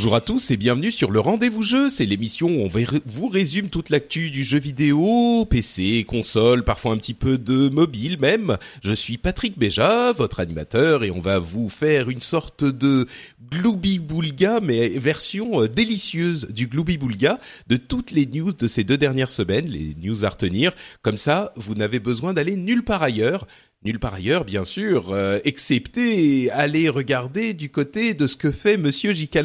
Bonjour à tous et bienvenue sur le Rendez-vous Jeu, c'est l'émission où on vous résume toute l'actu du jeu vidéo, PC, console, parfois un petit peu de mobile même. Je suis Patrick Béja, votre animateur, et on va vous faire une sorte de Glooby Boulga, mais version euh, délicieuse du Glooby Boulga, de toutes les news de ces deux dernières semaines, les news à retenir. Comme ça, vous n'avez besoin d'aller nulle part ailleurs. Nulle part ailleurs, bien sûr, euh, excepté aller regarder du côté de ce que fait Monsieur J.K.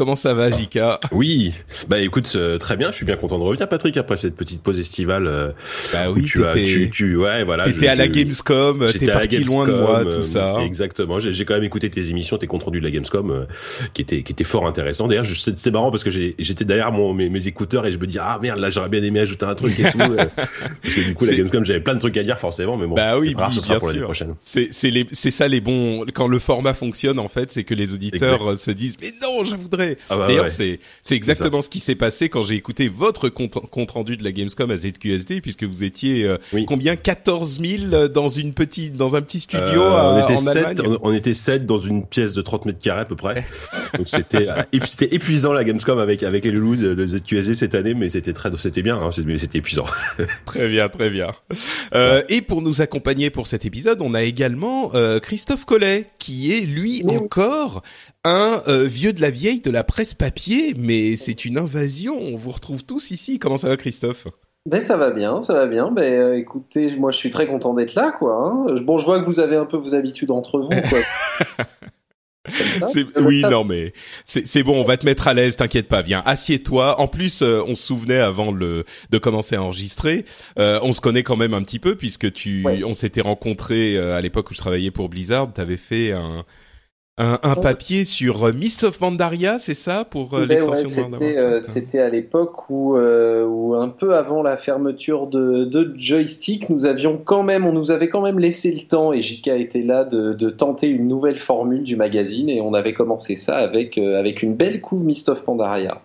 Comment ça va, J.K. Oui, bah écoute, euh, très bien, je suis bien content de revenir, Patrick, après cette petite pause estivale. euh, Bah oui, tu as, tu, tu, ouais, voilà. t'étais à la Gamescom, t'es parti loin de Gamescom, moi, euh, tout ça. Exactement. J'ai quand même écouté tes émissions, tes comptes rendus de la Gamescom, euh, qui étaient qui étaient fort intéressants. D'ailleurs, je- c'était marrant parce que j'étais derrière mon mes, mes écouteurs et je me dis ah merde là j'aurais bien aimé ajouter un truc et tout. parce que du coup la Gamescom j'avais plein de trucs à dire forcément, mais bon. Bah oui, grave, oui, ce sera bien pour l'année prochaine. C'est c'est ça les bons quand le format fonctionne en fait, c'est que les auditeurs Exact. se disent mais non, je voudrais. Ah bah D'ailleurs, ouais. c'est c'est exactement ce qui s'est passé quand j'ai écouté votre compte, compte rendu de la Gamescom à ZQSD puisque vous étiez euh, Oui. combien? 14 000 dans une petite dans un petit studio Euh, à- on était en sept, Allemagne? on, on était sept dans une pièce de 30 mètres carrés à peu près. Donc c'était euh, c'était épuisant la Gamescom avec avec les loulous de, ZQSD cette année, mais c'était très c'était bien, hein, c'était- mais c'était épuisant. Très bien, très bien. Euh, et pour nous accompagner pour cet épisode, on a également euh, Christophe Collet, qui est lui encore un euh, vieux de la vieille de la presse papier, mais c'est une invasion. On vous retrouve tous ici. Comment ça va, Christophe? Ben ça va bien, ça va bien. Ben euh, écoutez, moi je suis très content d'être là, quoi. hein. Bon, je vois que vous avez un peu vos habitudes entre vous, quoi. Ça. Oui, non, mais c'est c'est bon. On va te mettre à l'aise. T'inquiète pas. Viens, assieds-toi. En plus, euh, on se souvenait avant le de commencer à enregistrer. euh, on se connaît quand même un petit peu puisque tu, Ouais. on s'était rencontrés euh, à l'époque où je travaillais pour Blizzard. T'avais fait un un, papier sur euh, Mist of Pandaria, c'est ça pour euh, Ben l'extension ouais, c'était euh, c'était à l'époque où, euh, où un peu avant la fermeture de, de Joystick, nous avions quand même, on nous avait quand même laissé le temps et JK était là de, de tenter une nouvelle formule du magazine et on avait commencé ça avec euh, avec une belle couve Mist of Pandaria.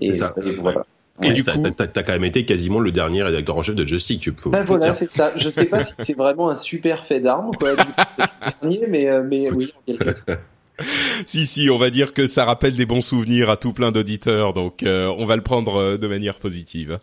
Et, C'est ça. et voilà. Et Ouais, du coup- t'as t'as quand même été quasiment le dernier rédacteur en chef de Joystick, tu peux. Ben le voilà, dire. c'est ça. Je sais pas si c'est vraiment un super fait d'armes, quoi, du dernier, mais, euh, mais oui. Si, si, on va dire que ça rappelle des bons souvenirs à tout plein d'auditeurs, donc euh, on va le prendre euh, de manière positive.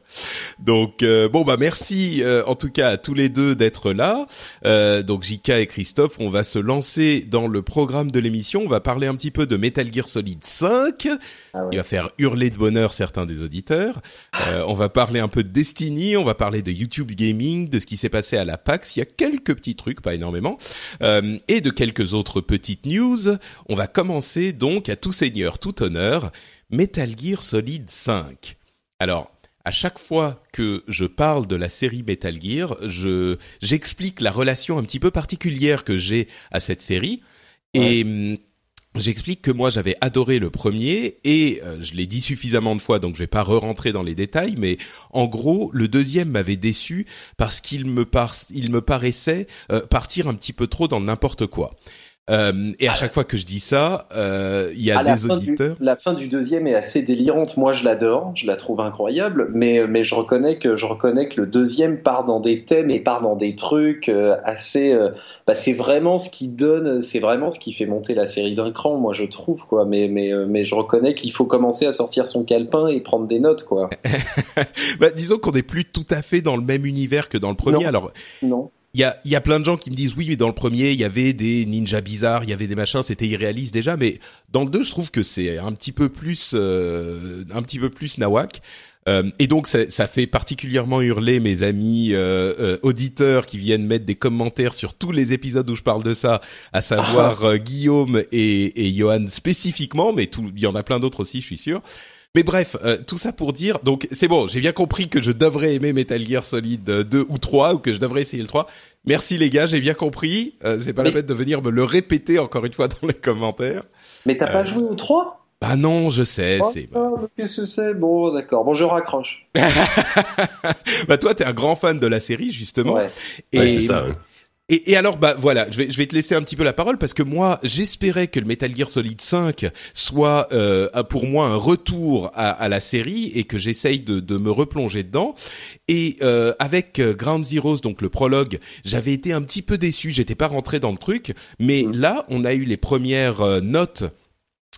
Donc euh, bon bah merci euh, en tout cas à tous les deux d'être là. Euh, donc Jika et Christophe, on va se lancer dans le programme de l'émission. On va parler un petit peu de Metal Gear Solid 5. Ah ouais. Il va faire hurler de bonheur certains des auditeurs. Euh, on va parler un peu de Destiny, on va parler de YouTube Gaming, de ce qui s'est passé à la PAX. Il y a quelques petits trucs, pas énormément, euh, et de quelques autres petites news. On va commencer donc à tout seigneur, tout honneur, Metal Gear Solid 5. Alors, à chaque fois que je parle de la série Metal Gear, je j'explique la relation un petit peu particulière que j'ai à cette série et hum, J'explique que moi j'avais adoré le premier et euh, je l'ai dit suffisamment de fois donc je vais pas re-rentrer dans les détails mais en gros le deuxième m'avait déçu parce qu'il me par il me paraissait euh, partir un petit peu trop dans n'importe quoi. Euh, et à chaque fois que je dis ça, euh, il y a À la des du- auditeurs. la fin du deuxième est assez délirante. Moi, je l'adore, je la trouve incroyable, mais mais je reconnais que je reconnais que le deuxième part dans des thèmes et part dans des trucs euh, assez. euh, bah, c'est vraiment ce qui donne, c'est vraiment ce qui fait monter la série d'un cran. Moi, je trouve quoi. Mais mais mais je reconnais qu'il faut commencer à sortir son calepin et prendre des notes quoi. bah, disons qu'on n'est plus tout à fait dans le même univers que dans le premier. Non. Alors Non. Il y a, y a plein de gens qui me disent oui, mais dans le premier, il y avait des ninjas bizarres, il y avait des machins, c'était irréaliste déjà. Mais dans le 2, je trouve que c'est un petit peu plus, euh, un petit peu plus nawak. Euh, et donc ça, ça, fait particulièrement hurler mes amis euh, euh, auditeurs qui viennent mettre des commentaires sur tous les épisodes où je parle de ça, à savoir ah. Guillaume et, et Johan spécifiquement, mais il y en a plein d'autres aussi, je suis sûr. Mais bref, tout ça pour dire, donc c'est bon, j'ai bien compris que je devrais aimer Metal Gear Solid 2 ou 3, ou que je devrais essayer le 3. Merci les gars, j'ai bien compris. c'est pas la peine de venir me le répéter encore une fois dans les commentaires. Mais t'as pas joué au 3 bah non, je sais. Oh, c'est. Qu'est-ce que c'est? Bon, d'accord. Bon, je raccroche. bah toi, t'es un grand fan de la série justement. Ouais. Et c'est ça. Et, et, alors, bah voilà, je vais, je vais te laisser un petit peu la parole parce que moi, j'espérais que le Metal Gear Solid 5 soit euh, pour moi un retour à, à, la série et que j'essaye de, de, me replonger dedans. Et euh, avec euh, Ground Zeroes, donc le prologue, j'avais été un petit peu déçu. J'étais pas rentré dans le truc, mais mmh. là, on a eu les premières euh, notes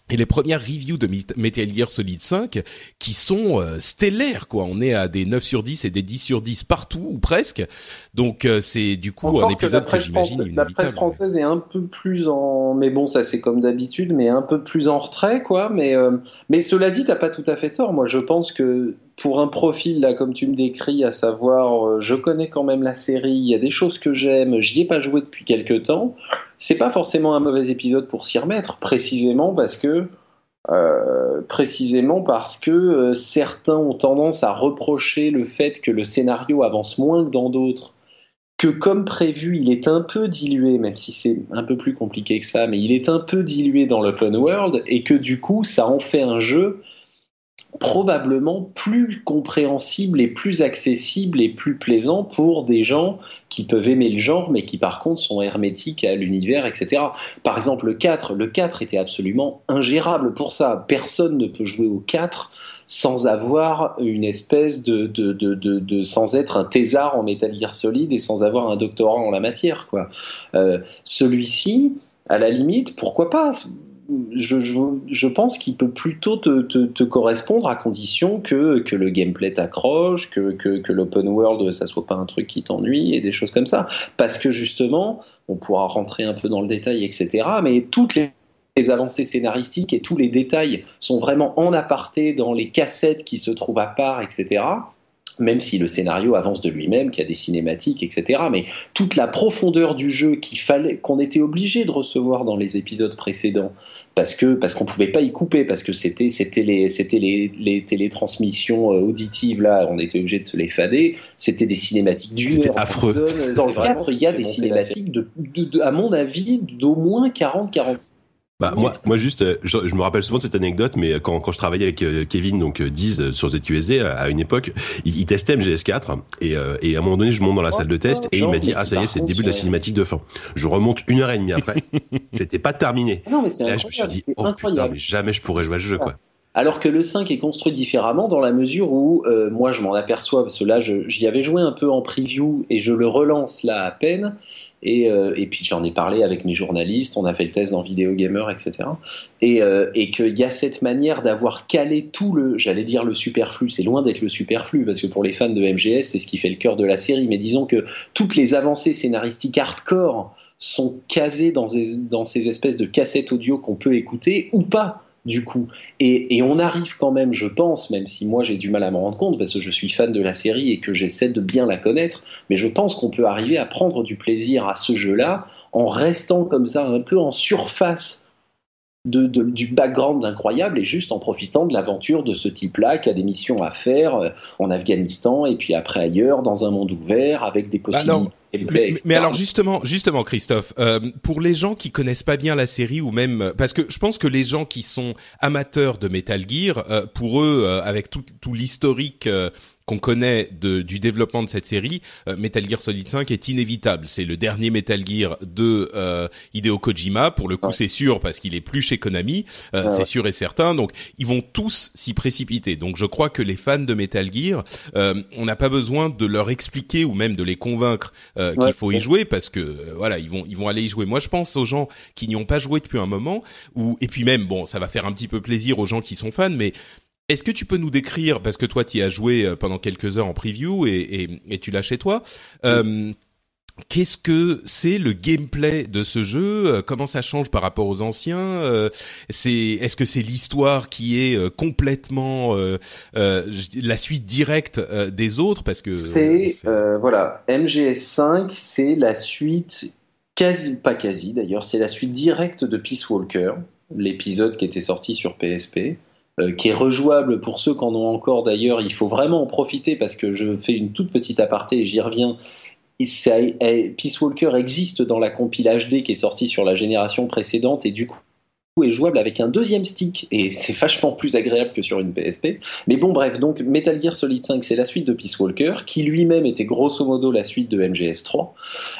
et les premières reviews de Metal Gear Solid 5 qui sont euh, stellaires quoi. On est à des 9 sur 10 et des 10 sur 10 partout ou presque. Donc euh, c'est du coup un épisode que, j'imagine La presse française est un peu plus en mais bon ça c'est comme d'habitude mais un peu plus en retrait quoi mais euh, mais cela dit t'as pas tout à fait tort. Moi je pense que pour un profil là comme tu me décris, à savoir euh, je connais quand même la série, il y a des choses que j'aime, j'y ai pas joué depuis quelques temps, c'est pas forcément un mauvais épisode pour s'y remettre, précisément parce que euh, précisément parce que euh, certains ont tendance à reprocher le fait que le scénario avance moins que dans d'autres, que comme prévu, il est un peu dilué, même si c'est un peu plus compliqué que ça, mais il est un peu dilué dans l'open world, et que du coup, ça en fait un jeu probablement plus compréhensible et plus accessible et plus plaisant pour des gens qui peuvent aimer le genre mais qui par contre sont hermétiques à l'univers, etc. Par exemple le 4, le 4 était absolument ingérable pour ça. Personne ne peut jouer au 4 sans avoir une espèce de, de, de, de, sans être un thésard en Metal Gear Solid et sans avoir un doctorat en la matière quoi. Euh, Celui-ci, à la limite, pourquoi pas? Je, pense qu'il peut plutôt te, correspondre à condition que, le gameplay t'accroche, que, l'open world, ça soit pas un truc qui t'ennuie et des choses comme ça. Parce que justement, on pourra rentrer un peu dans le détail, etc. Mais toutes les avancées scénaristiques et tous les détails sont vraiment en aparté dans les cassettes qui se trouvent à part, etc même si le scénario avance de lui-même, qu'il y a des cinématiques, etc. Mais toute la profondeur du jeu qu'il fallait, qu'on était obligé de recevoir dans les épisodes précédents, parce que parce qu'on pouvait pas y couper, parce que c'était c'était les c'était les, les télétransmissions euh, auditives là, on était obligé de se les fader. C'était des cinématiques du C'était affreux. Dans le 4, il y a des cinématiques de, de, de, à mon avis d'au moins 40 40 bah, moi, moi juste, euh, je, je, me rappelle souvent de cette anecdote, mais quand, quand je travaillais avec euh, Kevin, donc Diz sur ZQSD à une époque, il, il testait MGS4 et, euh, et à un moment donné, je monte dans la salle de test et il m'a dit ah ça y est, c'est le début de la cinématique de fin. Je remonte une heure et demie après, c'était pas terminé. Non, mais là, je me suis dit oh putain, mais jamais je pourrais jouer à ce jeu quoi. Alors que le 5 est construit différemment dans la mesure où, euh, moi je m'en aperçois, parce que là j'y avais joué un peu en preview et je le relance là à peine, et, euh, et puis j'en ai parlé avec mes journalistes, on a fait le test dans Vidéo Gamer, etc. Et, euh, et qu'il y a cette manière d'avoir calé tout le, j'allais dire le superflu, c'est loin d'être le superflu, parce que pour les fans de MGS, c'est ce qui fait le cœur de la série, mais disons que toutes les avancées scénaristiques hardcore sont casées dans ces espèces de cassettes audio qu'on peut écouter ou pas du coup. Et, et, on arrive quand même, je pense, même si moi j'ai du mal à m'en rendre compte, parce que je suis fan de la série et que j'essaie de bien la connaître, mais je pense qu'on peut arriver à prendre du plaisir à ce jeu-là en restant comme ça un peu en surface de, de, du background incroyable et juste en profitant de l'aventure de ce type-là qui a des missions à faire euh, en Afghanistan et puis après ailleurs dans un monde ouvert avec des bah possibilités. mais, mais, alors justement, justement Christophe, euh, pour les gens qui connaissent pas bien la série ou même parce que je pense que les gens qui sont amateurs de Metal Gear, euh, pour eux, euh, avec tout, tout l'historique euh, qu'on connaît de, du développement de cette série, euh, Metal Gear Solid 5 est inévitable. C'est le dernier Metal Gear de euh, Hideo Kojima. Pour le coup, ouais. c'est sûr parce qu'il est plus chez Konami, euh, ouais, c'est ouais. sûr et certain. Donc, ils vont tous s'y précipiter. Donc, je crois que les fans de Metal Gear, euh, on n'a pas besoin de leur expliquer ou même de les convaincre euh, qu'il faut y jouer parce que euh, voilà, ils vont ils vont aller y jouer. Moi, je pense aux gens qui n'y ont pas joué depuis un moment ou et puis même bon, ça va faire un petit peu plaisir aux gens qui sont fans, mais est-ce que tu peux nous décrire, parce que toi tu y as joué euh, pendant quelques heures en preview et, et, et tu l'as chez toi, euh, Qu'est-ce que c'est le gameplay de ce jeu Comment ça change par rapport aux anciens C'est est-ce que c'est l'histoire qui est complètement la suite directe des autres Parce que c'est voilà MGS5, c'est la suite quasi pas quasi d'ailleurs, c'est la suite directe de Peace Walker, l'épisode qui était sorti sur PSP. Euh, qui est rejouable pour ceux qui en ont encore d'ailleurs. Il faut vraiment en profiter parce que je fais une toute petite aparté et j'y reviens. Peace Walker existe dans la compile HD qui est sortie sur la génération précédente et du coup est jouable avec un deuxième stick et c'est vachement plus agréable que sur une PSP. Mais bon, bref, donc Metal Gear Solid 5, c'est la suite de Peace Walker, qui lui-même était grosso modo la suite de MGS3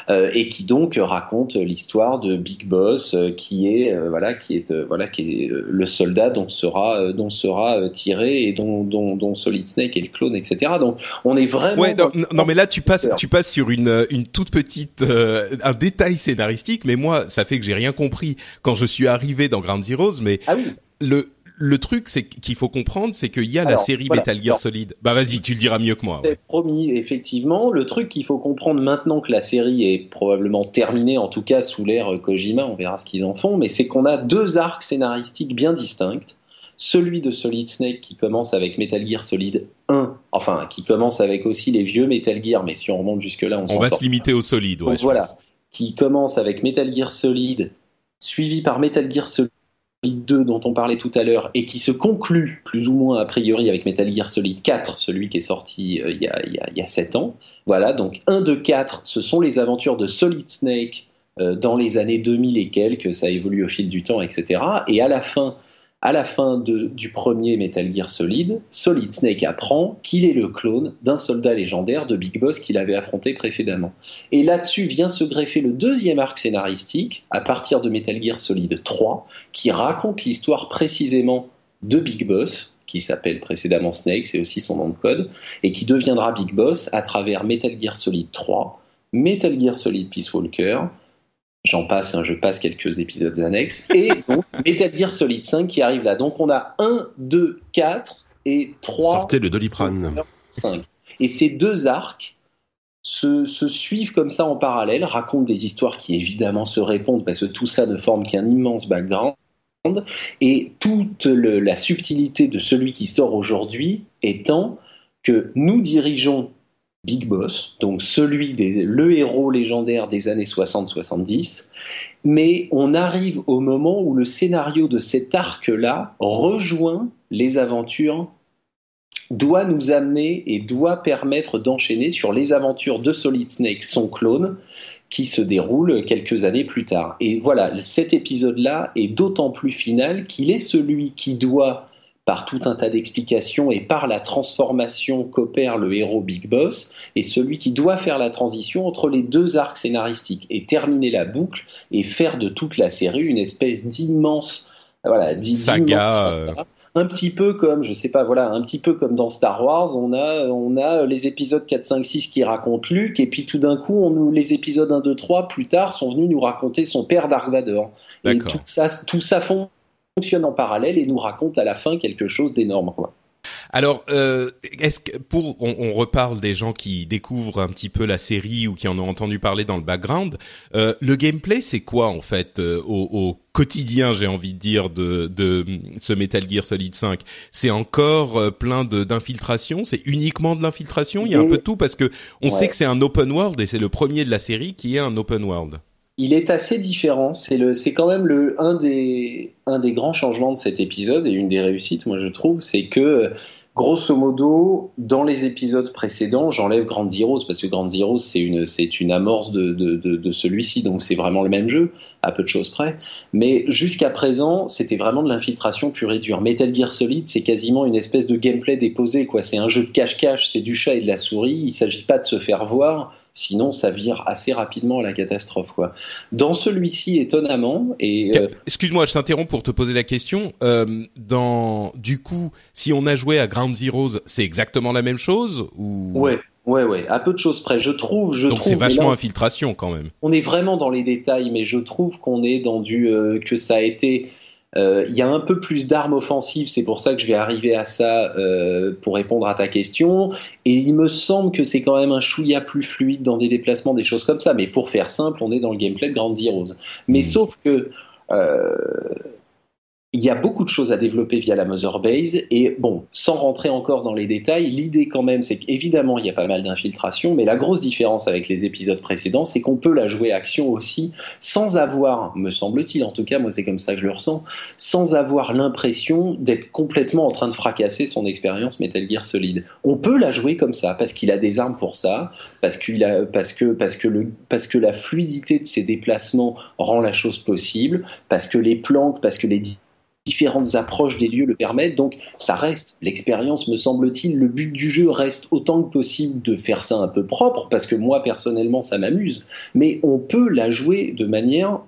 euh, et qui donc raconte l'histoire de Big Boss, euh, qui est euh, voilà, qui est voilà, qui est le soldat dont sera dont sera tiré et dont, dont, dont Solid Snake est le clone, etc. Donc on est vraiment. Ouais, non, non, mais là tu passes tu passes sur une une toute petite un détail scénaristique, mais moi ça fait que j'ai rien compris quand je suis arrivé dans Ground Zeroes, mais ah oui. le le truc, c'est qu'il faut comprendre, c'est qu'il y a la série Metal Gear Solid. Bah vas-y, tu le diras mieux que moi. Ouais. Promis, effectivement. Le truc qu'il faut comprendre maintenant que la série est probablement terminée, en tout cas sous l'ère Kojima, on verra ce qu'ils en font, mais c'est qu'on a deux arcs scénaristiques bien distincts. Celui de Solid Snake qui commence avec Metal Gear Solid 1, enfin qui commence avec aussi les vieux Metal Gear, mais si on remonte jusque-là, on, on va se limiter au Solid. Ouais, voilà, qui commence avec Metal Gear Solid, suivi par Metal Gear Solid 2 dont on parlait tout à l'heure et qui se conclut plus ou moins a priori avec Metal Gear Solid 4, celui qui est sorti euh, il, y a, y a, 7 ans. Voilà, donc 1, 2, 4, ce sont les aventures de Solid Snake euh, dans les années 2000 et quelques, ça évolue au fil du temps, etc. Et à la fin, à la fin du premier Metal Gear Solid, Solid Snake apprend qu'il est le clone d'un soldat légendaire de Big Boss qu'il avait affronté précédemment. Et là-dessus vient se greffer le deuxième arc scénaristique, à partir de Metal Gear Solid 3, qui raconte l'histoire précisément de Big Boss, qui s'appelle précédemment Snake, c'est aussi son nom de code, et qui deviendra Big Boss à travers Metal Gear Solid 3, Metal Gear Solid Peace Walker, J'en passe, hein, je passe quelques épisodes annexes. Et donc, Metal Gear Solid 5 qui arrive là. Donc, on a 1, 2, 4 et 3. Sortez le Doliprane. 5. Et ces deux arcs se, se, suivent comme ça en parallèle, racontent des histoires qui évidemment se répondent parce que tout ça ne forme qu'un immense background. Et toute le, la subtilité de celui qui sort aujourd'hui étant que nous dirigeons Big Boss, donc celui des le héros légendaire des années 60-70, mais on arrive au moment où le scénario de cet arc-là rejoint les aventures doit nous amener et doit permettre d'enchaîner sur les aventures de Solid Snake, son clone, qui se déroulent quelques années plus tard. Et voilà, cet épisode-là est d'autant plus final qu'il est celui qui doit par tout un tas d'explications et par la transformation qu'opère le héros Big Boss, et celui qui doit faire la transition entre les deux arcs scénaristiques et terminer la boucle et faire de toute la série une espèce d'immense voilà, saga. Euh. Un petit peu comme, je sais pas, voilà, un petit peu comme dans Star Wars, on a, on a les épisodes 4, 5, 6 qui racontent Luke, et puis tout d'un coup, on nous, les épisodes 1, 2, 3, plus tard, sont venus nous raconter son père Dark Vador. Et tout ça, tout ça fond fonctionne en parallèle et nous raconte à la fin quelque chose d'énorme. Alors, euh, est-ce que pour on, reparle des gens qui découvrent un petit peu la série ou qui en ont entendu parler dans le background, euh, le gameplay c'est quoi en fait euh, au, quotidien, j'ai envie de dire de, de ce Metal Gear Solid 5 C'est encore plein de d'infiltration, c'est uniquement de l'infiltration? Il y a un peu de tout? Parce que on sait que c'est un open world et c'est le premier de la série qui est un open world il est assez différent. C'est le, c'est quand même le un des un des grands changements de cet épisode et une des réussites, moi je trouve, c'est que grosso modo, dans les épisodes précédents, j'enlève Grand Zeroes parce que Grand Zeroes c'est une c'est une amorce de de, de, de celui-ci, donc c'est vraiment le même jeu à peu de choses près. Mais jusqu'à présent, c'était vraiment de l'infiltration pure et dure. Metal Gear Solid, c'est quasiment une espèce de gameplay déposé, quoi. C'est un jeu de cache-cache, c'est du chat et de la souris. Il s'agit pas de se faire voir Sinon, ça vire assez rapidement à la catastrophe. Quoi. Dans celui-ci, étonnamment, et euh, excuse-moi, je t'interromps pour te poser la question. Euh, dans du coup, si on a joué à Ground Zeroes, c'est exactement la même chose ou? Ouais. Ouais, ouais, à peu de choses près. Je trouve, je Donc c'est vachement infiltration quand même. On est vraiment dans les détails, mais je trouve qu'on est dans du euh, que ça a été il y a un peu plus d'armes offensives, c'est pour ça que je vais arriver à ça euh, pour répondre à ta question. Et il me semble que c'est quand même un chouïa plus fluide dans des déplacements, des choses comme ça. Mais pour faire simple, on est dans le gameplay de Grand Zeroes. Mais mmh. sauf que euh, il y a beaucoup de choses à développer via la Mother Base et bon, sans rentrer encore dans les détails, l'idée quand même, c'est qu'évidemment il y a pas mal d'infiltration, mais la grosse différence avec les épisodes précédents, c'est qu'on peut la jouer action aussi sans avoir, me semble-t-il, en tout cas moi c'est comme ça que je le ressens, sans avoir l'impression d'être complètement en train de fracasser son expérience Metal Gear Solid. On peut la jouer comme ça parce qu'il a des armes pour ça, parce qu'il a, parce que, parce que parce que la fluidité de ses déplacements rend la chose possible, parce que les planques, parce que les différentes approches des lieux le permettent. Donc ça reste l'expérience, me semble-t-il. Le but du jeu reste autant que possible de faire ça un peu propre, parce que moi personnellement ça m'amuse. Mais on peut la jouer de manière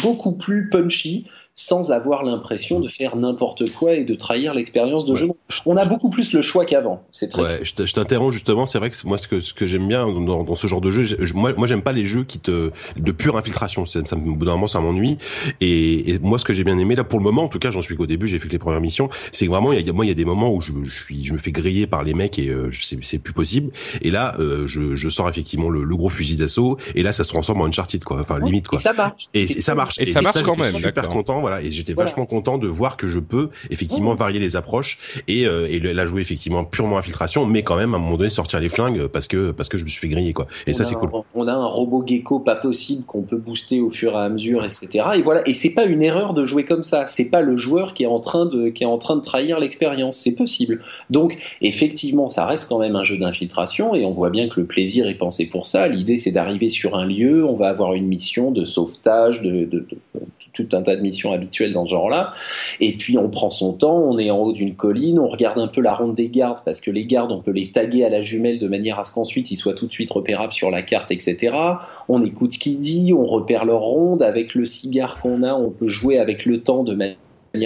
beaucoup plus punchy, sans avoir l'impression de faire n'importe quoi et de trahir l'expérience de jeu. On a beaucoup plus le choix qu'avant. C'est très. Ouais, je t'interromps justement. C'est vrai que moi, ce que ce que j'aime bien dans, dans, ce genre de jeu, moi, moi, j'aime pas les jeux qui te de pure infiltration. Ça, ça, au bout d'un moment, ça m'ennuie. Et, et, moi, ce que j'ai bien aimé là, pour le moment, en tout cas, j'en suis qu'au début. J'ai fait que les premières missions. C'est que vraiment, il y a, moi, il y a des moments où je, je, suis, je me fais griller par les mecs et euh, c'est plus possible. Et là, euh, je, je sors effectivement le, le gros fusil d'assaut. Et là, ça se transforme en Uncharted, quoi. Enfin, limite, quoi. Et ça marche. Et, ça marche. Et, ça marche quand même. Super content voilà. Et j'étais vachement content de voir que je peux effectivement varier les approches et, euh, et la jouer effectivement purement infiltration, mais quand même à un moment donné sortir les flingues parce que parce que je me suis fait griller quoi. Et ça c'est cool. On a un robot gecko pas possible qu'on peut booster au fur et à mesure, etc. Et voilà. Et c'est pas une erreur de jouer comme ça. C'est pas le joueur qui est en train de qui est en train de trahir l'expérience. C'est possible. Donc effectivement, ça reste quand même un jeu d'infiltration et on voit bien que le plaisir est pensé pour ça. L'idée c'est d'arriver sur un lieu, on va avoir une mission de sauvetage, de, de, de tout un tas de missions habituelles dans ce genre-là. Et puis on prend son temps, on est en haut d'une colline, on regarde un peu la ronde des gardes parce que les gardes, on peut les taguer à la jumelle de manière à ce qu'ensuite ils soient tout de suite repérables sur la carte, etc. On écoute ce qu'il dit, on repère leur ronde. Avec le cigare qu'on a, on peut jouer avec le temps de manière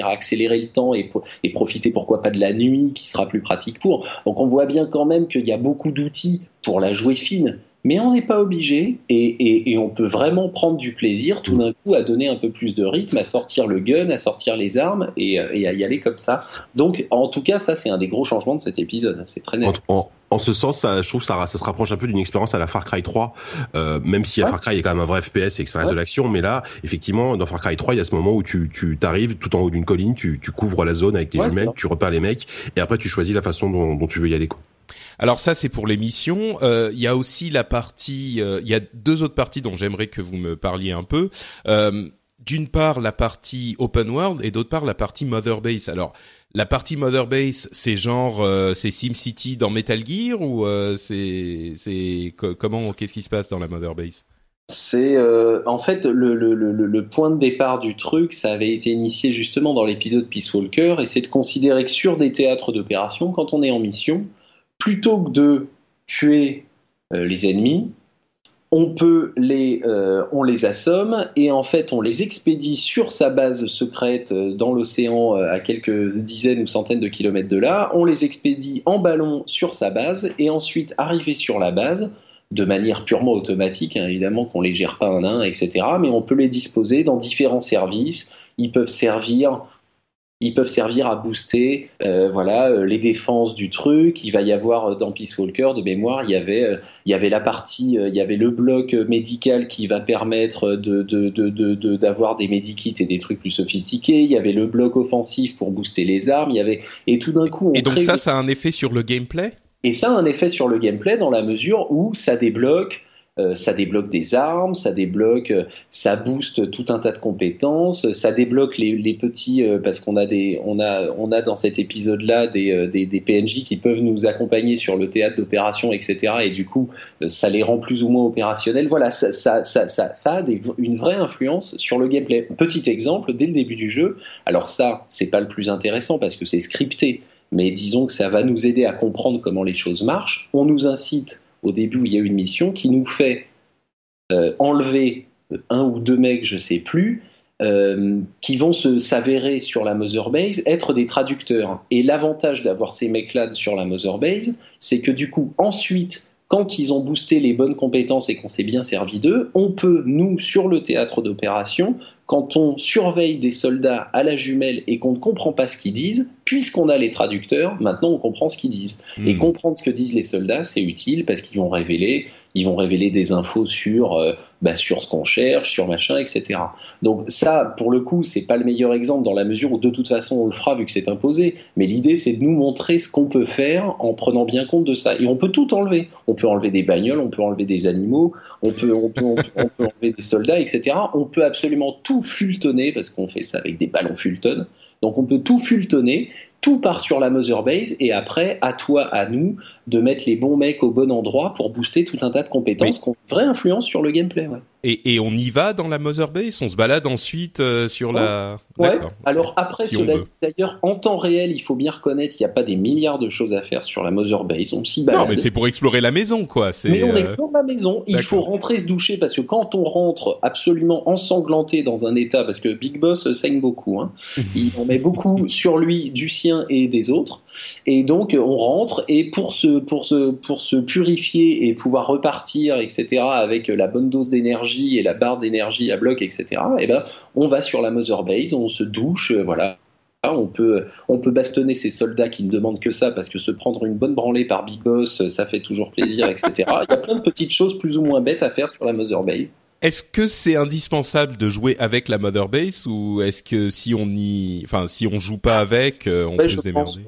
à accélérer le temps et, et, profiter pourquoi pas de la nuit qui sera plus pratique pour. Donc on voit bien quand même qu'il y a beaucoup d'outils pour la jouer fine mais on n'est pas obligé et, on peut vraiment prendre du plaisir tout d'un coup à donner un peu plus de rythme, à sortir le gun, à sortir les armes et, à y aller comme ça. Donc, en tout cas, ça c'est un des gros changements de cet épisode. C'est très net. En, ce sens, ça, je trouve ça, ça se rapproche un peu d'une expérience à la Far Cry 3, euh, même si Far Cry est quand même un vrai FPS et que ça reste de l'action, mais là, effectivement, dans Far Cry 3, il y a ce moment où tu, tu t'arrives tout en haut d'une colline, tu, tu couvres la zone avec tes jumelles, tu repères les mecs, et après tu choisis la façon dont, dont tu veux y aller. Quoi. Alors ça c'est pour l'émission. Euh, il y a aussi la partie, euh, il y a deux autres parties dont j'aimerais que vous me parliez un peu. Euh, d'une part la partie open world et d'autre part la partie Mother Base. Alors la partie Mother Base, c'est genre c'est SimCity dans Metal Gear ou c'est c'est comment qu'est-ce qui se passe dans la Mother Base? C'est en fait le, le, le, le, point de départ du truc, ça avait été initié justement dans l'épisode Peace Walker, et c'est de considérer que sur des théâtres d'opération, quand on est en mission, plutôt que de tuer euh, les ennemis, on peut les, euh, on les assomme et en fait on les expédie sur sa base secrète euh, dans l'océan à quelques dizaines ou centaines de kilomètres de là. On les expédie en ballon sur sa base et ensuite arriver sur la base de manière purement automatique, hein, évidemment qu'on les gère pas un à un, etc. Mais on peut les disposer dans différents services. Ils peuvent servir ils peuvent servir à booster euh, voilà euh, les défenses du truc. Il va y avoir euh, dans Peace Walker de mémoire il y avait il y avait la partie il y avait le bloc médical qui va permettre de d'avoir de, de, des medikits et des trucs plus sophistiqués. Il y avait le bloc offensif pour booster les armes. Il y avait et tout d'un coup on et donc ça ça a un effet sur le gameplay? Et ça a un effet sur le gameplay dans la mesure où ça débloque euh, ça débloque des armes, ça débloque, euh, ça booste tout un tas de compétences, ça débloque les, petits euh, parce qu'on a des, on a, on a dans cet épisode-là des, des, PNJ qui peuvent nous accompagner sur le théâtre d'opération, etc. Et du coup, ça les rend plus ou moins opérationnels. Voilà, ça, ça, ça, ça, a une vraie influence sur le gameplay. Petit exemple, dès le début du jeu. Alors ça, c'est pas le plus intéressant parce que c'est scripté, mais disons que ça va nous aider à comprendre comment les choses marchent. On nous incite au début il y a une mission qui nous fait euh, enlever un ou deux mecs, je sais plus, euh, qui vont s'avérer sur la Mother Base être des traducteurs. Et l'avantage d'avoir ces mecs-là sur la Mother Base, c'est que du coup, ensuite, quand ils ont boosté les bonnes compétences et qu'on s'est bien servi d'eux, on peut, nous, sur le théâtre d'opération, quand on surveille des soldats à la jumelle et qu'on ne comprend pas ce qu'ils disent, puisqu'on a les traducteurs, maintenant on comprend ce qu'ils disent. Et Hmm. comprendre ce que disent les soldats, c'est utile parce qu'ils vont révéler, ils vont révéler des infos sur, euh, bah, sur ce qu'on cherche, sur machin, etc. Donc ça, pour le coup, c'est pas le meilleur exemple dans la mesure où de toute façon on le fera vu que c'est imposé. Mais l'idée, c'est de nous montrer ce qu'on peut faire en prenant bien compte de ça. Et on peut tout enlever. On peut enlever des bagnoles, on peut enlever des animaux, on peut, on peut, on peut, enlever des soldats, etc. On peut absolument tout fultonner parce qu'on fait ça avec des ballons Fulton. Donc on peut tout fultonner. Tout part sur la Mother Base et après, à toi, à nous, de mettre les bons mecs au bon endroit pour booster tout un tas de compétences Oui. qui ont une vraie influence sur le gameplay. Ouais. Et, et on y va dans la Mother Base? On se balade ensuite euh, sur la. Ouais. Alors après, Si d'ailleurs, en temps réel, il faut bien reconnaître qu'il n'y a pas des milliards de choses à faire sur la Mother Base. On s'y balade. Non, mais c'est pour explorer la maison, quoi. Mais on euh, explore la maison. Il faut rentrer se doucher parce que quand on rentre absolument ensanglanté dans un état, parce que Big Boss saigne beaucoup, hein, il en met beaucoup sur lui, du sien et des autres. Et donc on rentre et pour se, pour se, pour se purifier et pouvoir repartir, etc., avec la bonne dose d'énergie et la barre d'énergie à bloc, etc., et ben, on va sur la Mother Base, on se douche, euh, voilà. On peut, on peut bastonner ces soldats qui ne demandent que ça parce que se prendre une bonne branlée par Big Boss, ça fait toujours plaisir, etc. Il y a plein de petites choses plus ou moins bêtes à faire sur la Mother Base. Est-ce que c'est indispensable de jouer avec la Mother Base ou est-ce que si on y, enfin, si on joue pas avec, euh, on Ouais, peut se démerder?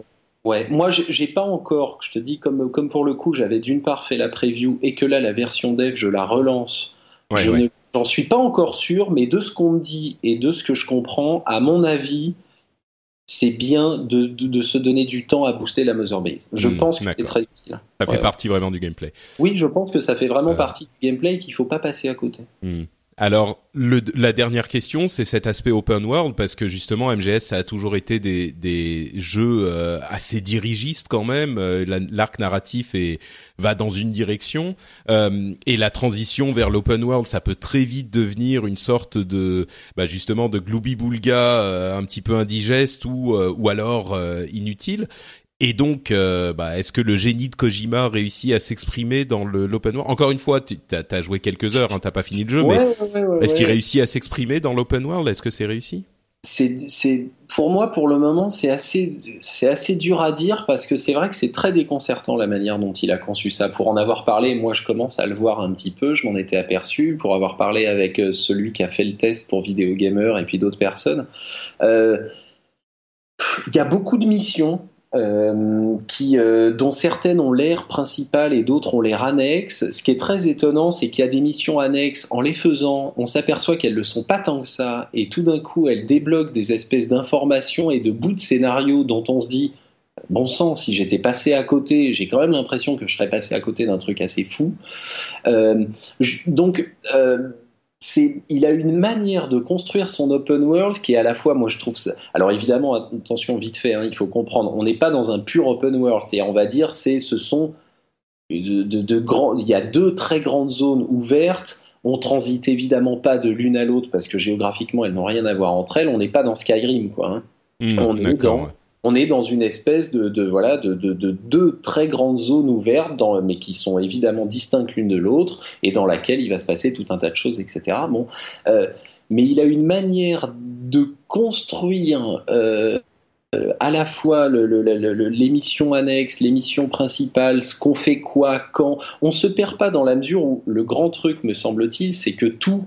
Ouais, moi j'ai pas encore, je te dis comme, comme pour le coup, j'avais d'une part fait la preview et que là la version dev je la relance. Ouais, je suis pas encore sûr, mais de ce qu'on me dit et de ce que je comprends, à mon avis, c'est bien de, de, de se donner du temps à booster la Mother Base. Je Hmm, pense que c'est très utile. Ça fait Ouais. partie vraiment du gameplay. Oui, je pense que ça fait vraiment Euh. partie du gameplay et qu'il faut pas passer à côté. Hmm. Alors, le, la dernière question, c'est cet aspect open world, parce que justement, MGS, ça a toujours été des, des jeux euh, assez dirigistes quand même. Euh, la- L'arc narratif est, va dans une direction, euh, et la transition vers l'open world, ça peut très vite devenir une sorte de, bah, justement, de gloubi-boulga euh, un petit peu indigeste ou, ou alors inutile. Et donc, euh, bah, est-ce que le génie de Kojima réussit à s'exprimer dans l'open world? Encore une fois, tu as, as joué quelques heures, hein, t'as pas fini le jeu, mais Ouais, ouais, ouais, ouais, est-ce qu'il réussit à s'exprimer dans l'open world? Est-ce que c'est réussi? C'est, pour moi, pour le moment, c'est assez, c'est assez dur à dire parce que c'est vrai que c'est très déconcertant la manière dont il a conçu ça. Pour en avoir parlé, moi, je commence à le voir un petit peu, je m'en étais aperçu, pour avoir parlé avec euh, celui qui a fait le test pour Vidéo Gamer et puis d'autres personnes. Euh, Il y a beaucoup de missions. Euh, qui, euh, dont certaines ont l'air principales et d'autres ont l'air annexes. Ce qui est très étonnant, c'est qu'il y a des missions annexes. En les faisant, on s'aperçoit qu'elles ne le sont pas tant que ça, et tout d'un coup, elles débloquent des espèces d'informations et de bouts de scénario dont on se dit, bon sang, si j'étais passé à côté, j'ai quand même l'impression que je serais passé à côté d'un truc assez fou. Euh, donc, euh, il a une manière de construire son open world qui est à la fois, moi je trouve ça. Alors évidemment, attention vite fait, hein, il faut comprendre, on n'est pas dans un pur open world. C'est, on va dire, c'est, ce sont de, de, de grands. Il y a deux très grandes zones ouvertes. On transite évidemment pas de l'une à l'autre parce que géographiquement elles n'ont rien à voir entre elles. On n'est pas dans Skyrim, quoi. hein. Hmm, On est dans- ouais. On est dans une espèce de, voilà de, de, de deux très grandes zones ouvertes, mais qui sont évidemment distinctes l'une de l'autre, et dans laquelle il va se passer tout un tas de choses, etc. Bon, euh, mais il a une manière de construire euh, à la fois l'émission annexe, l'émission principale, ce qu'on fait quoi, quand. On se perd pas dans la mesure où le grand truc, me semble-t-il, c'est que tout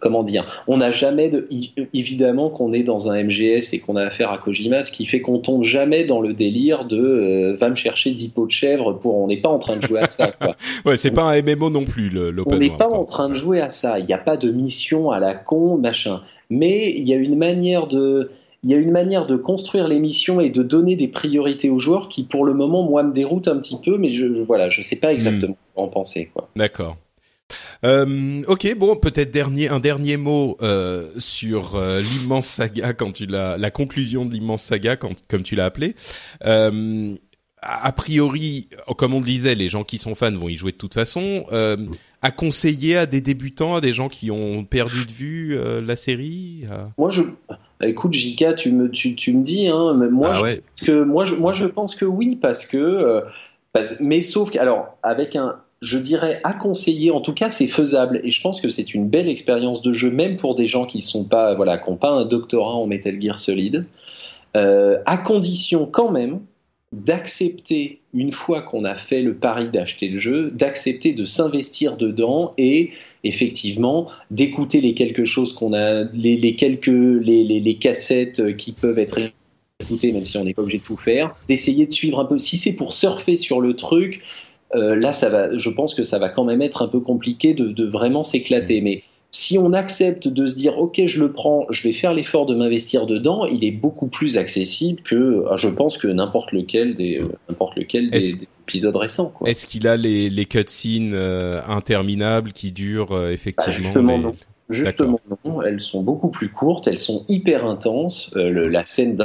comment dire, on n'a jamais de, évidemment qu'on est dans un MGS et qu'on a affaire à Kojima, ce qui fait qu'on tombe jamais dans le délire de euh, va me chercher 10 pots de chèvre pour, on n'est pas en train de jouer à ça, quoi. Ouais, c'est pas un MMO non plus le- On n'est pas en train de jouer à ça. Il n'y a pas de mission à la con, machin. Mais il y a une manière de, il y a une manière de construire les missions et de donner des priorités aux joueurs qui, pour le moment, moi, me déroute un petit peu, mais je, je- voilà, je sais pas exactement quoi en penser, quoi. D'accord. Euh, ok, bon, peut-être dernier un dernier mot euh, sur euh, l'immense saga quand tu l'as la conclusion de l'immense saga quand comme tu l'as appelé. A priori, comme on le disait, les gens qui sont fans vont y jouer de toute façon. À conseiller à des débutants, à des gens qui ont perdu de vue la série. Moi, je, bah, écoute, Jika, tu me, tu, tu me dis, hein, mais moi, Ah je que moi je, moi je pense que oui parce que parce- mais sauf que alors avec un je dirais à conseiller. En tout cas, c'est faisable et je pense que c'est une belle expérience de jeu, même pour des gens qui sont pas, voilà, n'ont pas un doctorat en Metal Gear Solid, euh, à condition quand même d'accepter une fois qu'on a fait le pari d'acheter le jeu, d'accepter de s'investir dedans et effectivement d'écouter les quelque chose qu'on a, les, quelques les, les, cassettes qui peuvent être écoutées, même si on n'est pas obligé de tout faire, d'essayer de suivre un peu. Si c'est pour surfer sur le truc, euh, là, ça va, je pense que ça va quand même être un peu compliqué de, vraiment s'éclater. Mais si on accepte de se dire, ok, je le prends, je vais faire l'effort de m'investir dedans, il est beaucoup plus accessible que, ah, je pense que n'importe lequel des, euh, n'importe lequel des, épisodes récents. Est-ce qu'il a les, les cutscenes euh, interminables qui durent effectivement bah, Justement, non. Justement, non. Elles sont beaucoup plus courtes, elles sont hyper intenses. la scène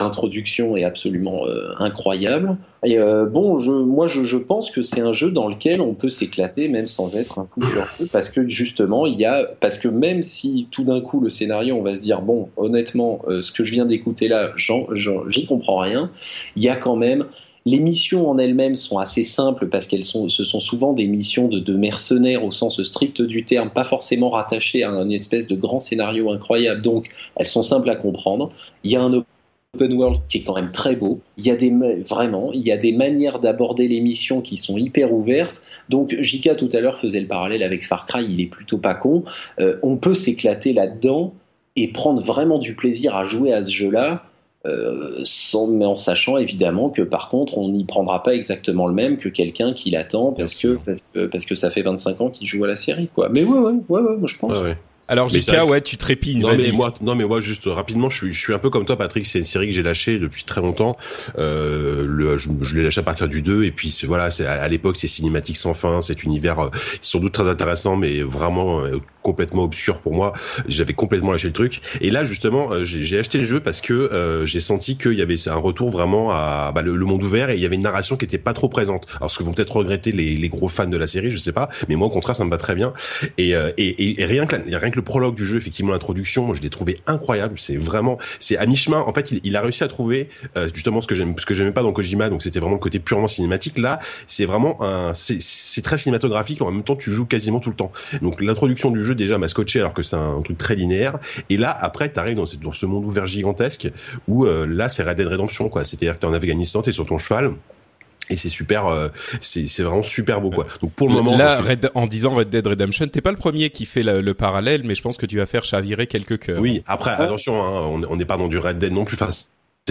L'introduction est absolument euh, incroyable. Et euh, bon, je, moi, je, pense que c'est un jeu dans lequel on peut s'éclater même sans être un coup sur feu, parce que justement, il y a, parce que même si tout d'un coup le scénario, on va se dire bon, honnêtement, euh, ce que je viens d'écouter là, j'y comprends rien. Il y a quand même les missions en elles-mêmes sont assez simples parce qu'elles sont, ce sont souvent des missions de, de, mercenaires au sens strict du terme, pas forcément rattachées à un espèce de grand scénario incroyable. Donc, elles sont simples à comprendre. Il y a un open world qui est quand même très beau. Il y a des vraiment, il y a des manières d'aborder les missions qui sont hyper ouvertes. Donc Jika tout à l'heure faisait le parallèle avec Far Cry, il est plutôt pas con. Euh, on peut s'éclater là-dedans et prendre vraiment du plaisir à jouer à ce jeu-là. Euh, sans, mais en sachant évidemment que par contre on n'y prendra pas exactement le même que quelqu'un qui l'attend parce que, parce que, ça fait 25 ans qu'il joue à la série quoi. Mais ouais ouais ouais, ouais moi je pense. Alors Jika, ouais, tu trépignes. Non mais moi, non mais moi juste rapidement, je suis, je suis un peu comme toi, Patrick. C'est une série que j'ai lâchée depuis très longtemps. Euh, le, je, je l'ai lâché à partir du 2 et puis voilà, c'est à, l'époque c'est cinématique sans fin, cet univers euh, sans doute très intéressant, mais vraiment euh, complètement obscur pour moi. J'avais complètement lâché le truc. Et là justement, euh, j'ai acheté le jeu parce que euh, j'ai senti qu'il y avait un retour vraiment à bah, le, monde ouvert et il y avait une narration qui était pas trop présente. Alors ce que vont peut-être regretter les, les, gros fans de la série, je sais pas, mais moi au contraire ça me va très bien. Et, et, et, rien que rien que le prologue du jeu, effectivement l'introduction, je l'ai trouvé incroyable. C'est vraiment, c'est à mi-chemin. En fait, il, il, a réussi à trouver euh, justement ce que j'aime, ce que j'aimais pas dans Kojima. Donc c'était vraiment le côté purement cinématique. Là, c'est vraiment un, c'est très cinématographique. En même temps, tu joues quasiment tout le temps. Donc l'introduction du jeu déjà m'a scotché alors que c'est un, truc très linéaire. Et là, après, t'arrives dans, dans ce monde ouvert gigantesque où euh, là, c'est Red Dead Redemption quoi. C'est-à-dire que t'es en Afghanistan, t'es sur ton cheval et c'est super euh, c'est vraiment super beau quoi. Donc pour le moment là en disant Red Dead Redemption t'es pas le premier qui fait le, parallèle mais je pense que tu vas faire chavirer quelques cœurs. Oui après attention hein, on n'est pas dans du Red Dead non plus. Enfin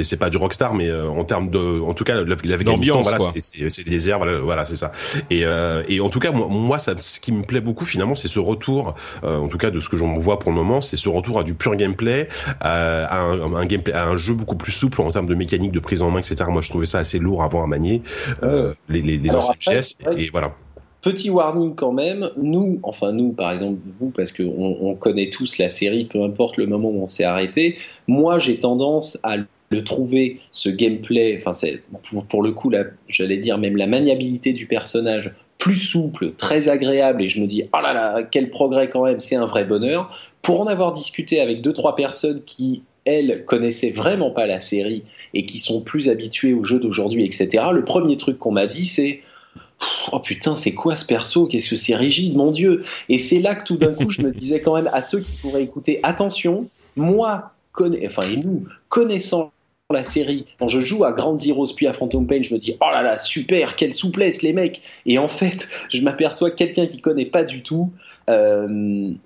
c'est pas du rockstar mais euh, en termes de en tout cas l'Afghanistan voilà c'est c'est des airs voilà, voilà c'est ça. Et euh, et en tout cas moi, moi ça ce qui me plaît beaucoup finalement c'est ce retour euh, en tout cas de ce que j'en vois pour le moment c'est ce retour à du pur gameplay à, un, un, gameplay à un jeu beaucoup plus souple en termes de mécanique de prise en main etc moi je trouvais ça assez lourd avant à manier les les, les anciennes pièces et voilà. Petit warning quand même, nous, enfin nous par exemple, vous, parce qu'on on connaît tous la série, peu importe le moment où on s'est arrêté, moi j'ai tendance à de trouver ce gameplay, enfin c'est pour, le coup, j'allais dire même la maniabilité du personnage plus souple, très agréable, et je me dis, oh là là, quel progrès quand même, c'est un vrai bonheur. Pour en avoir discuté avec deux, trois personnes qui, elles, connaissaient vraiment pas la série et qui sont plus habituées aux jeux d'aujourd'hui, etc., le premier truc qu'on m'a dit, c'est, oh putain, c'est quoi ce perso? Qu'est-ce que c'est rigide, mon Dieu Et c'est là que tout d'un coup, je me disais quand même à ceux qui pourraient écouter, attention, moi, enfin, et nous, connaissant la série. Quand je joue à Grand Zeroes puis à Phantom Pain, je me dis oh là là super, quelle souplesse les mecs. Et en fait, je m'aperçois que quelqu'un qui connaît pas du tout euh,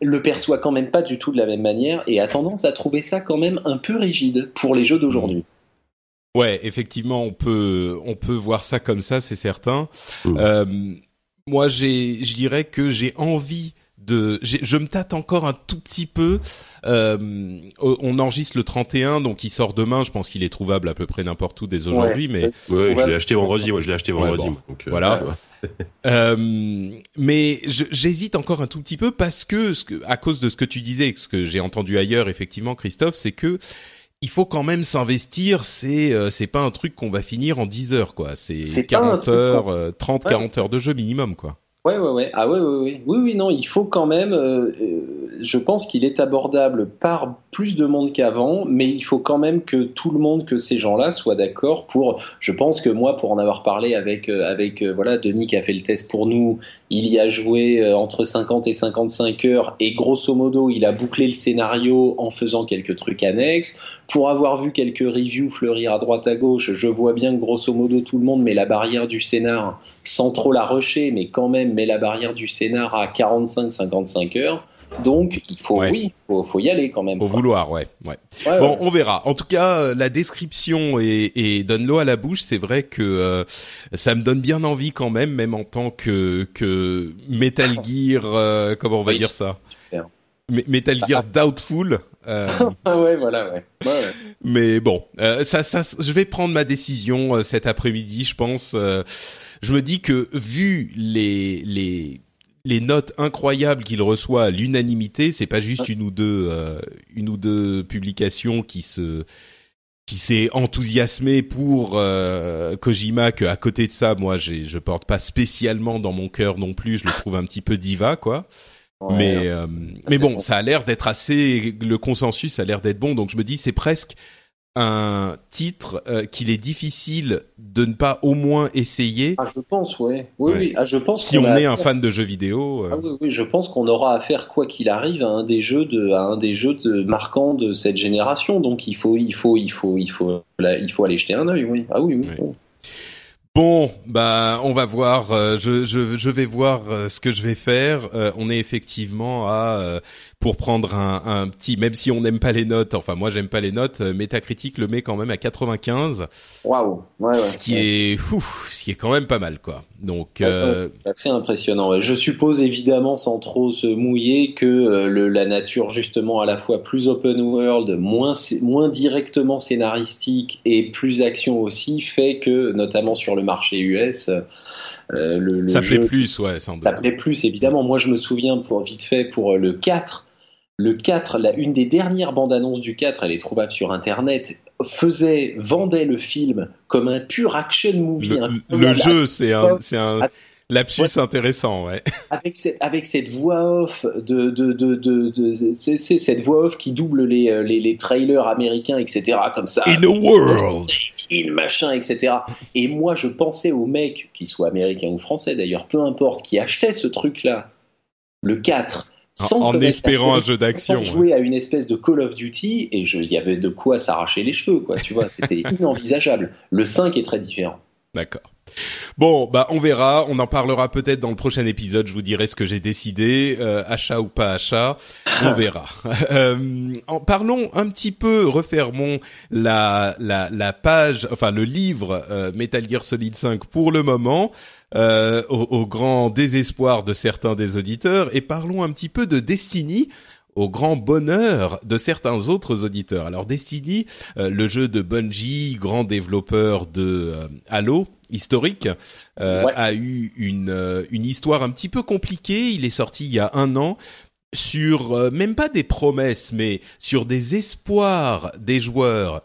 le perçoit quand même pas du tout de la même manière et a tendance à trouver ça quand même un peu rigide pour les jeux d'aujourd'hui. Ouais, effectivement, on peut on peut voir ça comme ça, c'est certain. Mmh. Euh, moi, j'ai, je dirais que j'ai envie de, je me tâte encore un tout petit peu. Euh, on enregistre le 31, donc il sort demain. Je pense qu'il est trouvable à peu près n'importe où dès aujourd'hui. Mais ouais, je l'ai acheté vendredi. Ouais, je l'ai acheté vendredi. donc, euh, voilà. euh, mais j'hésite encore un tout petit peu parce que, ce que, à cause de ce que tu disais, ce que j'ai entendu ailleurs, effectivement, Christophe, c'est que il faut quand même s'investir. C'est euh, c'est pas un truc qu'on va finir en 10 heures, quoi. C'est 40 heures, 30, 40 heures de jeu minimum, quoi. Ouais, ouais, ouais. Ah ouais, ouais, ouais. Oui, oui, non, il faut quand même. Euh, euh, je pense qu'il est abordable par plus de monde qu'avant, mais il faut quand même que tout le monde, que ces gens-là soient d'accord pour. Je pense que moi, pour en avoir parlé avec euh, avec voilà Denis qui a fait le test pour nous, il y a joué entre 50 et 55 heures et grosso modo, il a bouclé le scénario en faisant quelques trucs annexes. Pour avoir vu quelques reviews fleurir à droite à gauche, je vois bien que grosso modo tout le monde met la barrière du scénar sans trop la rusher, mais quand même met la barrière du scénar à 45-55 heures. Donc, il faut, oui, faut, faut y aller quand même. Faut vouloir, ouais, ouais. bon, on verra. En tout cas, euh, la description et, et donne l'eau à la bouche. C'est vrai que euh, ça me donne bien envie quand même, même en tant que que Metal Gear, euh, comment on va dire ça? Metal Gear Doubtful. Euh... ouais, voilà, ouais. ouais, ouais. Mais bon, ça, ça, je vais prendre ma décision cet après-midi, je pense. je me dis que vu les les les notes incroyables qu'il reçoit à l'unanimité, c'est pas juste une ou deux euh, une ou deux publications qui se qui s'est enthousiasmé pour euh, Kojima que à côté de ça moi j'ai je porte pas spécialement dans mon cœur non plus je le trouve un petit peu diva quoi mais euh, mais bon ça a l'air d'être assez le consensus a l'air d'être bon donc je me dis c'est presque un titre euh, qu'il est difficile de ne pas au moins essayer. Ah, je pense, ouais. oui. Oui, Ah, je pense. Si on, est un fan de jeux vidéo. Euh... Ah, oui, oui, je pense qu'on aura affaire quoi qu'il arrive à un des jeux de, à un des jeux de, marquants de cette génération. Donc il faut, il faut, il faut, il faut, il faut aller jeter un œil. Oui. Ah oui, oui. Bon, bah, on va voir. Euh, je, je, je, vais voir euh, ce que je vais faire. Euh, on est effectivement à pour prendre un, un, petit, même si on n'aime pas les notes. Enfin, moi, j'aime pas les notes. Metacritic le met quand même à 95. Waouh. Ouais, ouais, ce qui est, ouf, ce qui est quand même pas mal, quoi. Donc, euh... assez impressionnant. Je suppose évidemment, sans trop se mouiller, que le, la nature justement à la fois plus open world, moins moins directement scénaristique et plus action aussi, fait que notamment sur le marché US. Euh, le, le, ça jeu, plaît plus, ouais, sans Ça plaît plus, évidemment. Moi, je me souviens, pour vite fait, pour le 4, le 4, la, une des dernières bandes annonces du 4, elle est trouvable sur Internet, faisait, vendait le film comme un pur action movie. Le, le jeu, c'est un, c'est un, Lapsus ouais. intéressant, ouais. Avec cette, avec cette voix off de, de, de, de, de c'est, cette voix off qui double les, les, les, trailers américains, etc. Comme ça. In a world. In machin, etc. Et moi, je pensais aux mecs, qu'ils soient américains ou français d'ailleurs, peu importe, qui achetaient ce truc-là, le 4, sans en, en espérant un jeu d'action. Sans jouer ouais. à une espèce de Call of Duty, et il y avait de quoi s'arracher les cheveux, quoi, tu vois, c'était inenvisageable. Le 5 est très différent. D'accord. Bon, bah on verra, on en parlera peut-être dans le prochain épisode. Je vous dirai ce que j'ai décidé, euh, achat ou pas achat, on verra. euh, en, parlons un petit peu, refermons la la, la page, enfin le livre euh, Metal Gear Solid 5 pour le moment. Euh, au, au, grand désespoir de certains des auditeurs et parlons un petit peu de Destiny au grand bonheur de certains autres auditeurs. Alors Destiny, euh, le jeu de Bungie, grand développeur de euh, Halo historique, euh, ouais. a eu une une histoire un petit peu compliquée. Il est sorti il y a un an sur même pas des promesses, mais sur des espoirs des joueurs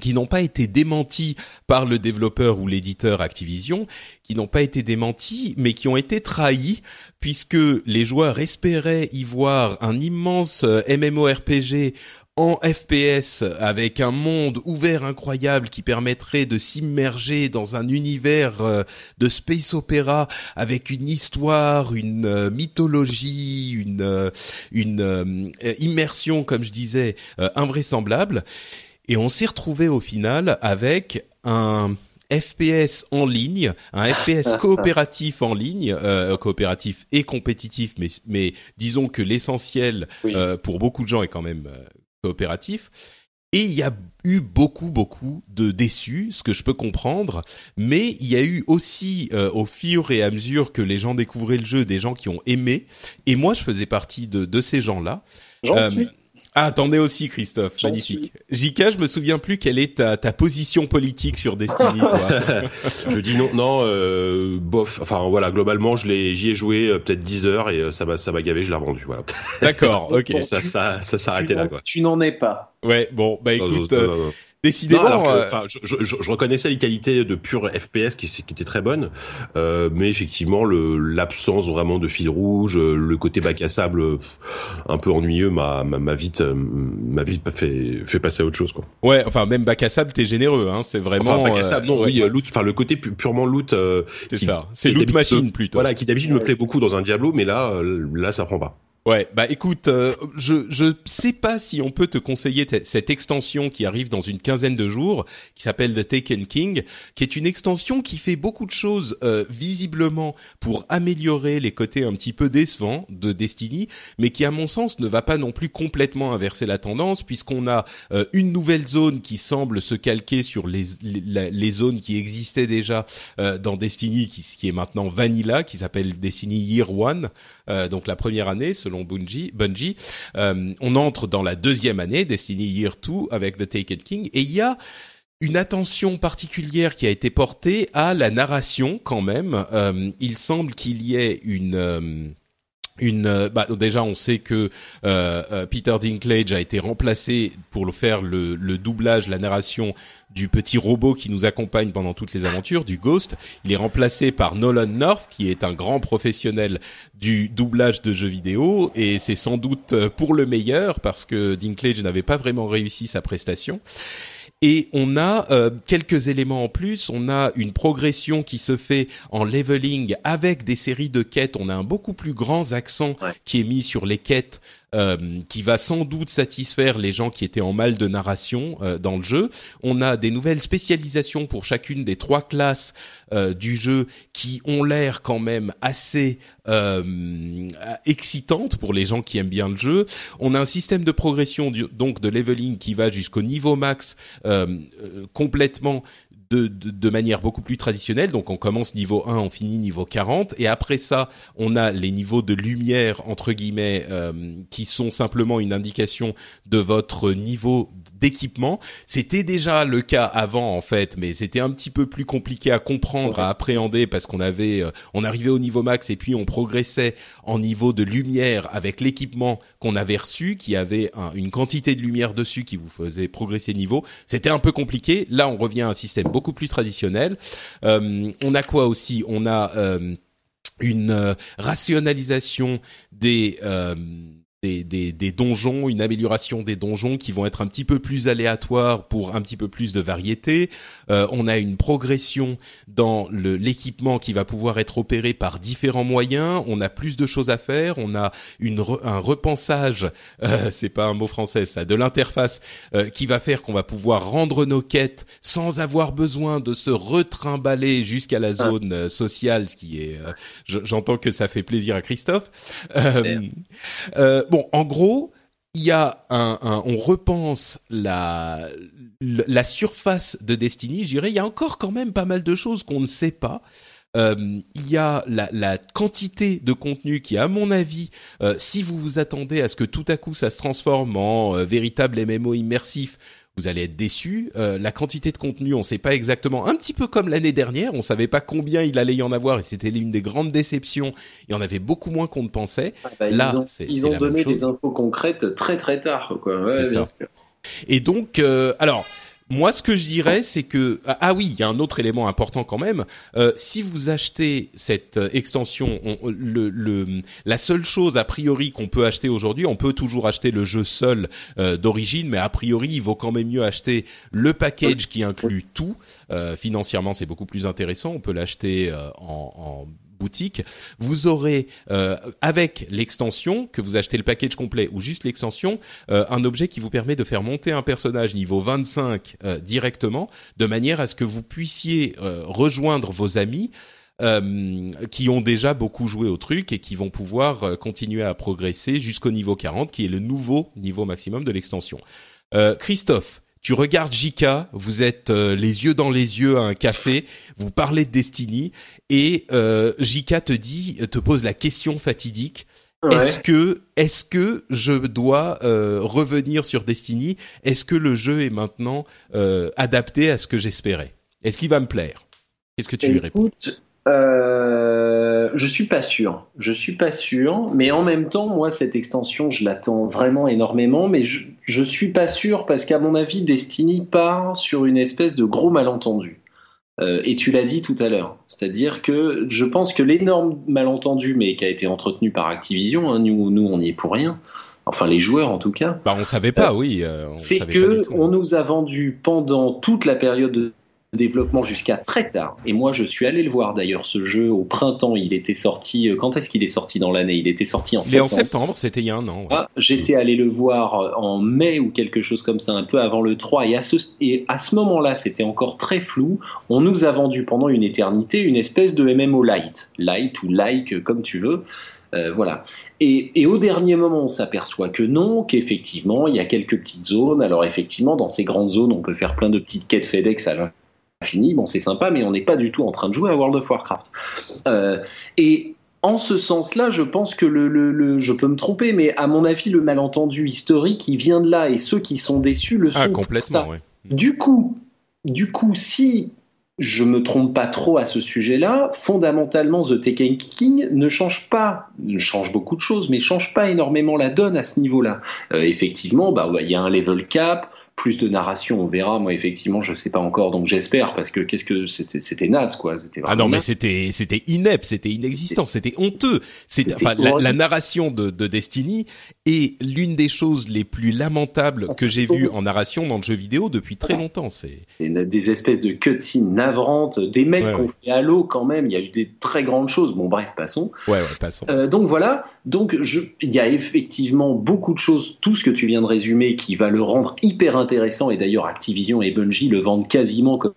qui n'ont pas été démentis par le développeur ou l'éditeur Activision, qui n'ont pas été démentis, mais qui ont été trahis, puisque les joueurs espéraient y voir un immense euh, MMORPG en FPS avec un monde ouvert incroyable qui permettrait de s'immerger dans un univers euh, de space opéra avec une histoire, une euh, mythologie, une une immersion comme je disais invraisemblable et on s'est retrouvé au final avec un FPS en ligne, un FPS coopératif en ligne, euh, coopératif et compétitif, mais, mais disons que l'essentiel oui. euh, pour beaucoup de gens est quand même euh, coopératif. Et il y a eu beaucoup, beaucoup de déçus, ce que je peux comprendre, mais il y a eu aussi, euh, au fur et à mesure que les gens découvraient le jeu, des gens qui ont aimé, et moi je faisais partie de, de ces gens-là. J'en euh, suis. Ah, t'en es aussi, Christophe. Magnifique. Jika, je me souviens plus quelle est ta, ta position politique sur Destiny, toi. je dis non, non, euh, bof. Enfin, voilà, globalement, je l'ai, j'y ai joué euh, peut-être 10 heures et euh, ça m'a, ça m'a gavé, je l'ai revendu, voilà. D'accord, ok. ça, ça, ça s'arrêtait là, quoi. Tu n'en es pas. Ouais, bon, bah écoute, euh, Décidément. Euh, enfin, je, je, je, reconnaissais les qualités de pure FPS qui, qui étaient très bonnes, euh, mais effectivement, le l'absence vraiment de fil rouge, euh, le côté bac à sable un peu ennuyeux m'a m'a vite m'a vite fait fait passer à autre chose quoi. Ouais, enfin même bac à sable, t'es généreux, hein, c'est vraiment. Enfin, bac à sable, non, oui, loot, enfin le côté purement loot. c'est ça, c'est loot machine plutôt. Voilà, qui d'habitude me plaît beaucoup dans un Diablo, mais là, là, ça prend pas. Ouais, bah écoute, euh, je je sais pas si on peut te conseiller cette extension qui arrive dans une quinzaine de jours, qui s'appelle The Taken King, qui est une extension qui fait beaucoup de choses euh, visiblement pour améliorer les côtés un petit peu décevants de Destiny, mais qui à mon sens ne va pas non plus complètement inverser la tendance, puisqu'on a euh, une nouvelle zone qui semble se calquer sur les les, les zones qui existaient déjà dans Destiny, qui, qui est maintenant Vanilla, qui s'appelle Destiny Year One, donc la première année selon Bungie. Bungie. Euh, on entre dans la deuxième année, Destiny Year 2, avec The Taken King, et il y a une attention particulière qui a été portée à la narration quand même. Euh, il semble qu'il y ait une euh, une euh, bah, déjà on sait que euh, euh, Peter Dinklage a été remplacé pour faire le, le, doublage, la narration du petit robot qui nous accompagne pendant toutes les aventures, du Ghost. Il est remplacé par Nolan North, qui est un grand professionnel du doublage de jeux vidéo, et c'est sans doute pour le meilleur parce que Dinklage n'avait pas vraiment réussi sa prestation. Et on a euh, quelques éléments en plus. On a une progression qui se fait en leveling avec des séries de quêtes. On a un beaucoup plus grand accent qui est mis sur les quêtes euh, qui va sans doute satisfaire les gens qui étaient en mal de narration euh, dans le jeu. On a des nouvelles spécialisations pour chacune des trois classes euh, du jeu qui ont l'air quand même assez excitantes pour les gens qui aiment bien le jeu. On a un système de progression donc de leveling qui va jusqu'au niveau max complètement de, de, manière beaucoup plus traditionnelle. Donc on commence niveau 1, on finit niveau 40. Et après ça, on a les niveaux de lumière, entre guillemets, euh, qui sont simplement une indication de votre niveau d'équipement. C'était déjà le cas avant en fait, mais c'était un petit peu plus compliqué à comprendre, à appréhender parce qu'on avait, euh, on arrivait au niveau max et puis on progressait en niveau de lumière avec l'équipement qu'on avait reçu, qui avait une quantité de lumière dessus qui vous faisait progresser niveau. C'était un peu compliqué. Là, on revient à un système beaucoup plus traditionnel. Euh, on a quoi aussi? On a euh, une rationalisation des des, des, des, donjons, une amélioration des donjons qui vont être un petit peu plus aléatoires pour un petit peu plus de variété. Euh, on a une progression dans l'équipement qui va pouvoir être opéré par différents moyens. On a plus de choses à faire. On a une un repensage, euh, c'est pas un mot français ça, de l'interface euh, qui va faire qu'on va pouvoir rendre nos quêtes sans avoir besoin de se retrimballer jusqu'à la ah. zone euh, sociale, ce qui est, euh, j'entends que ça fait plaisir à Christophe. Bon, en gros, il y a un, on repense la la surface de Destiny. J'irais, il y a encore quand même pas mal de choses qu'on ne sait pas. Euh, il y a la, la, quantité de contenu qui, à mon avis, euh, si vous vous attendez à ce que tout à coup ça se transforme en euh, véritable MMO immersif, vous allez être déçu. Euh, la quantité de contenu, on ne sait pas exactement. Un petit peu comme l'année dernière, on savait pas combien il allait y en avoir et c'était l'une des grandes déceptions. Il y en avait beaucoup moins qu'on ne pensait. Ah bah, Là, ils ont, donné des infos concrètes très très tard, quoi. Ouais, bien sûr. Et donc, euh, alors, moi, ce que je dirais, c'est que ah, ah oui, il y a un autre élément important quand même. Euh, si vous achetez cette euh, extension, le, le, la seule chose a priori qu'on peut acheter aujourd'hui, on peut toujours acheter le jeu seul euh, d'origine, mais a priori, il vaut quand même mieux acheter le package qui inclut tout. Euh, financièrement, c'est beaucoup plus intéressant. On peut l'acheter en, en boutique, vous aurez euh, avec l'extension que vous achetez le package complet ou juste l'extension, euh, un objet qui vous permet de faire monter un personnage niveau 25 euh, directement, de manière à ce que vous puissiez rejoindre vos amis. qui ont déjà beaucoup joué au truc et qui vont pouvoir continuer à progresser jusqu'au niveau 40, qui est le nouveau niveau maximum de l'extension. Christophe, tu regardes Jika, vous êtes euh, les yeux dans les yeux à un café, vous parlez de Destiny et euh, Jika te dit, te pose la question fatidique. Est-ce que, est-ce que je dois euh, revenir sur Destiny? Est-ce que le jeu est maintenant euh, adapté à ce que j'espérais? Est-ce qu'il va me plaire? Qu'est-ce que tu lui réponds? Euh, je suis pas sûr. Je suis pas sûr, mais en même temps, moi, cette extension, je l'attends vraiment énormément, mais je, je suis pas sûr parce qu'à mon avis, Destiny part sur une espèce de gros malentendu. Euh, et tu l'as dit tout à l'heure, c'est-à-dire que je pense que l'énorme malentendu, mais qui a été entretenu par Activision, hein, nous, nous, on n'y est pour rien. Enfin, les joueurs en tout cas. Bah, on savait pas, oui. Euh, c'est que on nous a vendu pendant toute la période de développement jusqu'à très tard. Et moi, je suis allé le voir d'ailleurs, ce jeu au printemps. Il était sorti. Euh, quand est-ce qu'il est sorti dans l'année? Il était sorti en septembre. en septembre, c'était il y a un an. Ah, J'étais allé le voir euh, en mai ou quelque chose comme ça, un peu avant le 3. Et à ce, et à ce moment-là, c'était encore très flou. On nous a vendu pendant une éternité une espèce de MMO light. Light ou like, comme tu veux. Euh, voilà. Et, et, au dernier moment, on s'aperçoit que non, qu'effectivement, il y a quelques petites zones. Alors effectivement, dans ces grandes zones, on peut faire plein de petites quêtes FedEx à fini, bon c'est sympa, mais on n'est pas du tout en train de jouer à World of Warcraft. Euh, et en ce sens-là, je pense que le, le, je peux me tromper, mais à mon avis, le malentendu historique, il vient de là, et ceux qui sont déçus le ah, sont. complètement. Du coup, du coup, si je me trompe pas trop à ce sujet-là, fondamentalement, The Taken King ne change pas, ne change beaucoup de choses, mais change pas énormément la donne à ce niveau-là. Euh, effectivement, bah, il y a un level cap plus de narration, on verra. Moi, effectivement, je sais pas encore, donc j'espère parce que qu'est-ce que c'était naze, quoi. Ah non, mais c'était c'était inepte, c'était inexistant, c'était honteux. C'est enfin la, narration de, de Destiny est l'une des choses les plus lamentables ah, que j'ai vues en narration dans le jeu vidéo depuis très longtemps. C'est des espèces de cutscenes navrantes, des mecs qu'on fait Halo quand même. Il y a eu des très grandes choses. Bon, bref, passons. Ouais, ouais, passons. Euh, donc voilà. Donc il y a effectivement beaucoup de choses, tout ce que tu viens de résumer, qui va le rendre hyper intéressant, et d'ailleurs Activision et Bungie le vendent quasiment comme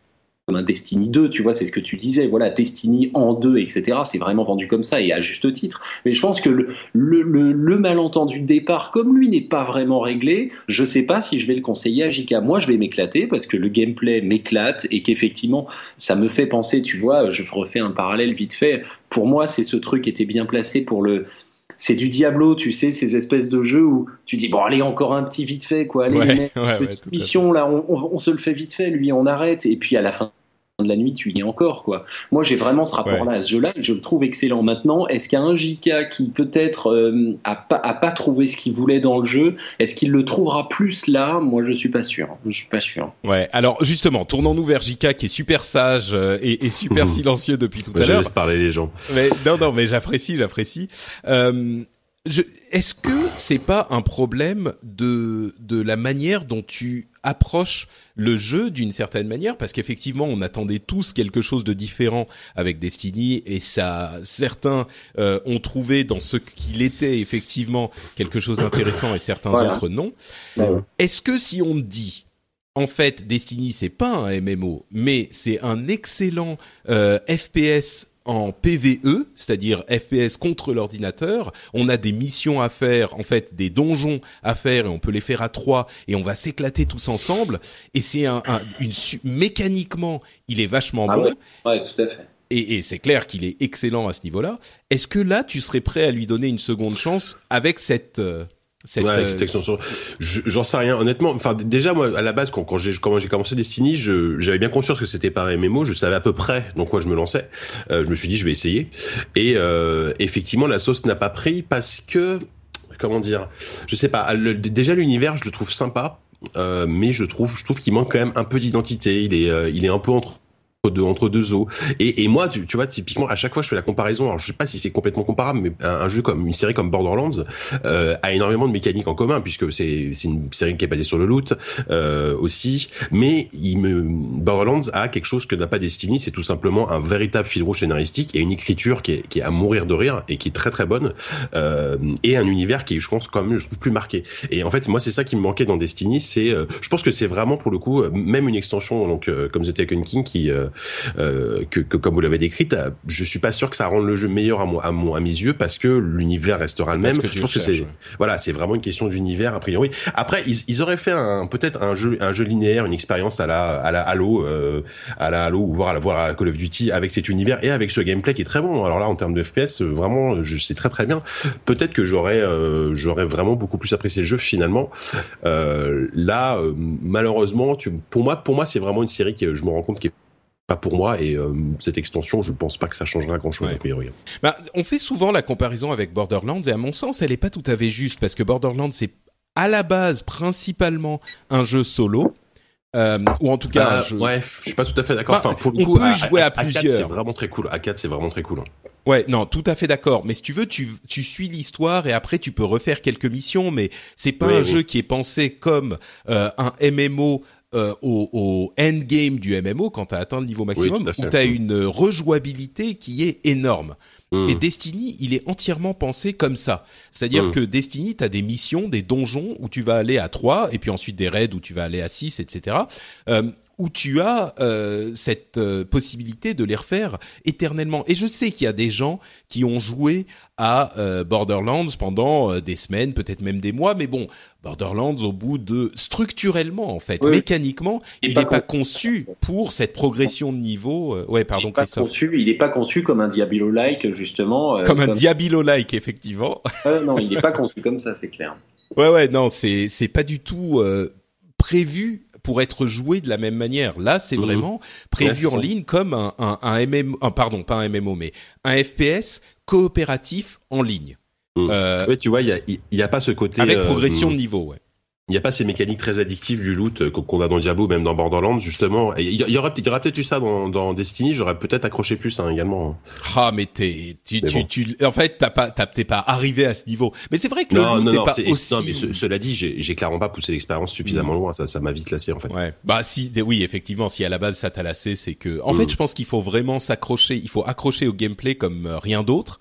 un Destiny 2, tu vois, c'est ce que tu disais, voilà, Destiny en deux, etc. C'est vraiment vendu comme ça et à juste titre. Mais je pense que le, malentendu de départ, comme lui n'est pas vraiment réglé, je sais pas si je vais le conseiller à JK. Moi, je vais m'éclater parce que le gameplay m'éclate et qu'effectivement, ça me fait penser, tu vois, je refais un parallèle vite fait. Pour moi, c'est ce truc qui était bien placé pour le, c'est du Diablo, tu sais, ces espèces de jeux où tu dis bon allez encore un petit vite fait quoi, allez petite mission là, on, on, se le fait vite fait, lui on arrête. Et puis à la fin de la nuit, tu y es encore, quoi. Moi, j'ai vraiment ce rapport-là à ce jeu-là, et je le trouve excellent. Maintenant, est-ce qu'il y a un JK qui peut-être euh, a, pas, a pas trouvé ce qu'il voulait dans le jeu Est-ce qu'il le trouvera plus là? Moi, je suis pas sûr. Je suis pas sûr. Ouais. Alors, justement, tournons-nous vers JK qui est super sage euh, et, et, super silencieux depuis tout à l'heure. Je laisse parler les gens. Mais non, non, mais j'apprécie, j'apprécie. Euh, est-ce que c'est pas un problème de de la manière dont tu approches le jeu d'une certaine manière? Parce qu'effectivement on attendait tous quelque chose de différent avec Destiny et ça certains euh, ont trouvé dans ce qu'il était effectivement quelque chose d'intéressant et certains autres non. Est-ce que si on dit en fait Destiny c'est pas un MMO mais c'est un excellent euh, FPS en PVE, c'est-à-dire FPS contre l'ordinateur. On a des missions à faire, en fait, des donjons à faire, et on peut les faire à trois, et on va s'éclater tous ensemble. Et c'est un, une mécaniquement, il est vachement ah bon. Ouais. tout à fait. Et, et c'est clair qu'il est excellent à ce niveau-là. Est-ce que là, tu serais prêt à lui donner une seconde chance avec cette euh, cette, ouais, avec cette extension. J'en sais rien, honnêtement. Enfin, déjà moi, à la base, quand, quand j'ai quand j'ai commencé Destiny, j'avais bien conscience que c'était pas un MMO. Je savais à peu près dans quoi je me lançais. Euh, je me suis dit, je vais essayer. Et euh, effectivement, la sauce n'a pas pris parce que, comment dire, je sais pas. Le, déjà l'univers, je le trouve sympa. Euh, mais je trouve, je trouve qu'il manque quand même un peu d'identité. Il est, euh, il est un peu entre entre deux eaux. Et, et moi, tu, tu, vois, typiquement, à chaque fois, je fais la comparaison. Alors, je sais pas si c'est complètement comparable, mais un, jeu comme une série comme Borderlands euh, a énormément de mécaniques en commun puisque c'est c'est une série qui est basée sur le loot euh, aussi. Mais il me Borderlands a quelque chose que n'a pas Destiny, c'est tout simplement un véritable fil rouge scénaristique et une écriture qui est, qui est à mourir de rire et qui est très très bonne euh, et un univers qui je pense, quand même, je trouve plus marqué. Et en fait, moi, c'est ça qui me manquait dans Destiny. C'est, euh, je pense que c'est vraiment pour le coup, même une extension donc euh, comme The Taken King qui euh, que, que, comme vous l'avez décrite, euh, je suis pas sûr que ça rende le jeu meilleur à, mon, à, mon, à mes yeux parce que l'univers restera le même. je pense que c'est voilà, c'est vraiment une question d'univers a priori. Après, ils, ils auraient fait un peut-être un jeu un jeu linéaire, une expérience à la à la Halo, euh, à la Halo ou voir à la voir à la Call of Duty avec cet univers et avec ce gameplay qui est très bon. Alors là, en termes de FPS, vraiment, je sais très très bien. Peut-être que j'aurais j'aurais vraiment beaucoup plus apprécié le jeu finalement. là, malheureusement, tu, pour moi, pour moi, c'est vraiment une série que je me rends compte qui est pas pour moi et cette extension je pense pas que ça changera grand chose a priori. Bah, on fait souvent la comparaison avec Borderlands et à mon sens elle est pas tout à fait juste parce que Borderlands c'est à la base principalement un jeu solo euh, ou en tout cas, euh, je... ouais, je suis pas tout à fait d'accord. Bah, enfin, pour le on coup, peut jouer à, plusieurs. c'est vraiment très cool. A 4 c'est vraiment très cool. Ouais, non, tout à fait d'accord. Mais si tu veux, tu, tu suis l'histoire et après tu peux refaire quelques missions. Mais c'est pas un jeu qui est pensé comme euh, un MMO euh, au, au endgame du MMO quand tu as atteint le niveau maximum, où tu as une rejouabilité qui est énorme. Mm. Et Destiny, il est entièrement pensé comme ça. C'est-à-dire mm. que Destiny, tu as des missions, des donjons où tu vas aller à 3, et puis ensuite des raids où tu vas aller à 6, etc. Euh, où tu as euh, cette euh, possibilité de les refaire éternellement. Et je sais qu'il y a des gens qui ont joué à euh, Borderlands pendant euh, des semaines, peut-être même des mois, mais bon, Borderlands au bout de structurellement en fait, mécaniquement, il n'est pas, conçu pour cette progression de niveau. ouais, pardon, il Christophe. Conçu, il n'est pas conçu comme un Diablo-like justement. comme, un Diablo-like effectivement. non, il n'est pas conçu comme ça, c'est clair. Ouais, ouais, non, c'est c'est pas du tout prévu pour être joué de la même manière. Là, c'est mhm. vraiment prévu en ligne comme un, un, un MMO, pardon, pas un MMO, mais un FPS coopératif en ligne. Mhm. Euh, tu vois, il y a, y a pas ce côté avec euh, progression de niveau, ouais il n'y a pas ces mécaniques très addictives du loot euh, qu'on a dans Diablo, même dans Borderlands, justement. Il y, aurait, y aurait peut-être eu ça dans, dans Destiny, j'aurais peut-être accroché plus hein, également. Ah, mais t'es, tu, tu, tu, en fait, t'as pas, t'es pas arrivé à ce niveau. Mais c'est vrai que non, le loot non, non, pas aussi... non, mais cela dit, j'ai clairement pas poussé l'expérience suffisamment mm. loin. Ça, ça m'a vite lassé en fait. Ouais. Bah si, oui, effectivement, si à la base ça t'a lassé, c'est que, en mm. fait, je pense qu'il faut vraiment s'accrocher. Il faut accrocher au gameplay comme euh, rien d'autre,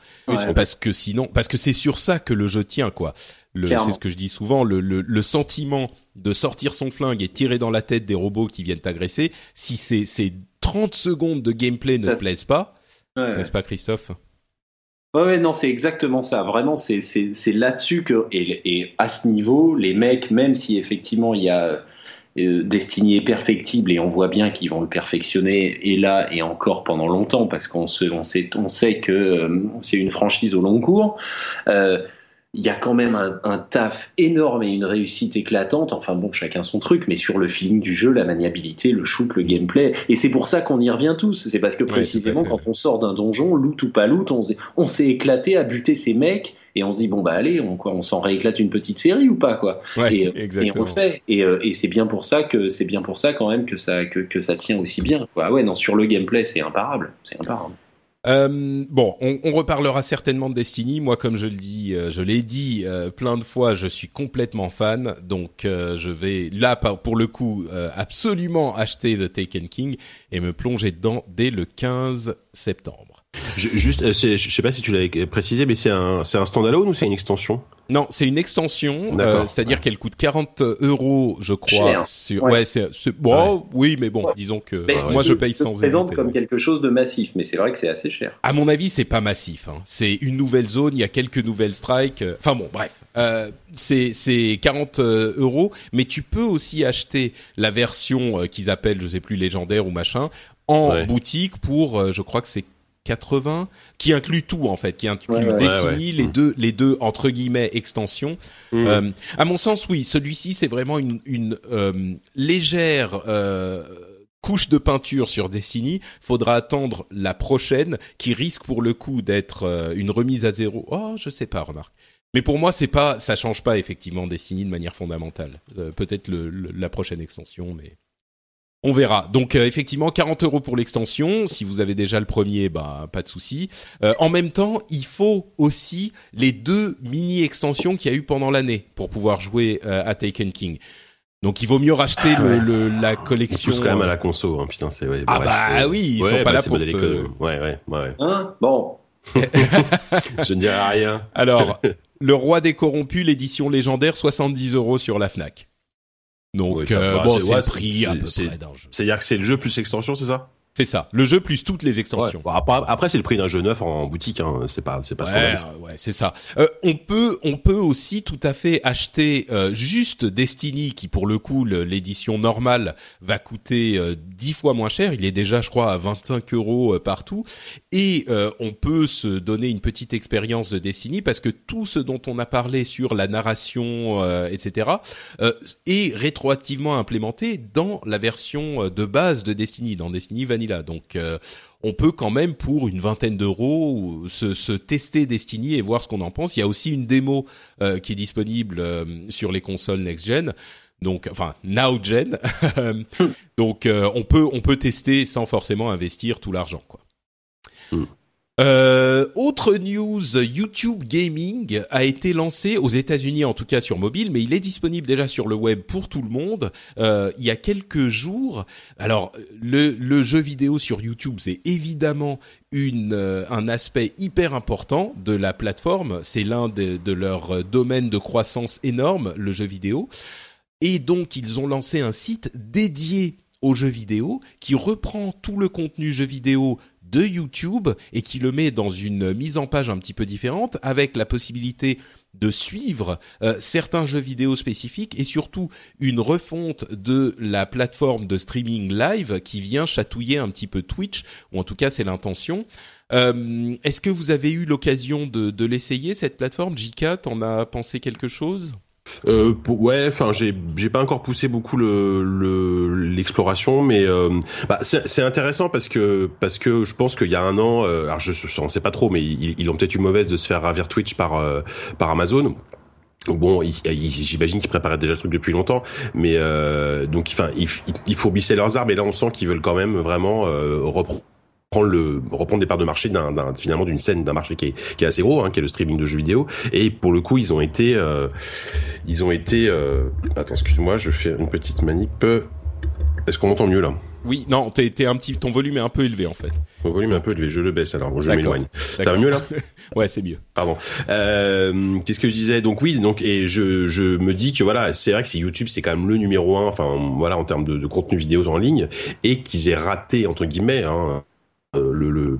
parce que sinon, parce que c'est sur ça que le jeu tient, quoi c'est ce que je dis souvent, le, le, le, sentiment de sortir son flingue et tirer dans la tête des robots qui viennent t'agresser, si ces, ces 30 secondes de gameplay ne te plaisent pas, n'est-ce pas Christophe? Ouais, ouais, non, c'est exactement ça. Vraiment, c'est, c'est, là-dessus que, et, et, à ce niveau, les mecs, même si effectivement il y a euh, Destiny est perfectible et on voit bien qu'ils vont le perfectionner et là et encore pendant longtemps parce qu'on se, on sait, on sait que euh, c'est une franchise au long cours. Euh, il y a quand même un, taf énorme et une réussite éclatante. Enfin bon, chacun son truc, mais sur le feeling du jeu, la maniabilité, le shoot, le gameplay. Et c'est pour ça qu'on y revient tous. C'est parce que précisément, quand on sort d'un donjon, loot ou pas loot, on, s'est éclaté à buter ces mecs et on se dit bon bah allez, on, on s'en rééclate une petite série ou pas quoi. et, on le fait. Euh, et, c'est bien pour ça que c'est bien pour ça quand même que ça que, que ça tient aussi bien. Quoi. Ah ouais, non, sur le gameplay, c'est imparable. C'est imparable. Euh, bon, on, on, reparlera certainement de Destiny. Moi, comme je le dis, euh, je l'ai dit euh, plein de fois, je suis complètement fan. Donc, euh, je vais là, pour le coup, absolument acheter The Taken King et me plonger dedans dès le 15 septembre. Je, juste, euh, je sais pas si tu l'avais précisé, mais c'est un, c'est un standalone ou c'est une extension? Non, c'est une extension, euh, c'est-à-dire qu'elle coûte 40 euros, je crois. ouais, c'est, bon, oui, mais bon, disons que moi je paye sans. présente comme quelque chose de massif, mais c'est vrai que c'est assez cher. À mon avis, c'est pas massif. Hein. C'est une nouvelle zone, il y a quelques nouvelles strikes. Euh, enfin bon, bref, euh, c'est c'est 40 euros, mais tu peux aussi acheter la version qu'ils appellent, je sais plus légendaire ou machin, en boutique pour, je crois que c'est 80 qui inclut tout en fait qui inclut Destiny les deux les deux entre guillemets extensions. Mmh. euh, à mon sens oui celui-ci c'est vraiment une, une euh, légère euh, couche de peinture sur Destiny. Faudra attendre la prochaine qui risque pour le coup d'être euh, une remise à zéro. Oh je sais pas remarque. Mais pour moi c'est pas ça change pas effectivement Destiny de manière fondamentale. Euh, peut-être le, la prochaine extension mais on verra. Donc euh, effectivement, 40 euros pour l'extension. Si vous avez déjà le premier, bah pas de souci. Euh, en même temps, il faut aussi les deux mini extensions qu'il y a eu pendant l'année pour pouvoir jouer euh, à Taken King. Donc il vaut mieux racheter le, la collection. On quand même à la conso, hein, putain, c'est Ah bah oui, ils sont pas bah, là pour. Te... Ouais, ouais, ouais. Hein? Bon. Je ne dirai rien. Alors, le roi des corrompus, l'édition légendaire, 70 euros sur la Fnac. Donc euh, bon, c'est le prix à peu près. C'est-à-dire que c'est le jeu plus extension, c'est ça? C'est ça, le jeu plus toutes les extensions. après, après c'est le prix d'un jeu neuf en boutique, hein. c'est pas, c'est pas. Ouais, ouais, c'est ça. Euh, on peut, on peut aussi tout à fait acheter euh, juste Destiny, qui pour le coup l'édition normale va coûter euh, dix fois moins cher. Il est déjà, je crois, à 25 euros euh, partout, et on peut se donner une petite expérience de Destiny parce que tout ce dont on a parlé sur la narration, etc., est rétroactivement implémenté dans la version de base de Destiny, dans Destiny Vanilla Donc on peut quand même pour une vingtaine d'euros se, tester Destiny et voir ce qu'on en pense. Il y a aussi une démo qui est disponible sur les consoles next gen donc enfin now gen. donc euh, on peut on peut tester sans forcément investir tout l'argent quoi. Hmm. Euh, autre news, YouTube Gaming a été lancé aux États-Unis, en tout cas sur mobile, mais il est disponible déjà sur le web pour tout le monde. Euh, il y a quelques jours. Alors, le, le jeu vidéo sur YouTube, c'est évidemment une, euh, un aspect hyper important de la plateforme. C'est l'un de, de leurs domaines de croissance énorme, le jeu vidéo. Et donc, ils ont lancé un site dédié aux jeux vidéo qui reprend tout le contenu jeux vidéo de YouTube et qui le met dans une mise en page un petit peu différente avec la possibilité de suivre euh, certains jeux vidéo spécifiques et surtout une refonte de la plateforme de streaming live qui vient chatouiller un petit peu Twitch ou en tout cas c'est l'intention. Euh, Est-ce que vous avez eu l'occasion de, de l'essayer cette plateforme? J4 t'en as pensé quelque chose? Euh, ouais, enfin, j'ai j'ai pas encore poussé beaucoup le l'exploration, mais euh, bah, c'est intéressant parce que parce que je pense qu'il y a un an, euh, alors je ne sais pas trop, mais ils, ils ont peut-être eu mauvaise de se faire ravir Twitch par euh, par Amazon. Bon, j'imagine qu'ils préparaient déjà le truc depuis longtemps, mais euh, donc, enfin, ils, ils, fourbissaient leurs armes, et là, on sent qu'ils veulent quand même vraiment euh, reprendre reprendre le reprendre des parts de marché d'un finalement d'une scène d'un marché qui est, qui est assez gros, hein, qui est le streaming de jeux vidéo. Et pour le coup, ils ont été euh, ils ont été euh, attends, excuse-moi, je fais une petite manip. Est-ce qu'on entend mieux là? Oui, non, t'es, t'es un petit, ton volume est un peu élevé en fait. Mon volume est un peu élevé, je le baisse alors, je m'éloigne. Ça va mieux là? Ouais, c'est mieux. Pardon. Euh, qu'est-ce que je disais? Donc oui, donc et je, je me dis que voilà, c'est vrai que c'est YouTube, c'est quand même le numéro un, enfin voilà en termes de, de contenu vidéo en ligne, et qu'ils aient raté entre guillemets. Hein, le, le,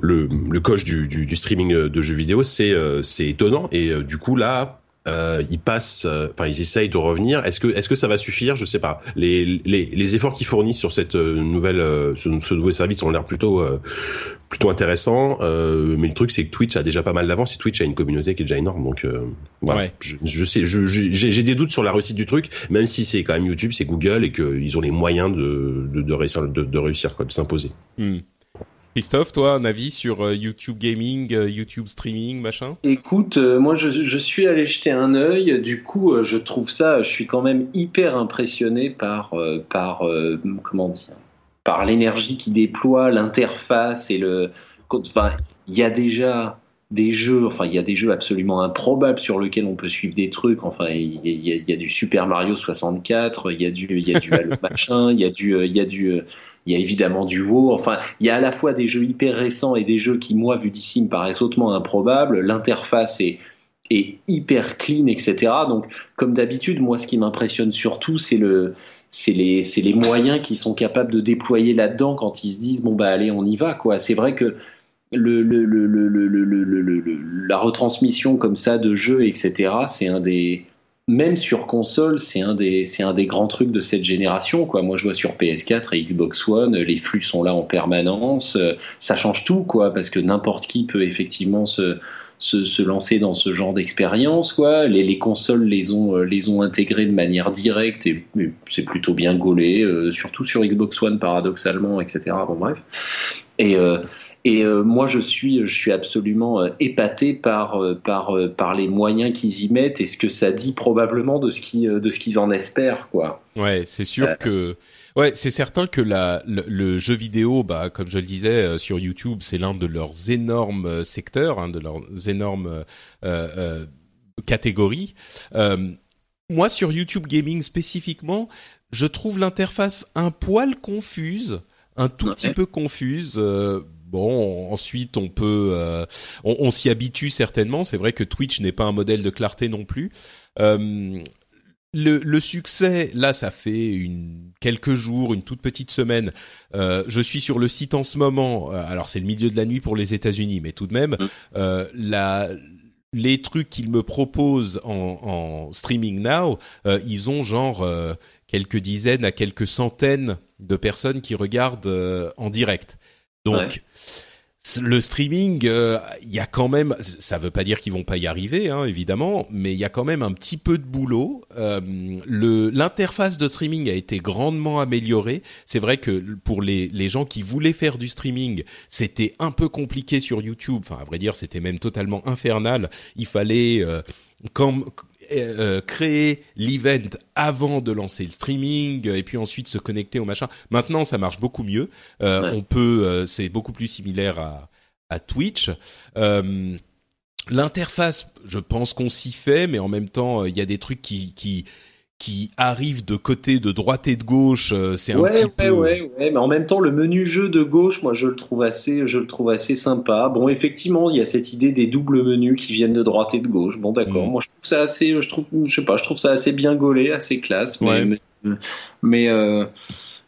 le, le coche du, du, du, streaming de jeux vidéo, c'est euh, c'est étonnant. Et euh, du coup, là, euh, ils passent, enfin ils essayent de revenir. Est-ce que est-ce que ça va suffire? Je sais pas. Les les, les efforts qu'ils fournissent sur cette nouvelle ce, ce nouveau service ont l'air plutôt plutôt intéressants. Euh, mais le truc c'est que Twitch a déjà pas mal d'avance et Twitch a une communauté qui est déjà énorme. Donc voilà. Ouais. Je, je, sais, j'ai des doutes sur la réussite du truc, même si c'est quand même YouTube, c'est Google et qu'ils ont les moyens de de, de réussir de, de réussir quoi, de s'imposer. Hmm. Christophe, toi, un avis sur euh, YouTube Gaming, euh, YouTube Streaming, machin? Écoute, euh, moi je, je, suis allé jeter un œil, du coup je trouve ça, je suis quand même hyper impressionné par, par comment dire, par l'énergie qui déploie, l'interface et le... Enfin, il y a déjà des jeux, enfin il y a des jeux absolument improbables sur lesquels on peut suivre des trucs. Enfin il y, a, y a, du Super Mario 64, il y a du il y a du machin, il y a du il y a du il y a évidemment du WoW. Enfin, il y a à la fois des jeux hyper récents et des jeux qui, moi, vu d'ici, me paraissent hautement improbables. L'interface est, hyper clean, etc. Donc, comme d'habitude, moi, ce qui m'impressionne surtout, c'est le, c'est les, moyens qu'ils sont capables de déployer là-dedans quand ils se disent bon bah allez, on y va quoi. C'est vrai que le, le, le, la retransmission comme ça de jeux, etc. C'est un des même sur console, c'est un des un des grands trucs de cette génération. Moi je vois sur PS4 et Xbox One, les flux sont là en permanence, euh, ça change tout parce que n'importe qui peut effectivement se se, lancer dans ce genre d'expérience. Les, les, consoles les ont euh, les ont intégrées de manière directe et, c'est plutôt bien gaulé, euh, surtout sur Xbox One paradoxalement etc. Bon bref. Et et euh, moi, je suis, je suis absolument euh, épaté par, euh, par, par les moyens qu'ils y mettent et ce que ça dit probablement de ce qu'ils, de ce qu'ils en espèrent, quoi. Ouais, c'est sûr que, ouais, c'est certain que la, le, jeu vidéo, bah, comme je le disais sur YouTube, c'est l'un de leurs énormes secteurs, hein, de leurs énormes catégories. moi, sur YouTube Gaming spécifiquement, je trouve l'interface un poil confuse, un tout petit peu confuse. Bon, ensuite on peut, euh, on, s'y habitue certainement. C'est vrai que Twitch n'est pas un modèle de clarté non plus. Euh, le, le, succès, là, ça fait une, quelques jours, une toute petite semaine. Euh, je suis sur le site en ce moment. Euh, alors, c'est le milieu de la nuit pour les États-Unis, mais tout de même, mmh. euh, la, les trucs qu'ils me proposent en, en streaming now, euh, ils ont genre quelques dizaines à quelques centaines de personnes qui regardent en direct. Donc, le streaming, euh, il y a quand même, ça veut pas dire qu'ils vont pas y arriver, hein, évidemment, mais il y a quand même un petit peu de boulot. Euh, l'interface de streaming a été grandement améliorée. C'est vrai que pour les les gens qui voulaient faire du streaming, c'était un peu compliqué sur YouTube. Enfin, à vrai dire, c'était même totalement infernal. Il fallait euh, comme euh, créer l'event avant de lancer le streaming et puis ensuite se connecter au machin. Maintenant, ça marche beaucoup mieux. Euh, On peut, euh, c'est beaucoup plus similaire à, à Twitch. Euh, L'interface, je pense qu'on s'y fait, mais en même temps, il y a des trucs qui, qui qui arrive de côté de droite et de gauche, euh, c'est un ouais, petit ouais, peu. Ouais, ouais, mais en même temps, le menu jeu de gauche, moi, je le trouve assez, je le trouve assez sympa. Bon, effectivement, il y a cette idée des doubles menus qui viennent de droite et de gauche. Bon, d'accord. Mm. Moi, je trouve ça assez, je trouve, je sais pas, je trouve ça assez bien gaulé, assez classe. Mais, Ouais. mais, mais, euh,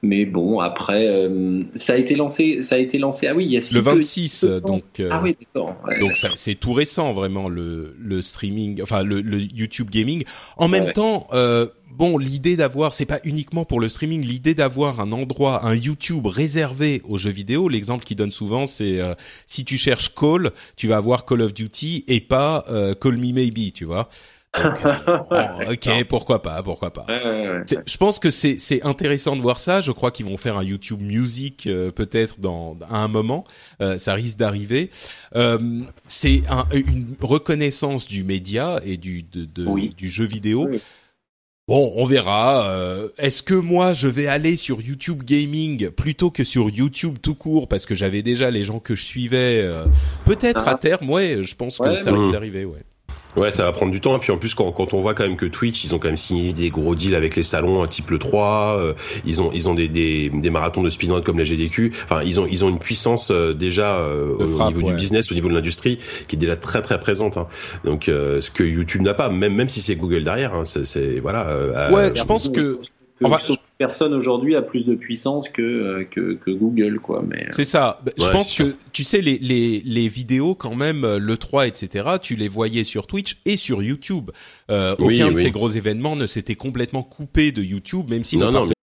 mais bon, après, euh, ça a été lancé, ça a été lancé. Ah oui, il y a si Le peu- 26, si peu de temps. donc. euh, Ah oui, d'accord. ouais, Donc ça- c'est tout récent vraiment le, le streaming, enfin le, le YouTube gaming. En même ouais. temps, euh, bon l'idée d'avoir, c'est pas uniquement pour le streaming, l'idée d'avoir un endroit, un YouTube réservé aux jeux vidéo. L'exemple qu'il donne souvent, c'est euh, si tu cherches Call, tu vas avoir Call of Duty et pas euh, Call Me Maybe, tu vois. Bon, ok, pourquoi pas, pourquoi pas. Je pense que c'est c'est intéressant de voir ça. Je crois qu'ils vont faire un YouTube Music euh, peut-être dans à un moment. Euh, ça risque d'arriver. Euh, c'est un- une reconnaissance du média et du de, de- Oui. du jeu vidéo. Oui. Bon, on verra. Euh, Est-ce que moi je vais aller sur YouTube Gaming plutôt que sur YouTube tout court? Parce que j'avais déjà les gens que je suivais. euh, Peut-être Ah. à terme, ouais. Je pense que ça risque d'arriver, ouais. Ouais, ça va prendre du temps. Et puis en plus, quand, quand on voit quand même que Twitch, ils ont quand même signé des gros deals avec les salons, un type le 3, euh, ils ont ils ont des, des, des marathons de speedrun comme la GDQ. Enfin, ils ont ils ont une puissance euh, déjà euh, au frappe, niveau ouais. du business, au niveau de l'industrie, qui est déjà très très présente. hein. Donc, euh, ce que YouTube n'a pas, même même si c'est Google derrière, hein, c'est c'est- voilà. euh, Ouais, euh, je pense que que Enfin, sauf que personne aujourd'hui a plus de puissance que, euh, que, que Google, quoi. Mais C'est ça. Bah, je Ouais, pense c'est que tu sais les les les vidéos quand même euh, le 3 etc. Tu les voyais sur Twitch et sur YouTube. Euh, Oui, aucun de oui. ces gros événements ne s'était complètement coupé de YouTube, même si non on non, partait-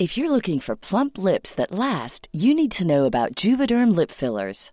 If you're looking for plump lips that last, you need to know about Juvederm lip fillers.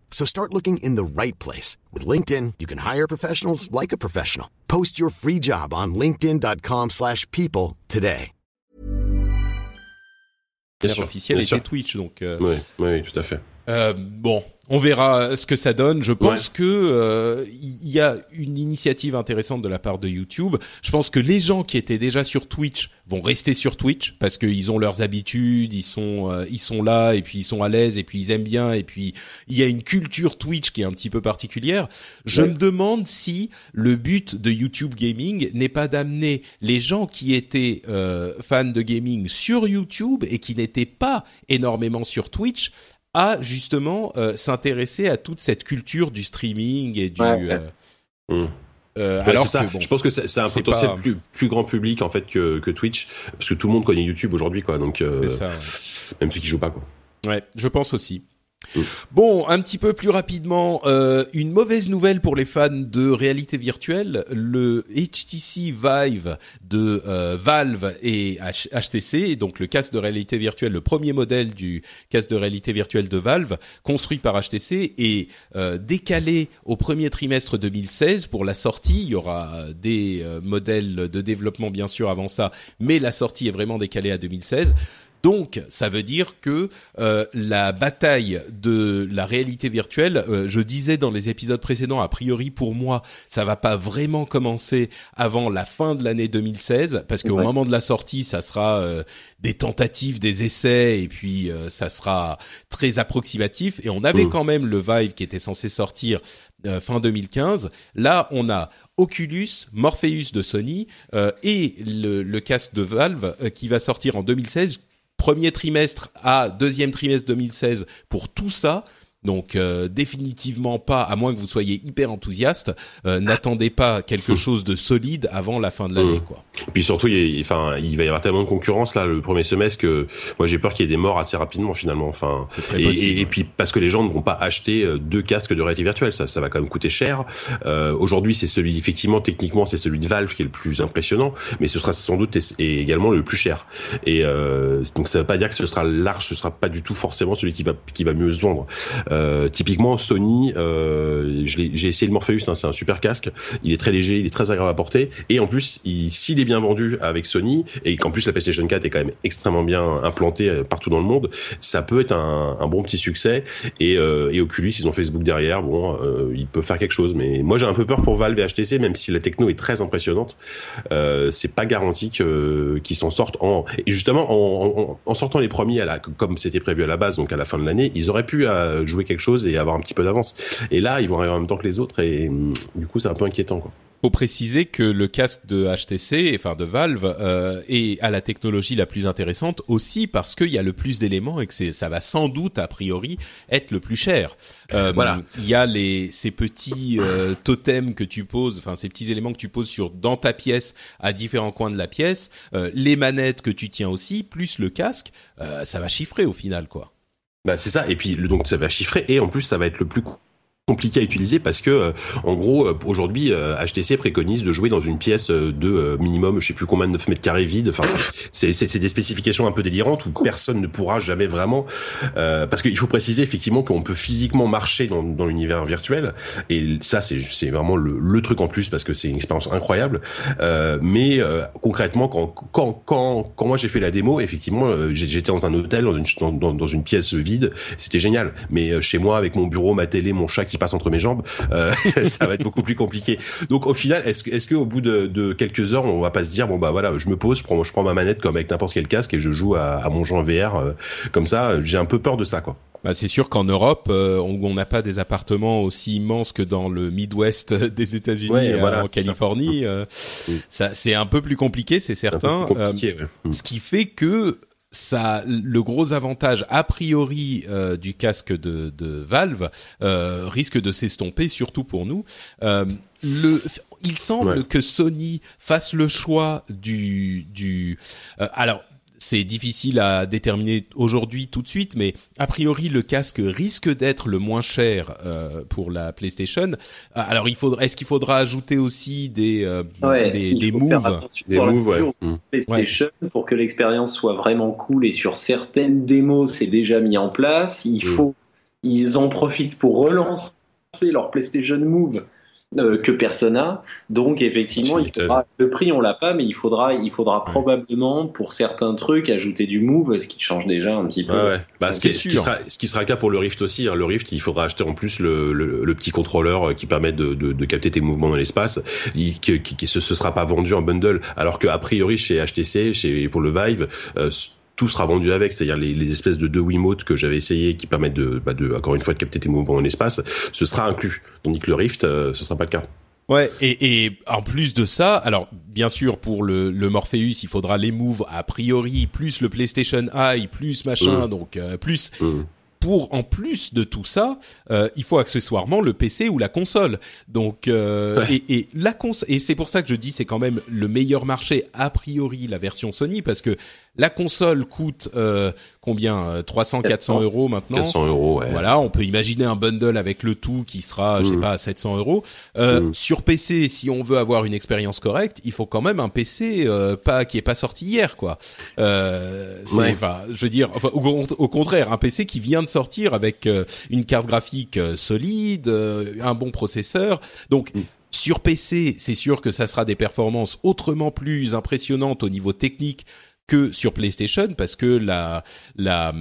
So start looking in the right place. With LinkedIn, you can hire professionals like a professional. Post your free job on linkedin.com/people slash people today. bien sûr, officiel bien était sûr. Twitch, donc. euh, Oui, oui, tout à fait. Euh, bon, on verra ce que ça donne. Je pense que euh, il y a une initiative intéressante de la part de YouTube. Je pense que les gens qui étaient déjà sur Twitch vont rester sur Twitch parce qu'ils ont leurs habitudes, ils sont euh, ils sont là et puis ils sont à l'aise et puis ils aiment bien et puis il y a une culture Twitch qui est un petit peu particulière. Je Ouais. me demande si le but de YouTube Gaming n'est pas d'amener les gens qui étaient euh, fans de gaming sur YouTube et qui n'étaient pas énormément sur Twitch à justement euh, s'intéresser à toute cette culture du streaming et du Ouais, ouais. euh, Mm. euh, Ouais, alors ça. que bon, Je pense que c'est un potentiel pas- plus plus grand public en fait que que Twitch, parce que tout le monde connaît YouTube aujourd'hui, quoi. Donc euh, c'est ça, ouais. même ceux qui jouent pas, quoi. Ouais, je pense aussi. Bon, un petit peu plus rapidement, euh, une mauvaise nouvelle pour les fans de réalité virtuelle. Le HTC Vive de euh, Valve et HTC, donc le casque de réalité virtuelle, le premier modèle du casque de réalité virtuelle de Valve, construit par HTC, est euh, décalé au premier trimestre 2016 pour la sortie. Il y aura des modèles de développement bien sûr avant ça, mais la sortie est vraiment décalée à 2016. Donc, ça veut dire que euh, la bataille de la réalité virtuelle, euh, je disais dans les épisodes précédents, a priori pour moi, ça va pas vraiment commencer avant la fin de l'année 2016, parce qu'au moment de la sortie, ça sera euh, des tentatives, des essais, et puis ça sera très approximatif. Et on avait mmh. quand même le Vive qui était censé sortir fin 2015. Là, on a Oculus, Morpheus de Sony et le, le casque de Valve qui va sortir en 2016 premier trimestre à deuxième trimestre 2016 pour tout ça donc euh, définitivement pas, à moins que vous soyez hyper enthousiaste, euh, n'attendez pas quelque chose de solide avant la fin de l'année, mmh. quoi. Et puis surtout, il, enfin, il va y avoir tellement de concurrence là le premier semestre que moi j'ai peur qu'il y ait des morts assez rapidement finalement. Enfin, et, et, puis parce que les gens ne vont pas acheter euh, deux casques de réalité virtuelle, ça, ça va quand même coûter cher. Euh, Aujourd'hui, c'est celui, effectivement, techniquement, c'est celui de Valve qui est le plus impressionnant, mais ce sera sans doute et, également le plus cher. Et euh, donc ça veut pas dire que ce sera large, ce sera pas du tout forcément celui qui va qui va mieux se vendre. Euh, typiquement Sony, euh, j'ai essayé le Morpheus, hein, c'est un super casque. Il est très léger, il est très agréable à porter, et en plus, s'il est bien vendu avec Sony et qu'en plus la PlayStation 4 est quand même extrêmement bien implantée euh, partout dans le monde, ça peut être un, un bon petit succès. Et, euh, et, Oculus, ils ont Facebook derrière, bon, euh, ils peuvent faire quelque chose. Mais moi, j'ai un peu peur pour Valve et HTC, même si la techno est très impressionnante, c'est pas garanti qu'ils s'en sortent en et justement en, en, sortant les premiers à la, comme c'était prévu à la base, donc à la fin de l'année, ils auraient pu euh, jouer quelque chose et avoir un petit peu d'avance. Et là, ils vont arriver en même temps que les autres et hum, du coup, c'est un peu inquiétant, quoi faut préciser que le casque de HTC, enfin de Valve, euh, est à la technologie la plus intéressante aussi parce qu'il y a le plus d'éléments et que c'est, ça va sans doute a priori être le plus cher. Euh, voilà. Il y a les ces petits euh, totems que tu poses, enfin ces petits éléments que tu poses sur dans ta pièce à différents coins de la pièce, euh, les manettes que tu tiens aussi, plus le casque, euh, ça va chiffrer au final quoi. Bah c'est ça. Et puis donc ça va chiffrer. Et en plus ça va être le plus compliqué à utiliser parce que euh, en gros euh, aujourd'hui HTC euh, préconise de jouer dans une pièce de minimum je sais plus combien de 9 mètres carrés vide enfin c'est des spécifications un peu délirantes où personne ne pourra jamais vraiment parce qu'il faut préciser effectivement qu'on peut physiquement marcher dans, dans l'univers virtuel. Et ça c'est c'est vraiment le, le, truc en plus parce que c'est une expérience incroyable. Mais concrètement quand quand quand quand moi j'ai fait la démo effectivement j'étais dans un hôtel dans une dans, dans une pièce vide. C'était génial. Mais chez moi avec mon bureau ma télé mon chat qui passe entre mes jambes, euh, ça va être beaucoup plus compliqué. Donc au final, est-ce est-ce que au bout de, de, quelques heures, on va pas se dire bon bah voilà, je me pose, je prends, je prends ma manette comme avec n'importe quel casque et je joue à, à mon jeu en VR euh, comme ça. J'ai un peu peur de ça quoi. Bah c'est sûr qu'en Europe, euh, on n'a pas des appartements aussi immenses que dans le Midwest des États-Unis, voilà, en Californie. Ça, ça c'est un peu plus compliqué, c'est certain. Ce qui fait que ça, le gros avantage a priori euh, du casque de, de Valve euh, risque de s'estomper, surtout pour nous. Euh, le, il semble que Sony fasse le choix du, du. alors, c'est difficile à déterminer aujourd'hui tout de suite, mais a priori le casque risque d'être le moins cher euh, pour la PlayStation. Alors il faudra, est-ce qu'il faudra ajouter aussi des euh, des, des moves, des moves, ouais. Mm. PlayStation pour que l'expérience soit vraiment cool et sur certaines démos c'est déjà mis en place. Il mm. faut, ils en profitent pour relancer leur PlayStation Move euh, que Persona. Donc effectivement, il faudra, le prix on l'a pas, mais il faudra, il faudra probablement pour certains trucs ajouter du move, ce qui change déjà un petit peu. Ouais, ouais. Bah, ce, qui, ce, qui, sera, ce qui sera le cas pour le Rift aussi. Hein. Le Rift, il faudra acheter en plus le, le, le petit contrôleur euh, qui permet de, de, de, capter tes mouvements dans l'espace. Qui, qui, qui, ce, ce sera pas vendu en bundle, alors que a priori chez HTC, chez pour le Vive. Euh, tout sera vendu avec, c'est-à-dire les, les, espèces de deux Wiimote que j'avais essayé qui permettent de, bah de, encore une fois, de capter tes mouvements en espace, ce sera inclus. Tandis que le Rift, euh, ce sera pas le cas. Ouais, et, et, en plus de ça, alors bien sûr pour le, le Morpheus, il faudra les moves a priori plus le PlayStation Eye plus machin, mmh. donc euh, plus mmh pour en plus de tout ça, euh, il faut accessoirement le PC ou la console. Donc euh, et, et, la cons et c'est pour ça que je dis c'est quand même le meilleur marché a priori la version Sony parce que La console coûte euh, combien 300, 400 euros maintenant. 400 euros, ouais. Voilà, on peut imaginer un bundle avec le tout qui sera, je sais Mm. pas, à 700 euros. Euh, Mm. Sur PC, si on veut avoir une expérience correcte, il faut quand même un PC euh, pas qui est pas sorti hier, quoi. Euh, c'est, Ouais. enfin, je veux dire, enfin, au, au contraire, un PC qui vient de sortir avec euh, une carte graphique euh, solide, euh, un bon processeur. Donc Mm. sur PC, c'est sûr que ça sera des performances autrement plus impressionnantes au niveau technique que sur PlayStation parce que la la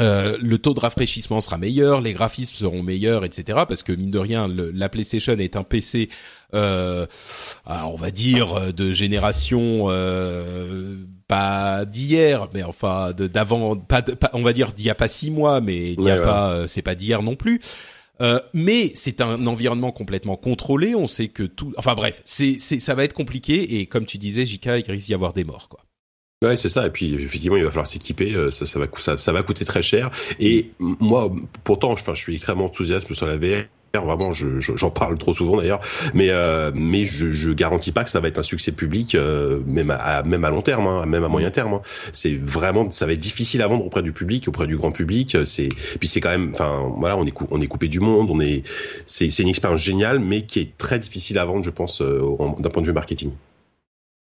euh, le taux de rafraîchissement sera meilleur, les graphismes seront meilleurs, etc. Parce que mine de rien, le- la PlayStation est un PC, euh, ah, on va dire euh, de génération euh, pas d'hier, mais enfin d'avant, pas, pas- on va dire d'il y a pas six mois, mais d'il y a Ouais, ouais. pas, euh, c'est pas d'hier non plus. Euh, mais c'est un environnement complètement contrôlé. On sait que tout. Enfin bref, c'est, ça va être compliqué. Et comme tu disais, JK, il risque d'y avoir des morts, quoi. Ouais, c'est ça. Et puis effectivement, il va falloir s'équiper. euh, Ça, ça va, ça, ça va coûter très cher. Et moi, pourtant, je, suis extrêmement enthousiaste sur la VR. Vraiment, je- je- j'en parle trop souvent d'ailleurs, mais euh, mais je, je garantis pas que ça va être un succès public, euh, même à, même à long terme, hein, même à moyen terme. hein. C'est vraiment, ça va être difficile à vendre auprès du public, auprès du grand public. C'est puis c'est quand même, enfin voilà, on est coupé du monde, on est, c'est c'est une expérience géniale, mais qui est très difficile à vendre, je pense, euh, d'un point de vue marketing.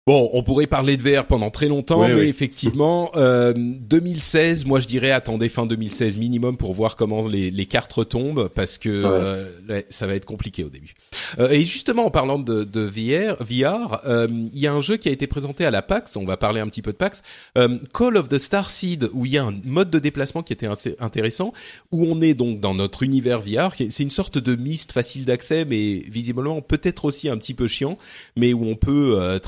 Bon, on pourrait parler de VR pendant très longtemps, Ouais, mais effectivement, euh, 2016, moi je dirais attendez fin 2016 minimum pour voir comment les, les cartes retombent, parce que euh, ouais, ça va être compliqué au début. Euh, et justement, en parlant de, de VR, VR, euh, il y a un jeu qui a été présenté à la PAX, on va parler un petit peu de PAX, euh, Call of the Star Seed, où il y a un mode de déplacement qui était assez intéressant, où on est donc dans notre univers VR, c'est une sorte de mist facile d'accès, mais visiblement peut-être aussi un petit peu chiant, mais où on peut euh,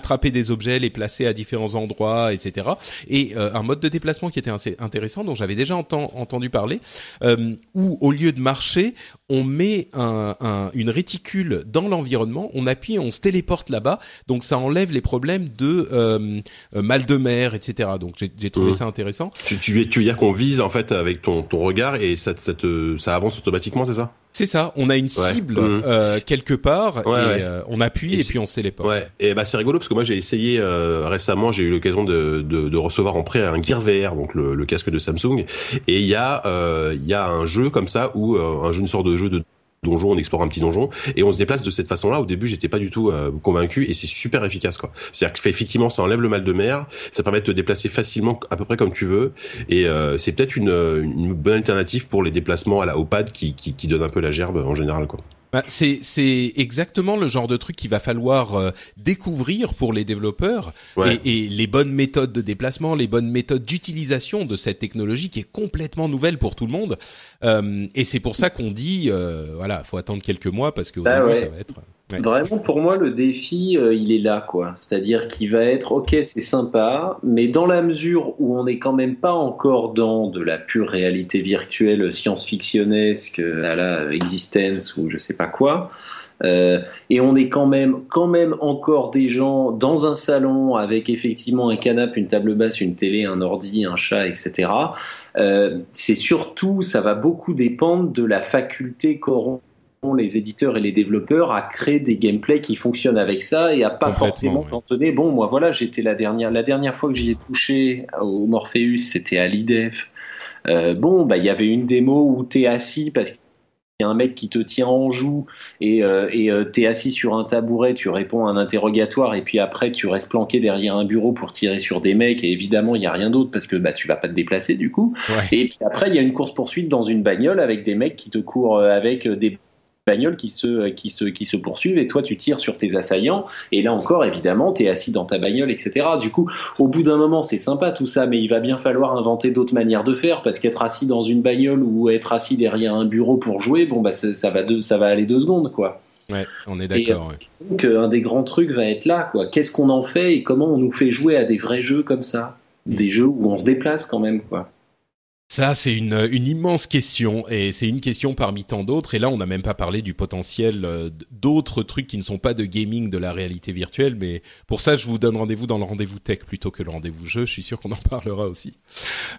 attraper des objets, les placer à différents endroits, etc. Et euh, un mode de déplacement qui était assez intéressant, dont j'avais déjà enten- entendu parler, euh, où au lieu de marcher, on met un, un- une réticule dans l'environnement, on appuie, on se téléporte là-bas, donc ça enlève les problèmes de euh, euh, mal de mer, etc. Donc j'ai trouvé Mhm. ça intéressant. Tu, tu, tu veux dire qu'on vise en fait avec ton, ton regard et ça, ça, te, ça avance automatiquement, c'est ça? C'est ça, on a une cible Mhm. euh, quelque part Ouais, et ouais. euh, on appuie Et puis on se téléporte. Ouais, et bah c'est rigolo parce que moi j'ai essayé euh, récemment, j'ai eu l'occasion de, de, de recevoir en prêt un Gear VR, donc le, le casque de Samsung, et il y a euh, il y a un jeu comme ça où euh, un jeu une sorte de jeu de donjon, on explore un petit donjon et on se déplace de cette façon-là. Au début, j'étais pas du tout euh, convaincu et c'est super efficace quoi. C'est-à-dire que effectivement, ça enlève le mal de mer, ça permet de te déplacer facilement à peu près comme tu veux et euh, c'est peut-être une, bonne alternative pour les déplacements à la au pad qui, qui qui donne un peu la gerbe en général quoi. Bah, c'est c'est exactement le genre de truc qu'il va falloir euh, découvrir pour les développeurs Ouais. et, et les bonnes méthodes de déplacement, les bonnes méthodes d'utilisation de cette technologie qui est complètement nouvelle pour tout le monde. Euh, et c'est pour ça qu'on dit euh, voilà, faut attendre quelques mois parce qu'au Bah début ouais. ça va être. Vraiment, pour moi, le défi, euh, il est là, quoi. C'est-à-dire qu'il va être, ok, c'est sympa, mais dans la mesure où on n'est quand même pas encore dans de la pure réalité virtuelle science-fictionnesque à la existence ou je sais pas quoi, euh, et on est quand même, quand même encore des gens dans un salon avec effectivement un canapé, une table basse, une télé, un ordi, un chat, etc. Euh, c'est surtout, ça va beaucoup dépendre de la faculté qu'auront les éditeurs et les développeurs à créer des gameplays qui fonctionnent avec ça et à pas forcément cantonner. Bon, moi voilà, j'étais la dernière, la dernière fois que j'y ai touché au Morpheus, c'était à l'IDEF. Euh, bon, bah il y avait une démo où t'es assis parce qu'il y a un mec qui te tient en joue et euh, et euh, t'es assis sur un tabouret, tu réponds à un interrogatoire et puis après tu restes planqué derrière un bureau pour tirer sur des mecs et évidemment il y a rien d'autre parce que bah tu vas pas te déplacer du coup. Ouais. Et puis après, il y a une course poursuite dans une bagnole avec des mecs qui te courent euh, avec des bagnoles qui se, euh, qui se, qui se poursuivent et toi tu tires sur tes assaillants et là encore évidemment tu es assis dans ta bagnole etc. Du coup au bout d'un moment c'est sympa tout ça mais il va bien falloir inventer d'autres manières de faire parce qu'être assis dans une bagnole ou être assis derrière un bureau pour jouer bon bah ça, ça va, deux, ça va aller deux secondes quoi. Ouais, on est d'accord. ouais. Donc euh, un des grands trucs va être là quoi. Qu'est-ce qu'on en fait et comment on nous fait jouer à des vrais jeux comme ça? Des jeux où on se déplace quand même quoi. Ça, c'est une, une immense question et c'est une question parmi tant d'autres. Et là, on n'a même pas parlé du potentiel euh, d'autres trucs qui ne sont pas de gaming de la réalité virtuelle. Mais pour ça, je vous donne rendez-vous dans le rendez-vous tech plutôt que le rendez-vous jeu. Je suis sûr qu'on en parlera aussi.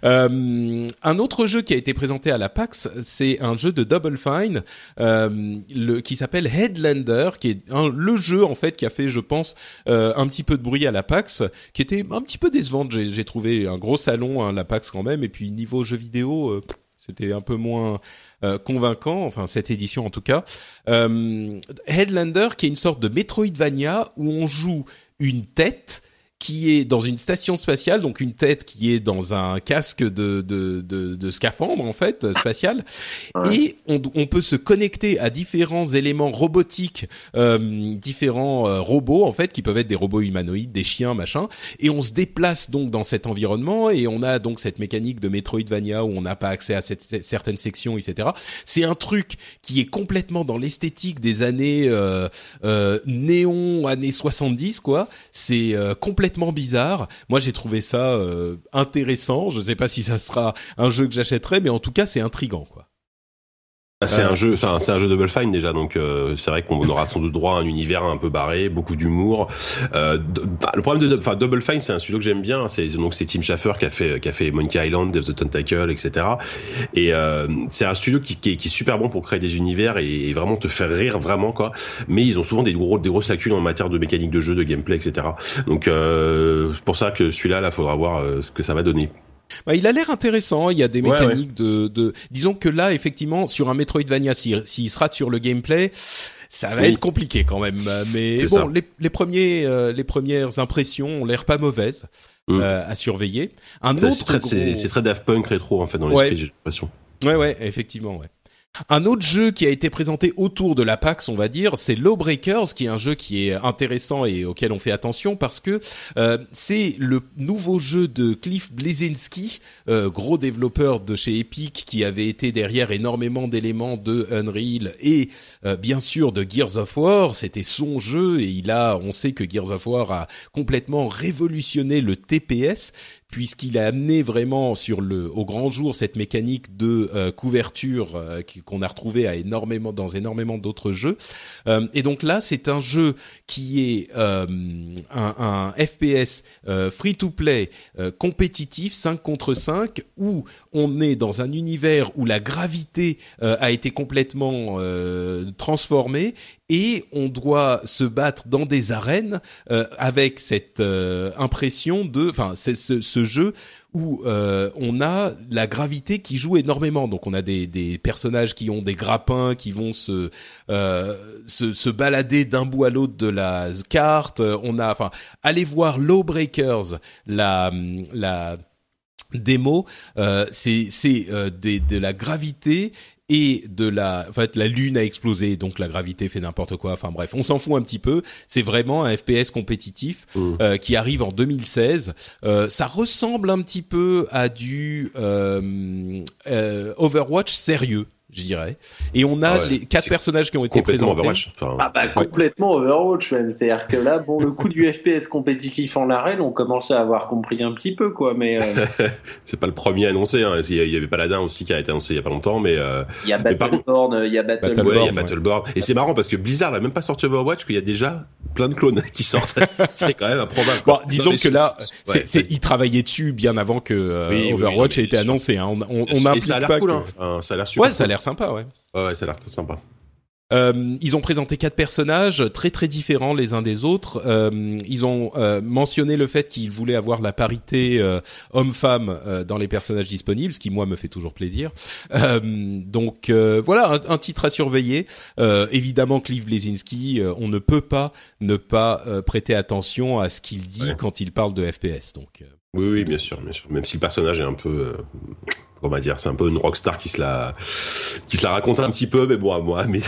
Euh, un autre jeu qui a été présenté à la PAX, c'est un jeu de Double Fine euh, qui s'appelle Headlander, qui est le jeu en fait qui a fait, je pense, euh, un petit peu de bruit à la PAX, qui était un petit peu décevante. J'ai trouvé un gros salon, hein, la PAX quand même, et puis niveau jeu vidéo, euh, c'était un peu moins euh, convaincant, enfin cette édition en tout cas. Euh, Headlander, qui est une sorte de Metroidvania où on joue une tête qui est dans une station spatiale, donc une tête qui est dans un casque de, de, de, de scaphandre en fait spatial, ouais. et on, on, peut se connecter à différents éléments robotiques, euh, différents euh, robots en fait qui peuvent être des robots humanoïdes, des chiens, machin, et on se déplace donc dans cet environnement et on a donc cette mécanique de Metroidvania où on n'a pas accès à cette, certaines sections, etc. C'est un truc qui est complètement dans l'esthétique des années euh, euh néon, années 70 quoi. C'est complètement bizarre. Moi, j'ai trouvé ça euh, intéressant. Je sais pas si ça sera un jeu que j'achèterai, mais en tout cas, c'est intrigant, quoi. C'est euh... un jeu, enfin c'est un jeu Double Fine déjà, donc euh, c'est vrai qu'on aura sans doute droit à un univers un peu barré, beaucoup d'humour. Euh, le problème de, enfin Double Fine, c'est un studio que j'aime bien. C'est donc c'est Tim Schafer qui a fait qui a fait Monkey Island, Death the Tentacle, etc. Et euh, c'est un studio qui, qui, est, qui, est, super bon pour créer des univers et, et, vraiment te faire rire vraiment quoi. Mais ils ont souvent des gros des grosses lacunes en matière de mécanique de jeu, de gameplay, etc. Donc euh, c'est pour ça que celui-là, là, faudra voir euh, ce que ça va donner. Bah, il a l'air intéressant. Il y a des mécaniques ouais. De, de, disons que là, effectivement, sur un Metroidvania, s'il si, se rate sur le gameplay, ça va oui. être compliqué quand même. Mais bon, les, les, premiers, euh, les premières impressions ont l'air pas mauvaises mm. euh, à surveiller. Un autre, c'est très, gros... très Daft Punk rétro en fait dans l'esprit, ouais. j'ai l'impression. Ouais, ouais, effectivement, ouais. Un autre jeu qui a été présenté autour de la PAX, on va dire, c'est Lawbreakers, qui est un jeu qui est intéressant et auquel on fait attention parce que euh, c'est le nouveau jeu de Cliff Bleszinski, euh, gros développeur de chez Epic, qui avait été derrière énormément d'éléments de Unreal et euh, bien sûr de Gears of War. C'était son jeu et il a, on sait que Gears of War a complètement révolutionné le TPS puisqu'il a amené vraiment sur le au grand jour cette mécanique de euh, couverture euh, qu'on a retrouvé à énormément dans énormément d'autres jeux. Euh, et donc là, c'est un jeu qui est euh, un, un, FPS euh, free to play compétitif 5 contre 5 où on est dans un univers où la gravité a été complètement transformée et on doit se battre dans des arènes euh, avec cette euh, impression de, enfin, ce, ce, jeu où euh, on a la gravité qui joue énormément. Donc on a des, personnages qui ont des grappins, qui vont se euh, se, balader d'un bout à l'autre de la carte. On a, enfin, allez voir Lawbreakers, la la démo, euh, c'est de la gravité et de la en fait la lune a explosé donc la gravité fait n'importe quoi. Enfin bref on s'en fout un petit peu. C'est vraiment un FPS compétitif mmh. euh, qui arrive en 2016 euh, ça ressemble un petit peu à du euh, euh Overwatch sérieux je dirais. Et on a ah ouais, les quatre personnages qui ont été présentés. Overwatch. Enfin, ah bah complètement ouais. Overwatch même. C'est-à-dire que là, bon, le coup du FPS compétitif en arène, on commençait à avoir compris un petit peu quoi, mais. Euh... c'est pas le premier annoncé. Hein. Il y avait Paladin aussi qui a été annoncé il y a pas longtemps, mais. Euh... Il y a Battleborn, il y a Battleborn. Ouais, il y a Battleborn. Et c'est marrant parce que Blizzard n'a même pas sorti Overwatch, qu'il y a déjà plein de clones qui sortent. c'est quand même improbable. Bon, disons que là, ouais, c'est, ils travaillaient dessus bien avant que euh, oui, Overwatch oui, ait été annoncé. Hein. On, on, on a ça a l'air cool. Hein. Ça a l'air super. Ouais, ça a l'air sympa, ouais. Ouais, ça a l'air très sympa. Euh, ils ont présenté quatre personnages très très différents les uns des autres. Euh, ils ont euh, mentionné le fait qu'ils voulaient avoir la parité homme-femme dans les personnages disponibles, ce qui moi me fait toujours plaisir. donc voilà un, un, titre à surveiller. évidemment, Cliff Blesinski, on ne peut pas ne pas prêter attention à ce qu'il dit ouais. quand il parle de FPS. Donc oui, oui, bien sûr, bien sûr. Même si le personnage est un peu on va dire, c'est un peu une rockstar qui se la, qui se la raconte un petit peu, mais bon, à moi, mais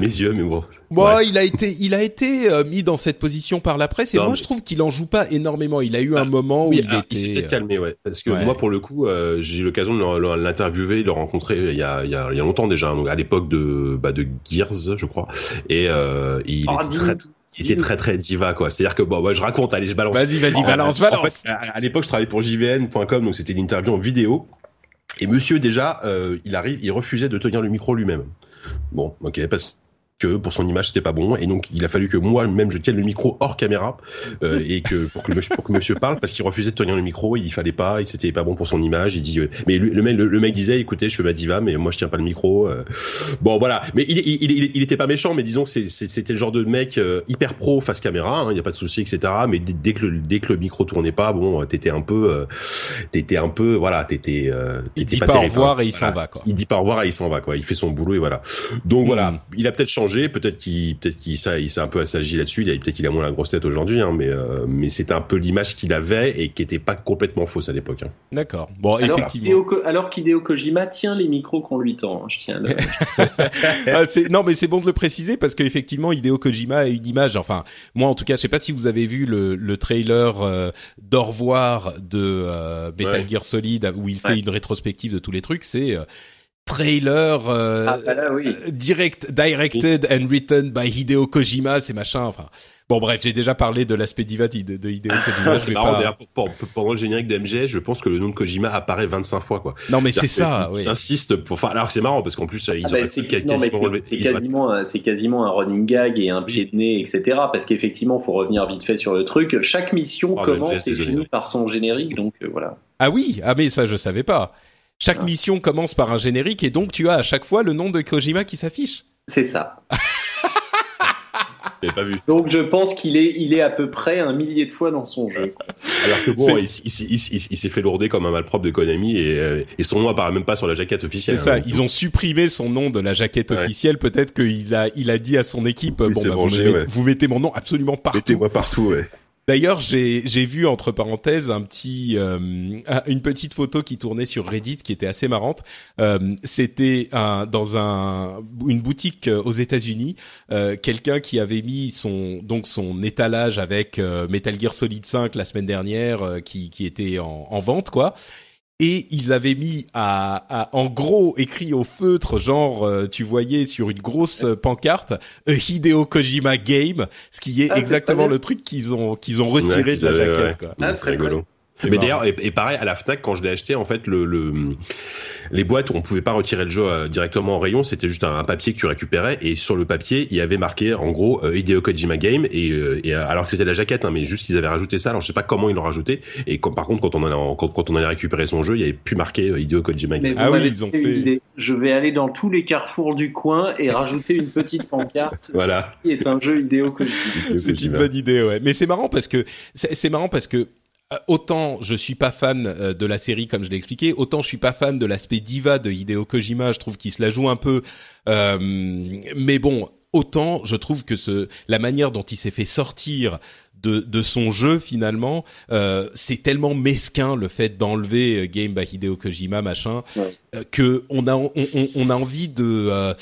mes yeux, mais bon. Bon, ouais. il a été, il a été euh, mis dans cette position par la presse et non, moi mais... je trouve qu'il en joue pas énormément. Il a eu un ah, moment où oui, il ah, était. Il s'était calmé, ouais. Parce que ouais. moi, pour le coup, euh, j'ai eu l'occasion de l'interviewer, de le rencontrer il y a, il y a, il y a longtemps déjà, donc à l'époque de, bah, de Gears, je crois. Et euh, il oh, était très il était très très diva quoi. C'est-à-dire que bon, moi je raconte, allez, je balance. Vas-y, vas-y, balance, en balance. Fait, à l'époque, je travaillais pour JVN.com, donc c'était une interview en vidéo. Et monsieur déjà, euh, il arrive, il refusait de tenir le micro lui-même. Bon, ok, parce que pour son image c'était pas bon. Et donc il a fallu que moi-même je tienne le micro hors caméra euh, et que pour que monsieur pour que monsieur parle parce qu'il refusait de tenir le micro il fallait pas il c'était pas bon pour son image. Il dit euh, mais le, mec le, mec disait écoutez je suis ma diva mais moi je tiens pas le micro euh. bon voilà. Mais il, il, il, il, était pas méchant mais disons que c'était le genre de mec euh, hyper pro face caméra il hein, y a pas de souci etc mais dès, que le dès que le micro tournait pas bon t'étais un peu t'étais un peu voilà t'étais il dit pas, au revoir et il s'en va quoi. Il dit pas au revoir et il s'en va quoi. Il fait son boulot et voilà. Donc voilà. Hmm. il a peut-être changé Peut-être qu'il, peut-être qu'il il s'est un peu assagi là-dessus. Il a peut-être qu'il a moins la grosse tête aujourd'hui, hein, mais euh, mais c'était un peu l'image qu'il avait et qui était pas complètement fausse à l'époque. Hein. D'accord. Bon, alors, effectivement. alors qu'Hideo Kojima tient les micros qu'on lui tend. Hein, je tiens. ah, non, mais c'est bon de le préciser parce qu'effectivement, Hideo Kojima a une image. Enfin, moi, en tout cas, je sais pas si vous avez vu le, le trailer euh, d'au revoir de euh, Metal Gear Solid où il fait une rétrospective de tous les trucs. C'est trailer euh, ah, bah oui. direct directed and written by Hideo Kojima c'est machin enfin. Bon bref j'ai déjà parlé de l'aspect diva de, de Hideo Kojima c'est marrant d'ailleurs pendant le générique de MGS je pense que le nom de Kojima apparaît 25 fois quoi. Non mais c'est ça il insiste pour enfin alors que c'est marrant parce qu'en plus ils ah bah, c'est quasiment c'est quasiment un running gag et un pied de nez etc parce qu'effectivement faut revenir vite fait sur le truc. Chaque mission ah, commence et finit par son générique donc euh, voilà. Ah oui ah mais ça je savais pas chaque ah. mission commence par un générique et donc tu as à chaque fois le nom de Kojima qui s'affiche. C'est ça. pas vu. Donc je pense qu'il est, il est à peu près un millier de fois dans son jeu. Alors que bon, il, s'est fait lourder comme un malpropre de Konami et, euh, et son nom apparaît même pas sur la jaquette officielle. C'est ça, hein. ils ont supprimé son nom de la jaquette officielle. Peut-être qu'il a, il a dit à son équipe, bon, bah, vous, mettez, mon nom absolument partout. Mettez-moi partout, ouais. D'ailleurs, j'ai vu entre parenthèses un petit euh, une petite photo qui tournait sur Reddit qui était assez marrante. Euh, C'était un, dans un une boutique euh, aux États-Unis, quelqu'un qui avait mis son donc son étalage avec Metal Gear Solid 5 la semaine dernière qui qui était en, en vente quoi et ils avaient mis à, en gros écrit au feutre genre euh, tu voyais sur une grosse pancarte A Hideo Kojima game ce qui est ah, exactement le truc qu'ils ont qu'ils ont retiré de la jaquette quoi. Ah, très rigolo. Mais d'ailleurs, et, pareil à la Fnac quand je l'ai acheté, en fait, le, le les boîtes, on pouvait pas retirer le jeu euh, directement en rayon, c'était juste un, papier que tu récupérais et sur le papier, il y avait marqué en gros euh, Hideo Kojima Game et, euh, et alors que c'était la jaquette, hein, mais juste ils avaient rajouté ça. Alors je sais pas comment ils l'ont rajouté et quand, par contre quand on allait quand, quand, on allait récupérer son jeu, il y avait plus marqué Hideo Kojima Game. ah oui, ils ont fait. Je vais aller dans tous les carrefours du coin et rajouter une petite pancarte. voilà. Qui est un jeu Hideo Kojima. C'est une bonne idée, ouais. Mais c'est marrant parce que c'est marrant parce que euh, autant je suis pas fan euh, de la série comme je l'ai expliqué, autant je suis pas fan de l'aspect diva de Hideo Kojima. Je trouve qu'il se la joue un peu, euh, mais bon, autant je trouve que ce la manière dont il s'est fait sortir de, de son jeu finalement, c'est tellement mesquin le fait d'enlever Game by Hideo Kojima machin que on a on, on, a envie de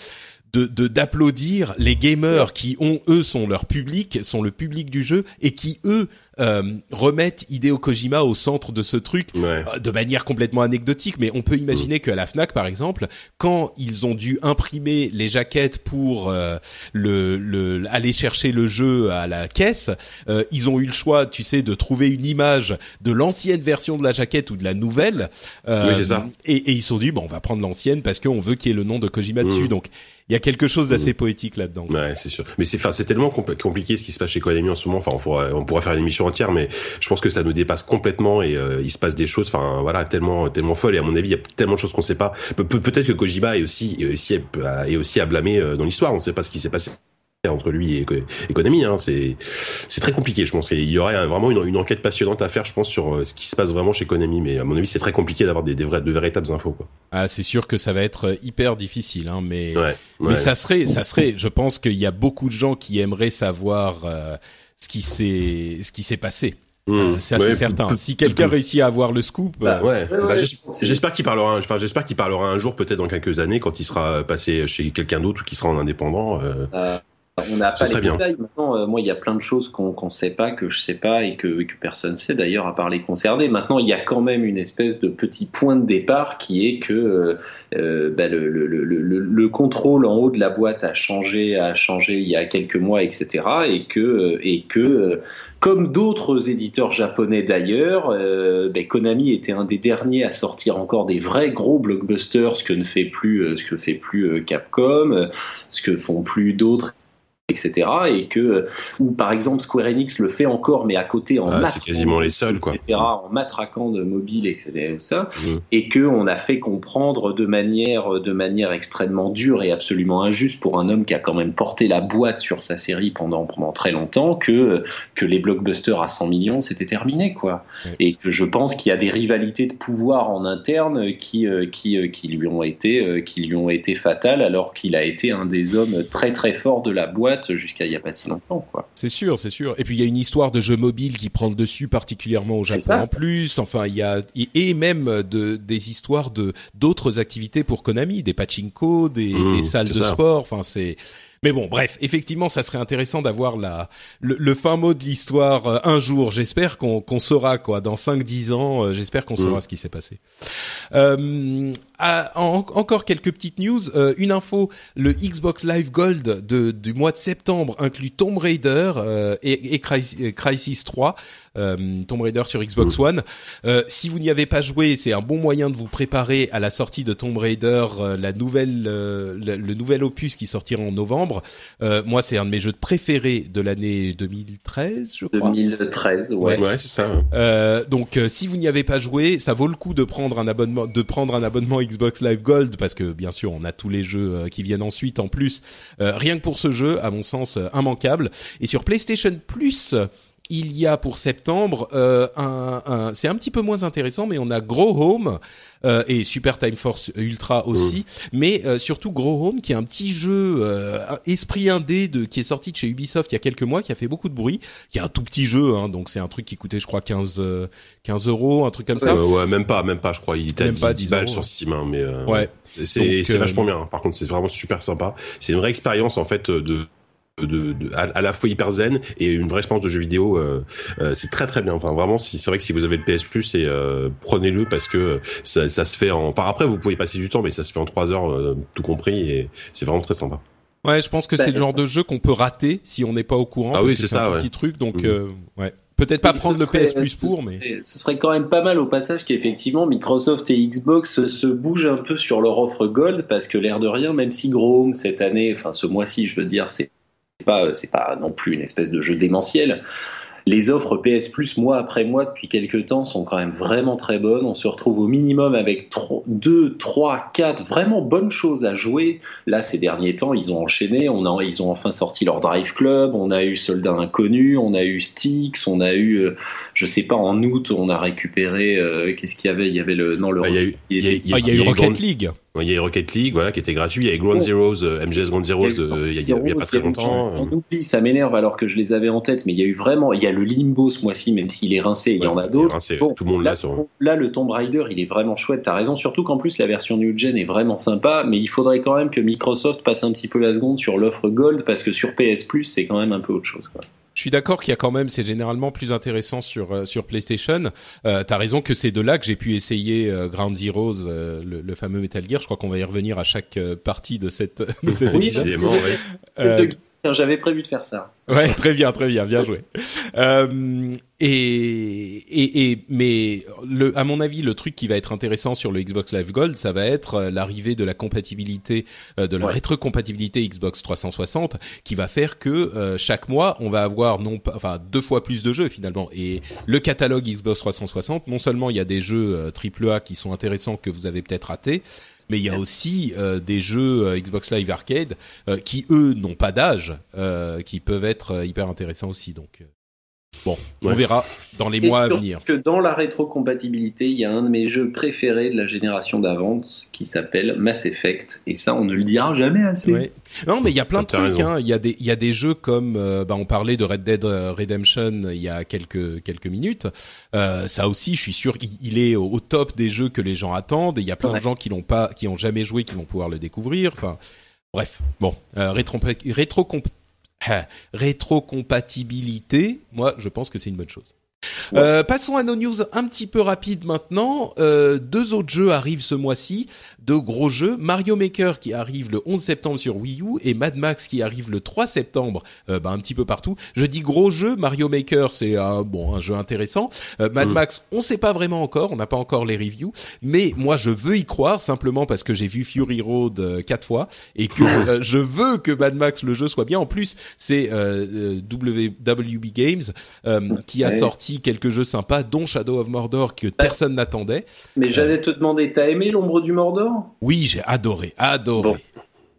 de d'applaudir les gamers qui ont eux sont leur public, sont le public du jeu et qui eux euh, remettent Hideo Kojima au centre de ce truc euh, de manière complètement anecdotique. Mais on peut imaginer mm. qu'à la Fnac par exemple, quand ils ont dû imprimer les jaquettes pour euh, le, le, aller chercher le jeu à la caisse, euh, ils ont eu le choix, tu sais, de trouver une image de l'ancienne version de la jaquette ou de la nouvelle. Oui, ça. Et, et, ils se sont dit bon, on va prendre l'ancienne parce qu'on veut qu'il y ait le nom de Kojima dessus. Mm. Donc il y a quelque chose d'assez mmh. poétique là-dedans. Ouais, c'est sûr. Mais c'est, enfin, c'est tellement compliqué ce qui se passe chez Konami en ce moment. Enfin, on pourrait, on pourrait faire une émission entière, mais je pense que ça nous dépasse complètement et euh, il se passe des choses, enfin, voilà, tellement, tellement folles. Et à mon avis, il y a tellement de choses qu'on sait pas. Pe peut-être que Kojima est aussi, est aussi, est aussi à blâmer euh, dans l'histoire. On ne sait pas ce qui s'est passé entre lui et, Konami. Hein. C'est c'est très compliqué, je pense. il y aurait vraiment une, une, enquête passionnante à faire, je pense, sur euh, ce qui se passe vraiment chez Konami. Mais à mon avis, c'est très compliqué d'avoir des, des vrais, de véritables infos. Quoi. Ah, c'est sûr que ça va être hyper difficile, hein, mais mais ça serait, ça serait. Je pense qu'il y a beaucoup de gens qui aimeraient savoir euh, ce qui s'est ce qui s'est passé. Mmh. c'est assez certain. Si quelqu'un réussit à avoir le scoop, bah, ouais. Bah, j'espère qu'il parlera. Enfin, j'espère qu'il parlera un jour, peut-être dans quelques années, quand il sera passé chez quelqu'un d'autre ou qu'il sera en indépendant. Euh, On n'a pas les détails. Maintenant, euh, moi, il y a plein de choses qu'on ne sait pas, que je sais pas et que, que personne ne sait d'ailleurs, à part les concernés. Maintenant, il y a quand même une espèce de petit point de départ qui est que euh, euh bah, le, le, le, le, contrôle en haut de la boîte a changé, a changé il y a quelques mois, etc. Et que, euh, et que comme d'autres éditeurs japonais d'ailleurs, euh, ben Konami était un des derniers à sortir encore des vrais gros blockbusters, ce que ne fait plus, ce que fait plus Capcom, ce que font plus d'autres etc. Et que, ou par exemple Square Enix le fait encore, mais à côté en ah, c'est quasiment les seuls quoi, en matraquant de mobile, etc. Ça, mmh. et que on a fait comprendre de manière, de manière extrêmement dure et absolument injuste pour un homme qui a quand même porté la boîte sur sa série pendant pendant très longtemps que que les blockbusters à 100 millions c'était terminé quoi. Et que je pense qu'il y a des rivalités de pouvoir en interne qui euh, qui euh, qui lui ont été euh, qui lui ont été fatales alors qu'il a été un des hommes très très forts de la boîte jusqu'à il n'y a pas si longtemps. C'est sûr, c'est sûr. Et puis il y a une histoire de jeu mobile qui prend le dessus, particulièrement au Japon en plus. Enfin, il y a et même de des histoires de d'autres activités pour Konami, des pachinko, des, mmh, des salles de sport. Enfin, c'est mais bon, bref, effectivement, ça serait intéressant d'avoir la le, fin mot de l'histoire euh, un jour. J'espère qu'on qu'on saura quoi dans 5-10 ans. Euh, j'espère qu'on saura mmh. ce qui s'est passé. Euh, encore quelques petites news. Euh, une info le Xbox Live Gold de, du mois de septembre inclut Tomb Raider et, et, Crisis 3. Tomb Raider sur Xbox mmh. One. si vous n'y avez pas joué, c'est un bon moyen de vous préparer à la sortie de Tomb Raider, la nouvelle, le, le, nouvel opus qui sortira en novembre. Euh, moi, c'est un de mes jeux préférés de l'année 2013, je crois. 2013, ouais. Ouais, c'est ça. Euh, donc, euh, si vous n'y avez pas joué, ça vaut le coup de prendre un abonnement, de prendre un abonnement Xbox Live Gold parce que bien sûr, on a tous les jeux qui viennent ensuite en plus. rien que pour ce jeu, à mon sens, immanquable. Et sur PlayStation Plus il y a pour septembre euh, un, un c'est un petit peu moins intéressant, mais on a Grow Home euh, et Super Time Force Ultra aussi, mais euh, surtout Grow Home qui est un petit jeu euh, esprit indé de qui est sorti de chez Ubisoft il y a quelques mois, qui a fait beaucoup de bruit, qui est un tout petit jeu, hein, donc c'est un truc qui coûtait je crois 15 15 euros, un truc comme ça. ouais, même pas, même pas, je crois, il était à 10, pas 10 balles sur Steam, hein, mais ouais, c'est c'est vachement bien. Par contre, c'est vraiment super sympa. C'est une vraie expérience en fait de de, à, la fois hyper zen et une vraie expérience de jeu vidéo. Euh, euh, c'est très très bien. Enfin vraiment, c'est vrai que si vous avez le PS Plus, et euh, prenez-le parce que ça, ça, se fait en. Par après, vous pouvez passer du temps, mais ça se fait en trois heures, tout compris, et c'est vraiment très sympa. Ouais, je pense que c'est le genre de jeu qu'on peut rater si on n'est pas au courant. Ah oui, c'est ça. Un ouais. petit truc, donc mmh. ouais. Peut-être pas prendre le PS Plus pour, mais ce serait quand même pas mal au passage qu'effectivement Microsoft et Xbox se bougent un peu sur leur offre Gold parce que l'air de rien, même si Home cette année, enfin ce mois-ci, je veux dire, c'est pas, c'est pas non plus une espèce de jeu démentiel. Les offres PS Plus mois après mois depuis quelques temps sont quand même vraiment très bonnes. On se retrouve au minimum avec 2, 3, 4 vraiment bonnes choses à jouer. Là, ces derniers temps, ils ont enchaîné. On a, ils ont enfin sorti leur Drive Club. On a eu Soldat Inconnu. On a eu Styx. On a eu, euh, je sais pas, en août, on a récupéré. Euh, qu'est-ce qu'il y avait? Il y avait le. Non, le. il y a eu, il y a eu Rocket League. Il y a Rocket League, voilà, qui était gratuit. Il y a Zeroes, euh, MGS Ground Zeroes, euh, il y a, pas très longtemps. On oublie, ça m'énerve alors que je les avais en tête, mais il y a eu vraiment, il y a le Limbo ce mois-ci, même s'il est rincé, il y en a d'autres. tout le monde là, sur... là, le Tomb Raider, il est vraiment chouette. T'as raison, surtout qu'en plus la version New Gen est vraiment sympa, mais il faudrait quand même que Microsoft passe un petit peu la seconde sur l'offre Gold parce que sur PS Plus, c'est quand même un peu autre chose. Quoi. Je suis d'accord qu'il y a quand même, c'est généralement plus intéressant sur euh, sur PlayStation. Euh, T'as raison que c'est de là que j'ai pu essayer euh, Ground Zeroes, euh, le, le, fameux Metal Gear. Je crois qu'on va y revenir à chaque partie de cette de cette oui, J'avais prévu de faire ça. Ouais, très bien, très bien, bien joué. Euh, et, et, et, mais le, à mon avis, le truc qui va être intéressant sur le Xbox Live Gold, ça va être euh, l'arrivée de la compatibilité, euh, de la rétrocompatibilité Xbox 360, qui va faire que euh, chaque mois, on va avoir non pas, enfin deux fois plus de jeux finalement. Et le catalogue Xbox 360, non seulement il y a des jeux AAA qui sont intéressants que vous avez peut-être ratés, mais il y a aussi euh, des jeux euh, Xbox Live Arcade euh, qui eux n'ont pas d'âge, qui peuvent être hyper intéressants aussi. Donc Bon, on verra dans les mois à venir. que dans la rétrocompatibilité, il y a un de mes jeux préférés de la génération d'avant qui s'appelle Mass Effect. Et ça, on ne le dira jamais assez. Non, mais il y a plein de trucs. Hein. Il y a des, il y a des jeux comme, euh, bah, on parlait de Red Dead euh, Redemption il y a quelques quelques minutes. Euh, ça aussi, je suis sûr qu'il est au, top des jeux que les gens attendent. Et il y a plein de gens qui l'ont pas, qui ont jamais joué, qui vont pouvoir le découvrir. Enfin, bref. Bon, rétro, rétro rétrocompatibilité, moi je pense que c'est une bonne chose. Euh, passons à nos news un petit peu rapides maintenant. Euh, deux autres jeux arrivent ce mois-ci, deux gros jeux. Mario Maker qui arrive le 11 septembre sur Wii U et Mad Max qui arrive le 3 septembre, euh, bah, un petit peu partout. Je dis gros jeu, Mario Maker c'est un bon un jeu intéressant. Euh, Mad mm. Max, on sait pas vraiment encore, on n'a pas encore les reviews, mais moi je veux y croire simplement parce que j'ai vu Fury Road euh, quatre fois et que je veux que Mad Max le jeu soit bien. En plus, c'est WB Games qui a sorti quelques jeux sympas, dont Shadow of Mordor que personne n'attendait. Mais j'allais te demander, t'as aimé l'ombre du Mordor? Oui, j'ai adoré, adoré.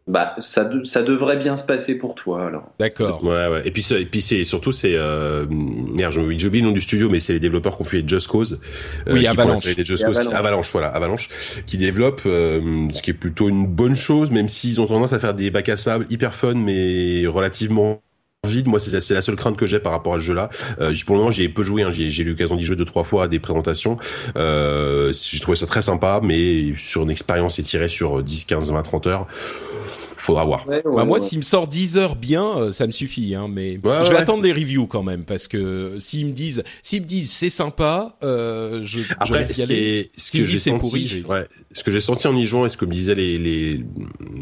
Bah, ça, ça devrait bien se passer pour toi, alors. D'accord. Ouais, ouais. Et puis, et puis c'est surtout, c'est, euh, merde, j'ai oublié le nom du studio, mais c'est les développeurs qui ont fait Just Cause. Euh, oui, Avalanche. Just Cause, Avalanche. Avalanche. voilà, Avalanche, qui développe, euh, ce qui est plutôt une bonne chose, même s'ils ont tendance à faire des bacs à sable hyper fun, mais relativement vide. Moi, c'est la seule crainte que j'ai par rapport à ce jeu-là. Euh, pour le moment, j'ai peu joué. Hein. J'ai eu l'occasion d'y jouer deux trois fois à des présentations. Euh, j'ai trouvé ça très sympa, mais sur une expérience étirée sur 10, 15, 20, 30 heures faudra voir. bah moi, s'il me sort 10 heures bien, euh, ça me suffit. Hein, mais je vais attendre des reviews quand même parce que s'ils me disent, s'ils me disent c'est sympa, euh, je. Après, ce, ce que j'ai senti, ouais, ce que j'ai senti en y jouant et ce que me disaient les les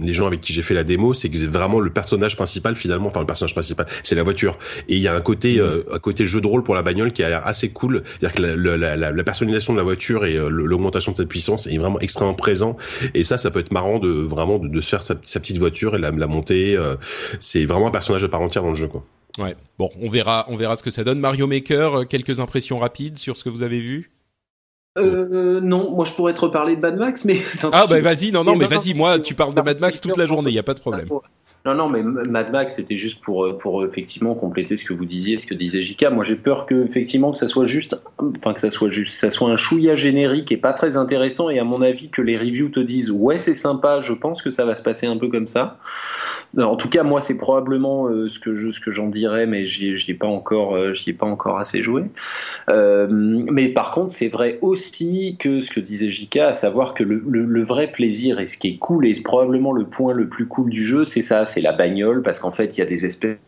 les gens avec qui j'ai fait la démo, c'est que vraiment le personnage principal finalement, enfin le personnage principal, c'est la voiture. Et il y a un côté euh, un côté jeu de rôle pour la bagnole qui a l'air assez cool. C'est-à-dire que la, la, la, la, personnalisation de la voiture et euh, l'augmentation de sa puissance est vraiment extrêmement présent. Et ça, ça peut être marrant de vraiment de, de faire sa, sa petite voiture et la, la montée. Euh, c'est vraiment un personnage à part entière dans le jeu, quoi. Ouais. Bon, on verra, on verra ce que ça donne. Mario Maker, euh, quelques impressions rapides sur ce que vous avez vu? Euh, non, moi je pourrais te reparler de Mad Max, mais ah bah vas-y, non non, mais vas-y, moi tu parles de Mad Max toute la journée, il y a pas de problème. Non, non, mais Mad Max, c'était juste pour, euh, pour effectivement compléter ce que vous disiez, ce que disait Jika. Moi, j'ai peur que effectivement que ça soit juste, enfin que ça soit juste, ça soit un chouïa générique et pas très intéressant. Et à mon avis, que les reviews te disent ouais, c'est sympa. Je pense que ça va se passer un peu comme ça. En tout cas, moi, c'est probablement euh, ce que j'en dirais, mais j'y ai pas encore, euh, ai pas encore assez joué. Euh, mais par contre, c'est vrai aussi que ce que disait Jika, à savoir que le, le, le, vrai plaisir et ce qui est cool et probablement le point le plus cool du jeu, c'est ça, c'est la bagnole, parce qu'en fait, il y a des espèces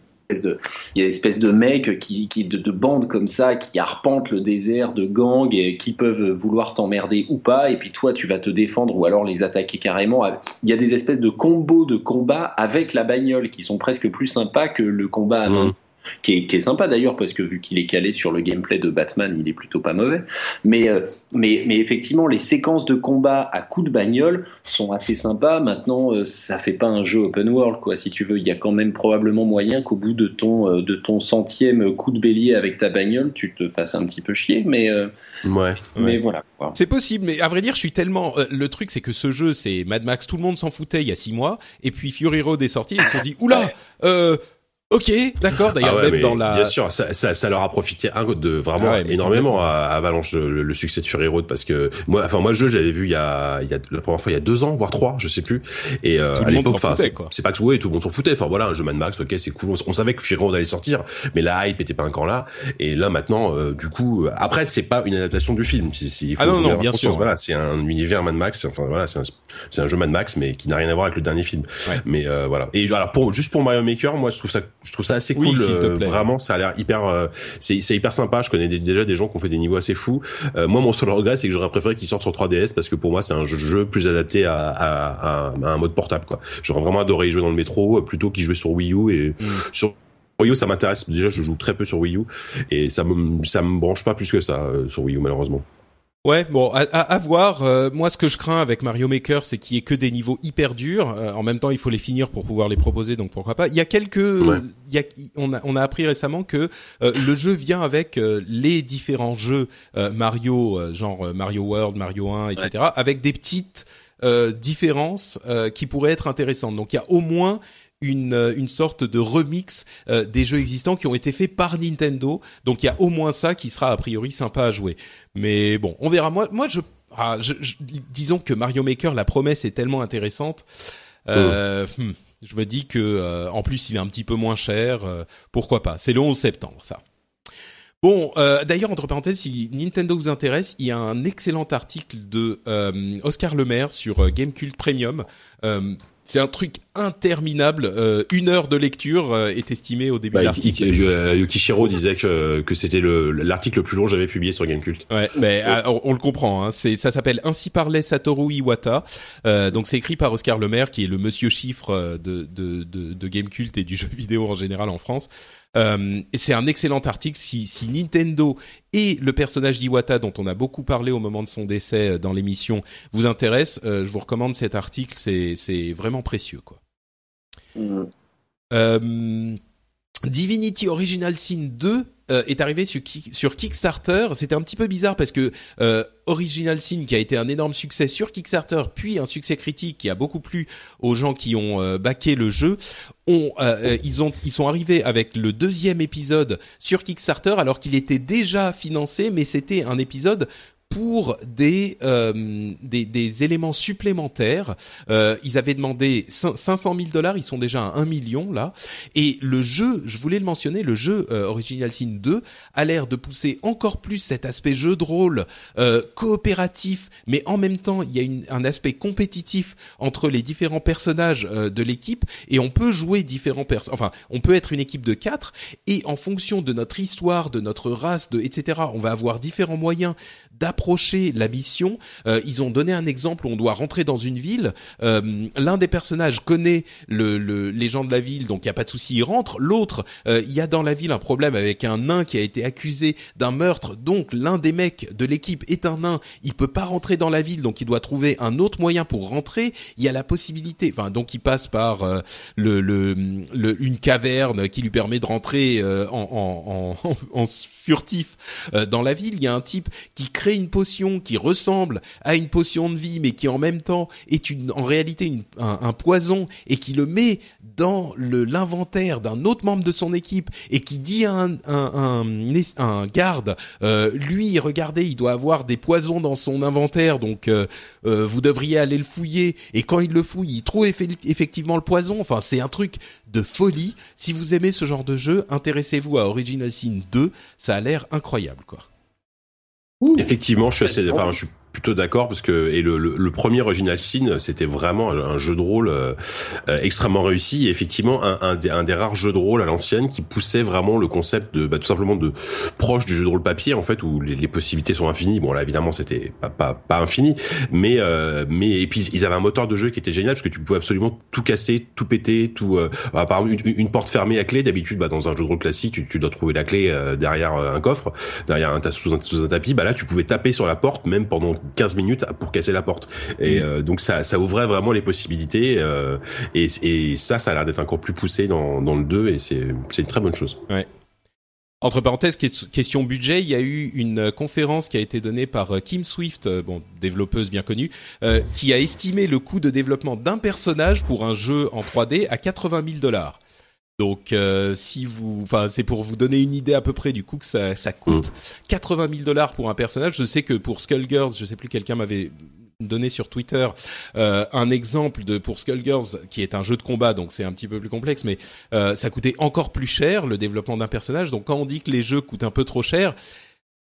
de, il y a de mecs qui, qui de, de, bandes comme ça qui arpentent le désert de gangs et qui peuvent vouloir t'emmerder ou pas. Et puis toi, tu vas te défendre ou alors les attaquer carrément. Il y a des espèces de combos de combat avec la bagnole qui sont presque plus sympas que le combat à main. Mmh qui est, qui est sympa d'ailleurs parce que vu qu'il est calé sur le gameplay de Batman, il est plutôt pas mauvais. Mais, euh, mais, mais effectivement, les séquences de combat à coups de bagnole sont assez sympas. Maintenant, euh, ça fait pas un jeu open world, quoi. Si tu veux, il y a quand même probablement moyen qu'au bout de ton, euh, de ton centième coup de bélier avec ta bagnole, tu te fasses un petit peu chier. Mais, ouais, mais voilà. C'est possible, mais à vrai dire, je suis tellement. le truc, c'est que ce jeu, c'est Mad Max. Tout le monde s'en foutait il y a six mois, et puis Fury Road est sorti. Ils se sont dit, oula. Euh, Ok, d'accord. D'ailleurs, ah même dans la. Bien sûr, ça, ça, ça, leur a profité un de vraiment ah énormément à, Avalanche le, succès de Fury Road parce que moi, enfin moi, le jeu, j'avais vu il y a, il y a la première fois il y a deux ans, voire trois, je sais plus. Et euh, à l'époque, enfin, c'est pas que ouais, tout le monde s'en foutait. Enfin voilà, un jeu Mad Max, ok, c'est cool. On, savait que Fury Road allait sortir, mais la hype était pas encore là. Et là maintenant, euh, du coup, euh, après, c'est pas une adaptation du film. il faut ah non, non, bien sûr. Voilà, c'est un univers Mad Max. Enfin voilà, c'est un, un jeu Mad Max, mais qui n'a rien à voir avec le dernier film. Mais euh, voilà. Et voilà, pour juste pour Mario Maker, moi, je trouve ça, je trouve ça assez cool. Euh, vraiment, ça a l'air hyper, euh, c'est hyper sympa. Je connais déjà des gens qui ont fait des niveaux assez fous. Euh, moi, mon seul regret, c'est que j'aurais préféré qu'il sorte sur 3DS parce que pour moi, c'est un jeu plus adapté à, à, à, un mode portable. Quoi. J'aurais vraiment adoré y jouer dans le métro plutôt qu'y jouer sur Wii U et mm. sur Wii U, ça m'intéresse. Déjà, je joue très peu sur Wii U et ça me ça me branche pas plus que ça sur Wii U malheureusement. Ouais, bon, à, à, voir. Euh, moi, ce que je crains avec Mario Maker, c'est qu'il y ait que des niveaux hyper durs. Euh, en même temps, il faut les finir pour pouvoir les proposer, donc pourquoi pas. Il y a quelques, il y a, on a, on a appris récemment que euh, le jeu vient avec les différents jeux Mario, genre Mario World, Mario 1, etc., avec des petites différences qui pourraient être intéressantes. Donc, il y a au moins une, euh, une sorte de remix euh, des jeux existants qui ont été faits par Nintendo. Donc il y a au moins ça qui sera a priori sympa à jouer. Mais bon, on verra. Moi, moi je, ah, je, disons que Mario Maker, la promesse est tellement intéressante. Euh, oh. hmm, je me dis que euh, en plus il est un petit peu moins cher. pourquoi pas C'est le 11 septembre, ça. Bon, euh, d'ailleurs, entre parenthèses, si Nintendo vous intéresse, il y a un excellent article de euh, Oscar Lemaire sur euh, Gamecult Premium. C'est un truc interminable. une heure de lecture est estimée au début bah, de l'article. Yukishiro disait que, que c'était l'article le, plus long jamais publié sur Gamecult. Ouais, mais on, le comprend. Hein, c'est ça s'appelle Ainsi parlait Satoru Iwata. donc c'est écrit par Oscar Lemaire, qui est le monsieur chiffre de de, de, de Gamecult et du jeu vidéo en général en France. Euh, c'est un excellent article. Si, si, Nintendo et le personnage d'Iwata, dont on a beaucoup parlé au moment de son décès euh, dans l'émission, vous intéressent, euh, je vous recommande cet article. C'est vraiment précieux, quoi. Mm. Euh, Divinity Original Sin 2 euh, est arrivé sur, Kickstarter. C'était un petit peu bizarre parce que euh, Original Sin, qui a été un énorme succès sur Kickstarter, puis un succès critique qui a beaucoup plu aux gens qui ont euh, backé le jeu, euh, ils sont arrivés avec le deuxième épisode sur Kickstarter alors qu'il était déjà financé, mais c'était un épisode pour des, euh, des, des, éléments supplémentaires. Euh, ils avaient demandé 500 000 dollars, ils sont déjà à 1 million là. Et le jeu, je voulais le mentionner, le jeu euh, Original Sin 2 a l'air de pousser encore plus cet aspect jeu de rôle euh, coopératif, mais en même temps il y a une, un aspect compétitif entre les différents personnages euh, de l'équipe et on peut jouer différents personnages. Enfin, on peut être une équipe de quatre et en fonction de notre histoire, de notre race, de etc. On va avoir différents moyens la mission. Euh, ils ont donné un exemple où on doit rentrer dans une ville. Euh, L'un des personnages connaît le, le, les gens de la ville, donc il y a pas de souci, il rentre. L'autre, euh, il y a dans la ville un problème avec un nain qui a été accusé d'un meurtre. Donc l'un des mecs de l'équipe est un nain. Il peut pas rentrer dans la ville, donc il doit trouver un autre moyen pour rentrer. Il y a la possibilité, enfin donc il passe par le, le, le, une caverne qui lui permet de rentrer en, en, en, en, furtif dans la ville. Il y a un type qui crée une potion qui ressemble à une potion de vie, mais qui en même temps est une, en réalité une, un, poison et qui le met dans l'inventaire d'un autre membre de son équipe et qui dit à un, un, un, garde, euh, lui, regardez, il doit avoir des poisons dans son inventaire, donc euh, euh, vous devriez aller le fouiller. Et quand il le fouille, il trouve effectivement le poison. Enfin, c'est un truc de folie. Si vous aimez ce genre de jeu, intéressez-vous à Original Sin 2. Ça a l'air incroyable, quoi. Effectivement, je suis assez, enfin, je suis plutôt d'accord parce que et le, le, le premier Original Sin c'était vraiment un, jeu de rôle euh, euh, extrêmement réussi et effectivement un, un, des, un, des, rares jeux de rôle à l'ancienne qui poussait vraiment le concept de bah, tout simplement de proche du jeu de rôle papier en fait où les, les possibilités sont infinies. Bon là évidemment c'était pas, pas pas infini mais euh, mais et puis ils avaient un moteur de jeu qui était génial parce que tu pouvais absolument tout casser tout péter tout euh, bah, par exemple une, une, porte fermée à clé. D'habitude bah, dans un jeu de rôle classique tu, tu dois trouver la clé euh, derrière un coffre derrière un sous un, sous un tapis. Bah là tu pouvais taper sur la porte même pendant 15 minutes pour casser la porte. Et mm. euh, donc ça, ça ouvrait vraiment les possibilités. Euh, et, et, ça, ça a l'air d'être encore plus poussé dans, dans le 2 et c'est une très bonne chose. Ouais. Entre parenthèses, question budget, il y a eu une conférence qui a été donnée par euh, Kim Swift, bon développeuse bien connue, euh, qui a estimé le coût de développement d'un personnage pour un jeu en 3D à 80 000 dollars. Donc, euh, si vous, enfin, c'est pour vous donner une idée à peu près du coup que ça, ça coûte 80 mm. 000 dollars pour un personnage. Je sais que pour Skullgirls, je sais plus, quelqu'un m'avait donné sur Twitter euh, un exemple de pour Skullgirls qui est un jeu de combat, donc c'est un petit peu plus complexe, mais euh, ça coûtait encore plus cher le développement d'un personnage. Donc, quand on dit que les jeux coûtent un peu trop cher,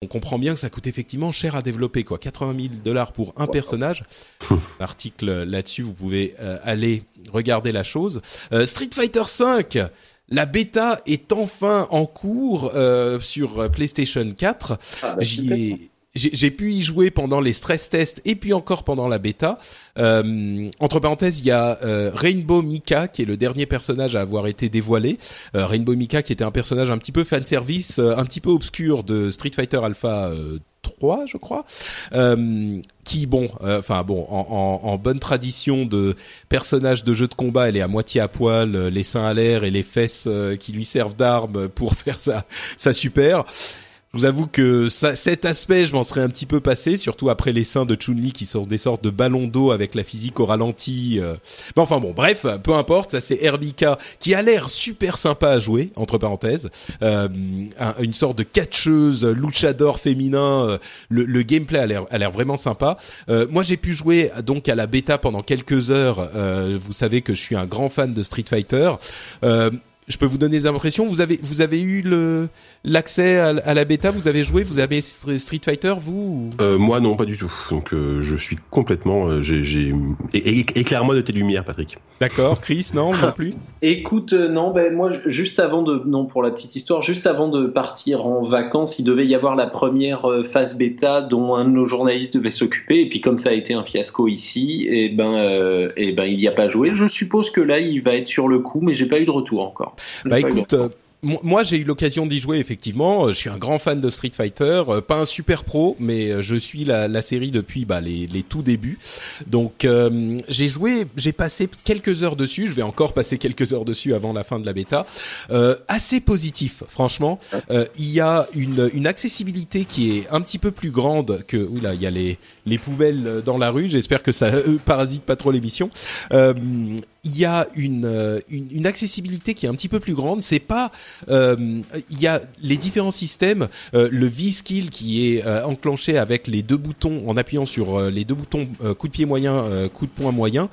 on comprend bien que ça coûte effectivement cher à développer, quoi. 80 000 dollars pour un personnage. Article là-dessus, vous pouvez euh, aller regarder la chose. Euh, Street Fighter 5, la bêta est enfin en cours euh, sur PlayStation 4. Ah, bah, J'y ai j'ai pu y jouer pendant les stress tests et puis encore pendant la bêta. Euh, entre parenthèses, il y a euh, Rainbow Mika qui est le dernier personnage à avoir été dévoilé. Euh, Rainbow Mika qui était un personnage un petit peu fan service, un petit peu obscur de Street Fighter Alpha 3, je crois. qui bon, enfin bon, en, en, en, bonne tradition de personnage de jeu de combat, elle est à moitié à poil, les seins à l'air et les fesses qui lui servent d'armes pour faire sa, sa super. Je vous avoue que ça, cet aspect, je m'en serais un petit peu passé, surtout après les seins de Chun-Li qui sont des sortes de ballons d'eau avec la physique au ralenti. Euh. Mais enfin bon, bref, peu importe, ça c'est Herbika qui a l'air super sympa à jouer, entre parenthèses, euh, une sorte de catcheuse, luchador féminin. Euh, le, le, gameplay a l'air, a l'air vraiment sympa. Euh, moi, j'ai pu jouer donc à la bêta pendant quelques heures. vous savez que je suis un grand fan de Street Fighter je peux vous donner des impressions. Vous avez vous avez eu le l'accès à, la bêta? Vous avez joué? Vous avez Street Fighter vous euh, Moi non, pas du tout. Donc euh, je suis complètement. Euh, j'ai éclaire-moi de tes lumières, Patrick. D'accord, Chris, non non plus? Écoute, euh, non, ben moi juste avant de non pour la petite histoire, juste avant de partir en vacances, il devait y avoir la première phase bêta dont un de nos journalistes devait s'occuper. Et puis comme ça a été un fiasco ici, et eh ben et eh ben il n'y a pas joué. Je suppose que là il va être sur le coup, mais j'ai pas eu de retour encore. Bah écoute, euh, moi, j'ai eu l'occasion d'y jouer effectivement. Euh, je suis un grand fan de Street Fighter, euh, pas un super pro, mais je suis la, la série depuis bah, les, les tout débuts. Donc j'ai joué, j'ai passé quelques heures dessus. Je vais encore passer quelques heures dessus avant la fin de la bêta. Euh, assez positif, franchement. il y a une, une accessibilité qui est un petit peu plus grande que. Oui là, il y a les les poubelles dans la rue. J'espère que ça parasite pas trop l'émission. Euh, il y a une, euh, une, une, accessibilité qui est un petit peu plus grande. C'est pas, euh, il y a les différents systèmes, euh, le V-skill qui est euh, enclenché avec les deux boutons en appuyant sur les deux boutons coup de pied moyen, coup de poing moyen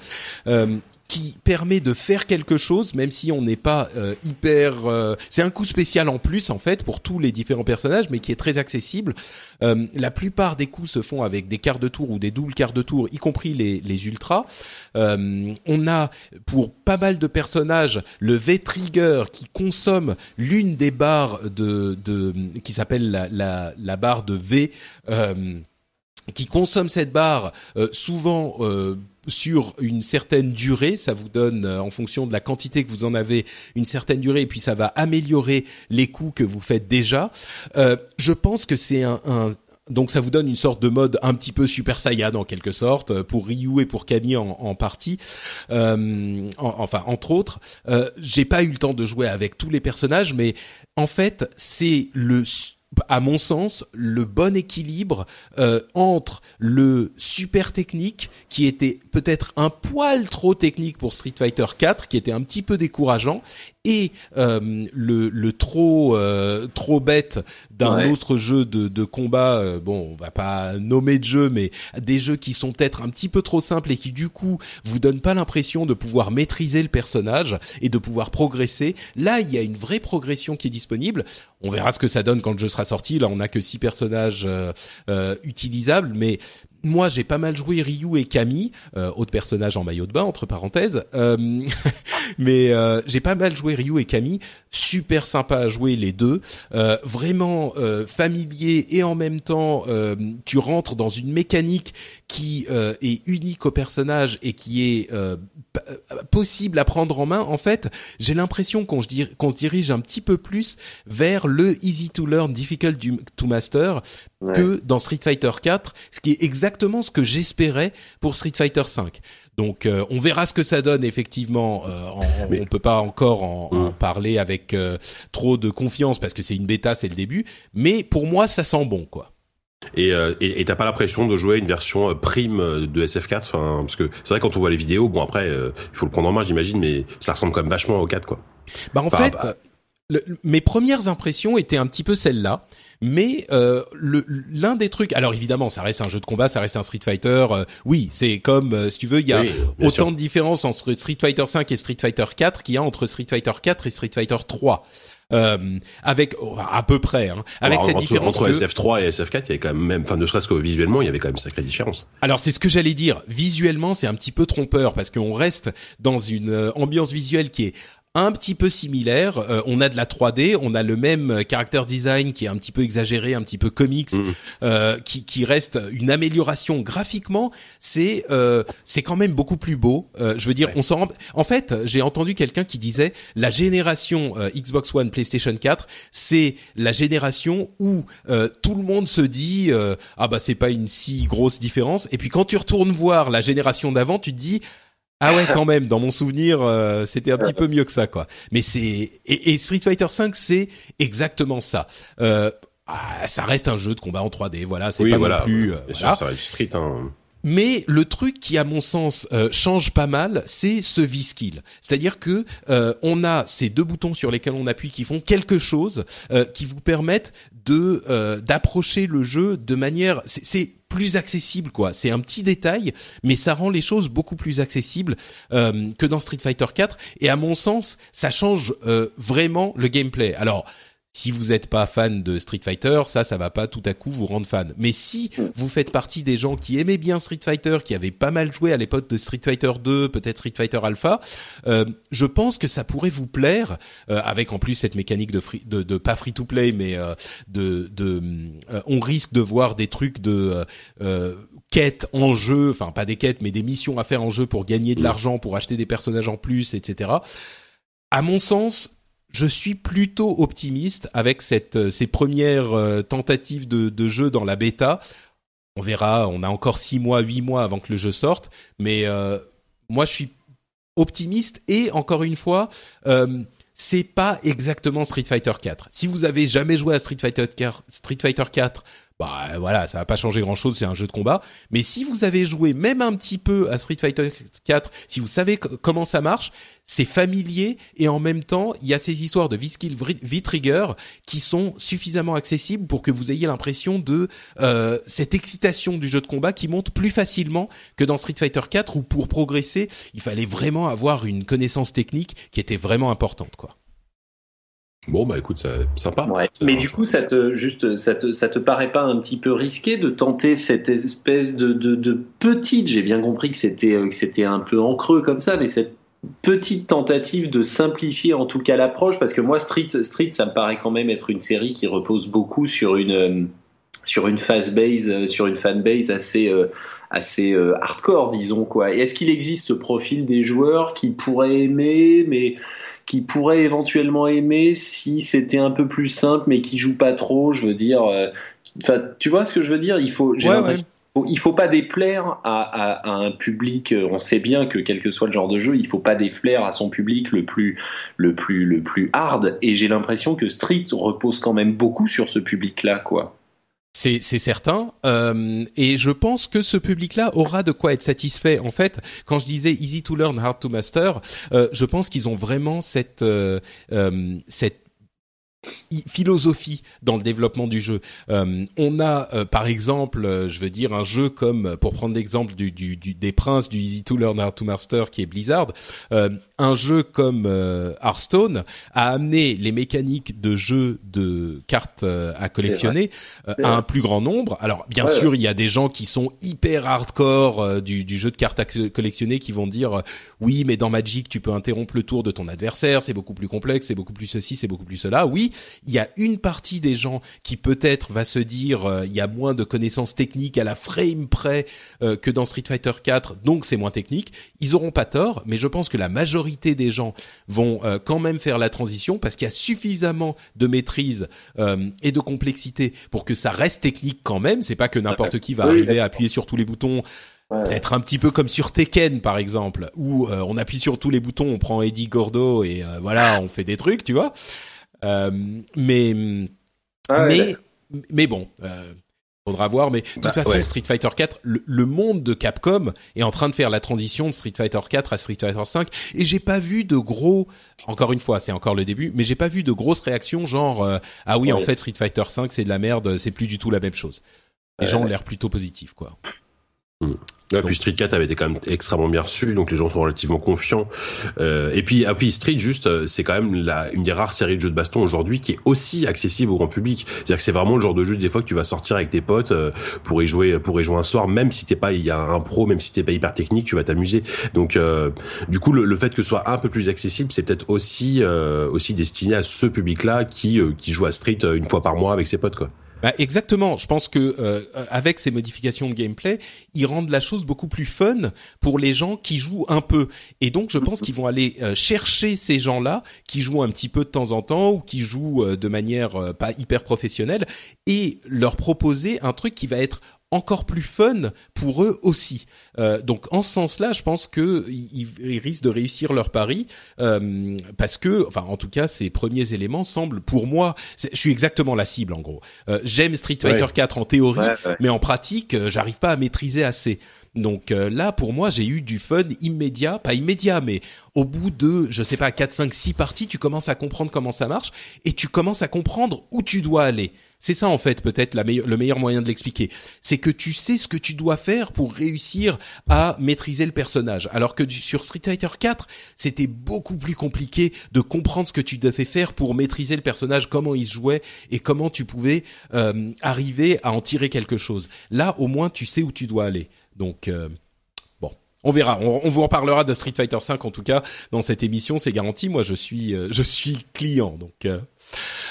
qui permet de faire quelque chose, même si on n'est pas euh, hyper. Euh, c'est un coup spécial en plus en fait pour tous les différents personnages, mais qui est très accessible. Euh, la plupart des coups se font avec des quarts de tour ou des doubles quarts de tour, y compris les, les ultras. on a pour pas mal de personnages le V trigger qui consomme l'une des barres de, de qui s'appelle la, la, la, barre de V qui consomme cette barre souvent euh, sur une certaine durée, ça vous donne euh, en fonction de la quantité que vous en avez une certaine durée et puis ça va améliorer les coups que vous faites déjà. Euh, je pense que c'est un, donc ça vous donne une sorte de mode un petit peu Super Saiyan en quelque sorte euh, pour Ryu et pour Camille en, en partie, euh, enfin entre autres. Euh, J'ai pas eu le temps de jouer avec tous les personnages, mais en fait c'est le à mon sens, le bon équilibre euh, entre le super technique, qui était peut-être un poil trop technique pour Street Fighter 4, qui était un petit peu décourageant, et euh, le, le, trop euh, trop bête d'un autre jeu de, de combat. Euh, bon, on va pas nommer de jeu, mais des jeux qui sont peut-être un petit peu trop simples et qui du coup vous donnent pas l'impression de pouvoir maîtriser le personnage et de pouvoir progresser. Là, il y a une vraie progression qui est disponible. On verra ce que ça donne quand le jeu sera sorti. Là, on a que six personnages utilisables, mais moi, j'ai pas mal joué Ryu et Camille, euh, autre personnage en maillot de bain entre parenthèses. Euh, mais euh, j'ai pas mal joué Ryu et Camille, super sympa à jouer les deux, euh, vraiment euh, familier et en même temps tu rentres dans une mécanique qui est unique au personnage et qui est possible à prendre en main. En fait, j'ai l'impression qu'on se dirige un petit peu plus vers le easy to learn, difficult to master que dans Street Fighter 4, ce qui est exactement ce que j'espérais pour Street Fighter 5. Donc euh, on verra ce que ça donne effectivement. Euh, On peut pas encore en, en parler avec euh, trop de confiance parce que c'est une bêta, c'est le début. Mais pour moi, ça sent bon quoi. Et euh, et t'as pas l'impression de jouer une version prime de SF4 enfin parce que c'est vrai quand on voit les vidéos bon après il faut le prendre en main j'imagine mais ça ressemble quand même vachement au 4 quoi. Bah en fait mes premières impressions étaient un petit peu celles-là, mais euh, l'un des trucs, alors évidemment, ça reste un jeu de combat, ça reste un Street Fighter. Euh, oui, c'est comme euh, si tu veux, il y a autant de différences entre Street Fighter 5 et Street Fighter 4 qu'il y a entre Street Fighter 4 et Street Fighter 3. Euh, avec oh, à peu près hein, avec cette différence entre SF3 et SF4 il y avait quand même enfin ne serait-ce que visuellement il y avait quand même une sacrée différence alors c'est ce que j'allais dire visuellement c'est un petit peu trompeur parce qu'on reste dans une euh, ambiance visuelle qui est un petit peu similaire. Euh, on a de la 3D, on a le même euh, character design qui est un petit peu exagéré, un petit peu comics, mm. euh, qui, qui, reste une amélioration graphiquement. C'est euh, c'est quand même beaucoup plus beau. je veux dire, on s'en En fait, j'ai entendu quelqu'un qui disait la génération Xbox One, PlayStation 4, c'est la génération où tout le monde se dit ah bah c'est pas une si grosse différence. Et puis quand tu retournes voir la génération d'avant, tu te dis ah ouais, quand même. Dans mon souvenir, euh, c'était un petit peu mieux que ça, quoi. Mais c'est et, Street Fighter 5, c'est exactement ça. Euh, ah, ça reste un jeu de combat en 3D. Voilà, c'est pas non plus. Euh, ça reste Street. Hein. Mais le truc qui, à mon sens, euh, change pas mal, c'est ce V-skill. C'est-à-dire que on a ces deux boutons sur lesquels on appuie qui font quelque chose, qui vous permettent de d'approcher le jeu de manière. C'est plus accessible quoi. C'est un petit détail, mais ça rend les choses beaucoup plus accessibles euh, que dans Street Fighter 4. Et à mon sens, ça change euh, vraiment le gameplay. Alors si vous n'êtes pas fan de Street Fighter, ça, ça va pas tout à coup vous rendre fan. Mais si vous faites partie des gens qui aimaient bien Street Fighter, qui avaient pas mal joué à l'époque de Street Fighter 2, peut-être Street Fighter Alpha, euh, je pense que ça pourrait vous plaire, euh, avec en plus cette mécanique de, free, de, de, pas free to play, mais euh, de, de euh, on risque de voir des trucs de euh, quêtes en jeu, enfin pas des quêtes, mais des missions à faire en jeu pour gagner de l'argent, pour acheter des personnages en plus, etc. À mon sens, je suis plutôt optimiste avec euh, ces premières euh, tentatives de, jeu dans la bêta. On verra, on a encore six mois, huit mois avant que le jeu sorte, mais euh, moi je suis optimiste et encore une fois, c'est pas exactement Street Fighter 4. Si vous avez jamais joué à Street Fighter 4, Street Fighter 4 bah voilà, ça va pas changer grand chose, c'est un jeu de combat. Mais si vous avez joué même un petit peu à Street Fighter 4, si vous savez comment ça marche, c'est familier et en même temps, il y a ces histoires de V-Skill, V-Trigger qui sont suffisamment accessibles pour que vous ayez l'impression de euh, cette excitation du jeu de combat qui monte plus facilement que dans Street Fighter 4 où pour progresser, il fallait vraiment avoir une connaissance technique qui était vraiment importante, quoi. Bon bah écoute, ça sympa. Ouais. Mais du coup, ça te juste, ça te, ça te paraît pas un petit peu risqué de tenter cette espèce de, de, de petite, j'ai bien compris que c'était euh, que c'était un peu en creux comme ça, mais cette petite tentative de simplifier en tout cas l'approche, parce que moi Street, Street, ça me paraît quand même être une série qui repose beaucoup sur une euh, sur une fan base, euh, sur une fanbase assez euh, assez euh, hardcore, disons quoi. Et est-ce qu'il existe ce profil des joueurs qui pourraient aimer, mais qui pourraient éventuellement aimer si c'était un peu plus simple, mais qui jouent pas trop Je veux dire, euh, enfin, tu vois ce que je veux dire? Il faut, j'ai Ouais, il faut pas déplaire à, à- à un public. euh, On sait bien que quel que soit le genre de jeu, il faut pas déplaire à son public le plus, le plus, le plus hard. Et j'ai l'impression que Street repose quand même beaucoup sur ce public-là, quoi. C'est certain, euh, et je pense que ce public-là aura de quoi être satisfait. En fait, quand je disais easy to learn, hard to master, euh, je pense qu'ils ont vraiment cette euh, euh, cette philosophie dans le développement du jeu. Euh, on a euh, par exemple, euh, je veux dire un jeu comme euh, pour prendre l'exemple du, du, du- des princes du Easy to Learn Hard to Master qui est Blizzard, euh, un jeu comme euh, Hearthstone a amené les mécaniques de jeu de cartes à collectionner euh, à un plus grand nombre. Alors bien Ouais, sûr, il y a des gens qui sont hyper hardcore euh, du, du jeu de cartes à co- collectionner qui vont dire euh, oui, mais dans Magic, tu peux interrompre le tour de ton adversaire, c'est beaucoup plus complexe, c'est beaucoup plus ceci, c'est beaucoup plus cela. Oui, il y a une partie des gens qui peut-être va se dire euh, il y a moins de connaissances techniques à la frame près euh, que dans Street Fighter 4, donc c'est moins technique. Ils auront pas tort, mais je pense que la majorité des gens vont euh, quand même faire la transition parce qu'il y a suffisamment de maîtrise euh, et de complexité pour que ça reste technique quand même. C'est pas que n'importe qui va Oui, arriver à appuyer sur tous les boutons Ouais. peut-être un petit peu comme sur Tekken par exemple où euh, on appuie sur tous les boutons on prend Eddie Gordo et euh, voilà on fait des trucs tu vois mais Ah ouais, mais mais bon euh, faudra voir mais de toute Bah, façon ouais. Street Fighter 4 le, le monde de Capcom est en train de faire la transition de Street Fighter 4 à Street Fighter 5 et j'ai pas vu de gros encore une fois c'est encore le début mais j'ai pas vu de grosses réactions genre euh, ah oui en fait Street Fighter 5 c'est de la merde c'est plus du tout la même chose. Les Ouais. gens ont l'air plutôt positifs quoi Ouais, puis Street 4 avait été quand même extrêmement bien reçu, donc les gens sont relativement confiants. Euh, et puis, ah, puis Street, juste, euh, c'est quand même la, une des rares séries de jeux de baston aujourd'hui qui est aussi accessible au grand public. C'est-à-dire que c'est vraiment le genre de jeu des fois que tu vas sortir avec tes potes euh, pour y jouer, pour y jouer un soir, même si t'es pas, il y a un pro, même si t'es pas hyper technique, tu vas t'amuser. Donc, euh, du coup, le, le fait que ce soit un peu plus accessible, c'est peut-être aussi, euh, aussi destiné à ce public-là qui, euh, qui joue à Street une fois par mois avec ses potes, quoi. Bah, exactement. Je pense que euh, avec ces modifications de gameplay, ils rendent la chose beaucoup plus fun pour les gens qui jouent un peu. Et donc, je pense qu'ils vont aller euh, chercher ces gens-là qui jouent un petit peu de temps en temps ou qui jouent euh, de manière euh, pas hyper professionnelle et leur proposer un truc qui va être encore plus fun pour eux aussi. Euh, donc en ce sens-là, je pense que ils, ils risquent de réussir leur pari euh, parce que, enfin, en tout cas, ces premiers éléments semblent, pour moi, je suis exactement la cible en gros. Euh, J'aime Street Fighter Ouais. 4 en théorie, Ouais, ouais. mais en pratique, j'arrive pas à maîtriser assez. Donc euh, là, pour moi, j'ai eu du fun immédiat, pas immédiat, mais au bout de, je sais pas, 4, 5, 6 parties, tu commences à comprendre comment ça marche et tu commences à comprendre où tu dois aller. C'est ça en fait peut-être le meilleur moyen de l'expliquer. C'est que tu sais ce que tu dois faire pour réussir à maîtriser le personnage. Alors que sur Street Fighter 4, c'était beaucoup plus compliqué de comprendre ce que tu devais faire pour maîtriser le personnage, comment il se jouait et comment tu pouvais euh, arriver à en tirer quelque chose. Là, au moins, tu sais où tu dois aller. Donc euh, bon, on verra. On, vous en parlera de Street Fighter 5 en tout cas dans cette émission, c'est garanti. Moi, je suis euh, je suis client, donc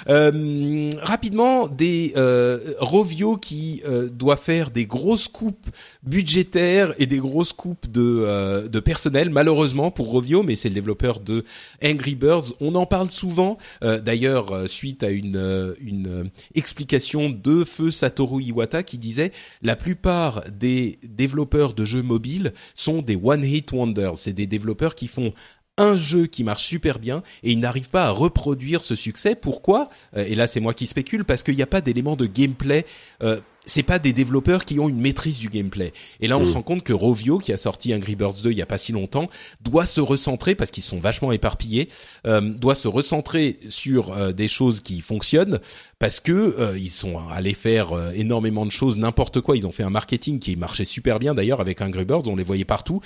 euh, rapidement, des euh, Rovio qui euh, doit faire des grosses coupes budgétaires et des grosses coupes de, euh, de personnel, malheureusement pour Rovio, mais c'est le développeur de Angry Birds. On en parle souvent, d'ailleurs, suite à une, une explication de feu Satoru Iwata qui disait la plupart des développeurs de jeux mobiles sont des one-hit wonders. C'est des développeurs qui font un jeu qui marche super bien et ils n'arrivent pas à reproduire ce succès. Pourquoi? Euh, Et là, c'est moi qui spécule parce qu'il n'y a pas d'éléments de gameplay. Euh, c'est pas des développeurs qui ont une maîtrise du gameplay. Et là, on se mm. rend compte que Rovio, qui a sorti Angry Birds 2 il y a pas si longtemps, doit se recentrer parce qu'ils sont vachement éparpillés, euh, doit se recentrer sur euh, des choses qui fonctionnent parce que ils sont allés faire énormément de choses, n'importe quoi. Ils ont fait un marketing qui marchait super bien d'ailleurs avec Angry Birds, on les voyait partout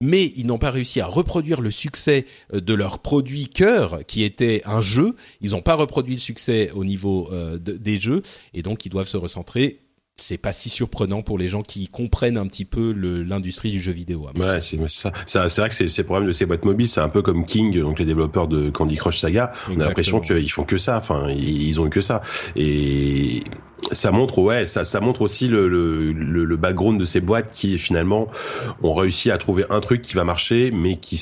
mais ils n'ont pas réussi à reproduire le succès euh, de leur produit cœur, qui était un jeu. Ils n'ont pas reproduit le succès au niveau euh, des jeux, et donc ils doivent se recentrer c'est pas si surprenant pour les gens qui comprennent un petit peu l'industrie du jeu vidéo. Ouais, c'est ça. C'est vrai que c'est le problème de ces boîtes mobiles, c'est un peu comme King, donc les développeurs de Candy Crush Saga. On a l'impression qu'ils font que ça. Enfin, ils ont eu que ça. Et ça montre, ouais, ça, montre aussi le, le, le background de ces boîtes qui finalement ont réussi à trouver un truc qui va marcher, mais qui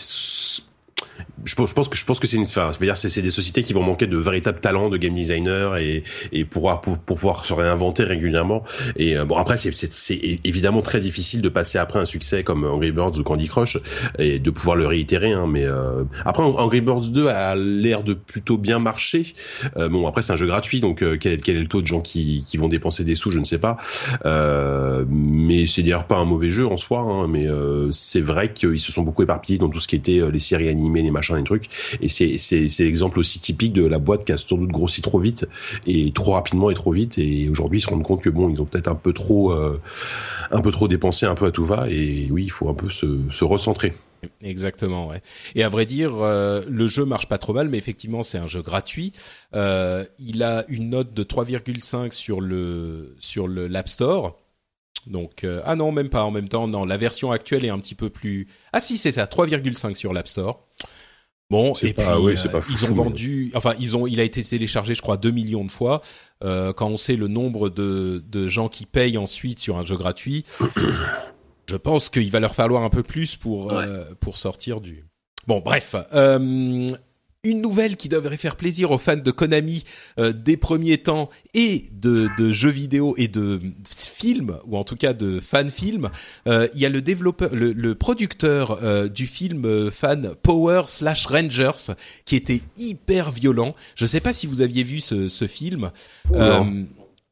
je, pense que je pense que c'est une enfin, dire c'est des sociétés qui vont manquer de véritables talents de game designer et et pour pour, pour pouvoir se réinventer régulièrement. Et euh, bon après c'est c'est évidemment très difficile de passer après un succès comme Angry Birds ou Candy Crush et de pouvoir le réitérer hein, mais euh, après Angry Birds 2 a l'air de plutôt bien marcher. Euh, bon après c'est un jeu gratuit donc quel est quel est le taux de gens qui qui vont dépenser des sous je ne sais pas. Mais c'est d'ailleurs pas un mauvais jeu en soi hein, mais c'est vrai qu'ils se sont beaucoup éparpillés dans tout ce qui était les séries animées les machins, les trucs. Et c'est c'est c'est l'exemple aussi typique de la boîte qui a sans doute grossi trop vite et trop rapidement et trop vite. Et aujourd'hui, ils se rendent compte que bon, ils ont peut-être un peu trop euh, un peu trop dépensé, un peu à tout va. Et oui, il faut un peu se se recentrer. Exactement, ouais. Et à vrai dire, euh, le jeu marche pas trop mal, mais effectivement, c'est un jeu gratuit. Euh, il a une note de 3,5 sur le sur le l'App Store. Donc ah non, même pas en même temps. Non, la version actuelle est un petit peu plus. Ah si, c'est ça, 3,5 sur l'App Store. Bon, et puis euh, ils ont vendu, enfin ils ont, il a été téléchargé, je crois, 2 millions de fois. Euh, quand on sait le nombre de, de gens qui payent ensuite sur un jeu gratuit, je pense qu'il va leur falloir un peu plus pour euh, pour sortir du. Bon, bref. Euh, une nouvelle qui devrait faire plaisir aux fans de Konami euh, des premiers temps et de, de, jeux vidéo et de films ou en tout cas de fan films. Euh, il y a le développeur, le, le producteur euh, du film fan Power slash Rangers qui était hyper violent. Je ne sais pas si vous aviez vu ce, ce film.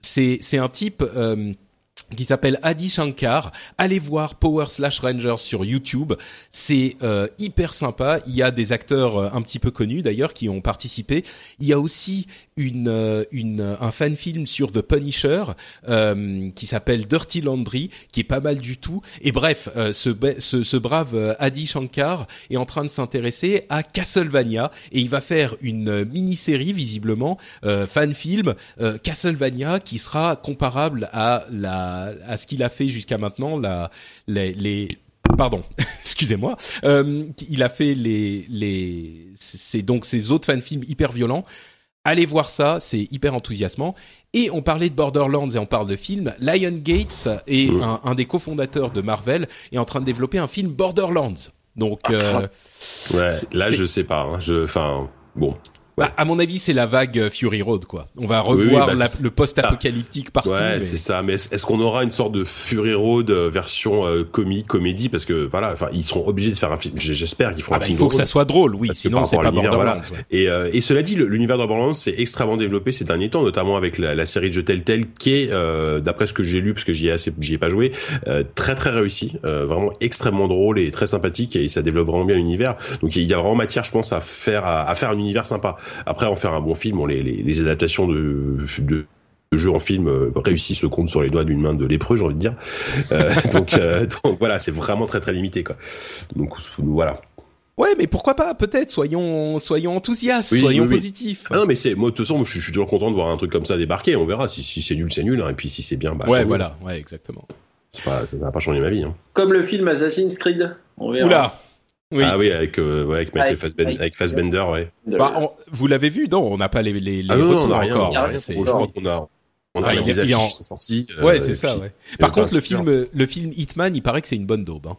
c'est c'est un type qui s'appelle Adi Shankar. Allez voir Power Slash Rangers sur YouTube. C'est euh, hyper sympa. Il y a des acteurs euh, un petit peu connus d'ailleurs qui ont participé. Il y a aussi une, euh, une un fan film sur The Punisher euh, qui s'appelle Dirty Laundry, qui est pas mal du tout. Et bref, ce, ce, ce, brave Adi Shankar est en train de s'intéresser à Castlevania et il va faire une mini-série visiblement fan film Castlevania qui sera comparable à la à, ce qu'il a fait jusqu'à maintenant, la, les, les pardon, excusez-moi, euh, il a fait les les c'est donc ces autres fan films hyper violents. Allez voir ça, c'est hyper enthousiasmant. Et on parlait de Borderlands et on parle de films. Lion Gates est un, un, des cofondateurs de Marvel est en train de développer un film Borderlands. Donc euh, ouais, là je sais pas. Hein. je, enfin bon. Bah, à mon avis, c'est la vague euh, Fury Road, quoi. On va revoir bah, le post-apocalyptique partout. Ouais, c'est ça. Mais est-ce qu'on aura une sorte de Fury Road euh, version euh, comique, comédie? Parce que voilà, enfin, ils seront obligés de faire un film. J'espère qu'ils feront ah un bah, film. Il faut que ça soit drôle, oui. Sinon, c'est pas Borderlands. Voilà. Et, euh, et cela dit, l'univers de Borderlands s'est extrêmement développé ces derniers temps, notamment avec la, la série de jeux Telltale, qui est, euh, d'après ce que j'ai lu, parce que j'y ai assez, j'y ai pas joué, très très réussi, vraiment extrêmement drôle et très sympathique, et ça développe vraiment bien l'univers. Donc il y a vraiment matière, je pense, à faire à, à faire un univers sympa. Après, en faire un bon film, les, les, les adaptations de, de le jeu en film euh, se compte sur les doigts d'une main de lépreux, j'ai envie de dire. Euh, donc, euh, donc voilà, c'est vraiment très très limité quoi. Donc voilà. Ouais, mais pourquoi pas Peut-être. Soyons, soyons enthousiastes, Oui, soyons oui, oui. positifs. Ah non mais c'est moi de toute façon je, suis- je suis toujours content de voir un truc comme ça débarquer. On verra si, si c'est nul c'est nul hein, et puis si c'est bien bah ouais, voilà. Ouais, exactement. Pas- ça n'a pas changé ma vie. Hein. Comme le film Assassin's Creed. On verra. Oula. Oui. Ah oui avec euh, ouais, avec Michael Avec- Fassbender, avec- Fassbender ouais. Bah, on- vous l'avez vu Non, on n'a pas les, les, les Ah non, non, retours on a rien. encore. on a Ouais, rien. c'est- Franchement, on a on a Ah, les affiches en- qui sont sorties. euh, Ouais, c'est et ça. puis- Ouais. Par contre, le c'est sûr. film, le film Hitman, il paraît que c'est une bonne daube. hein.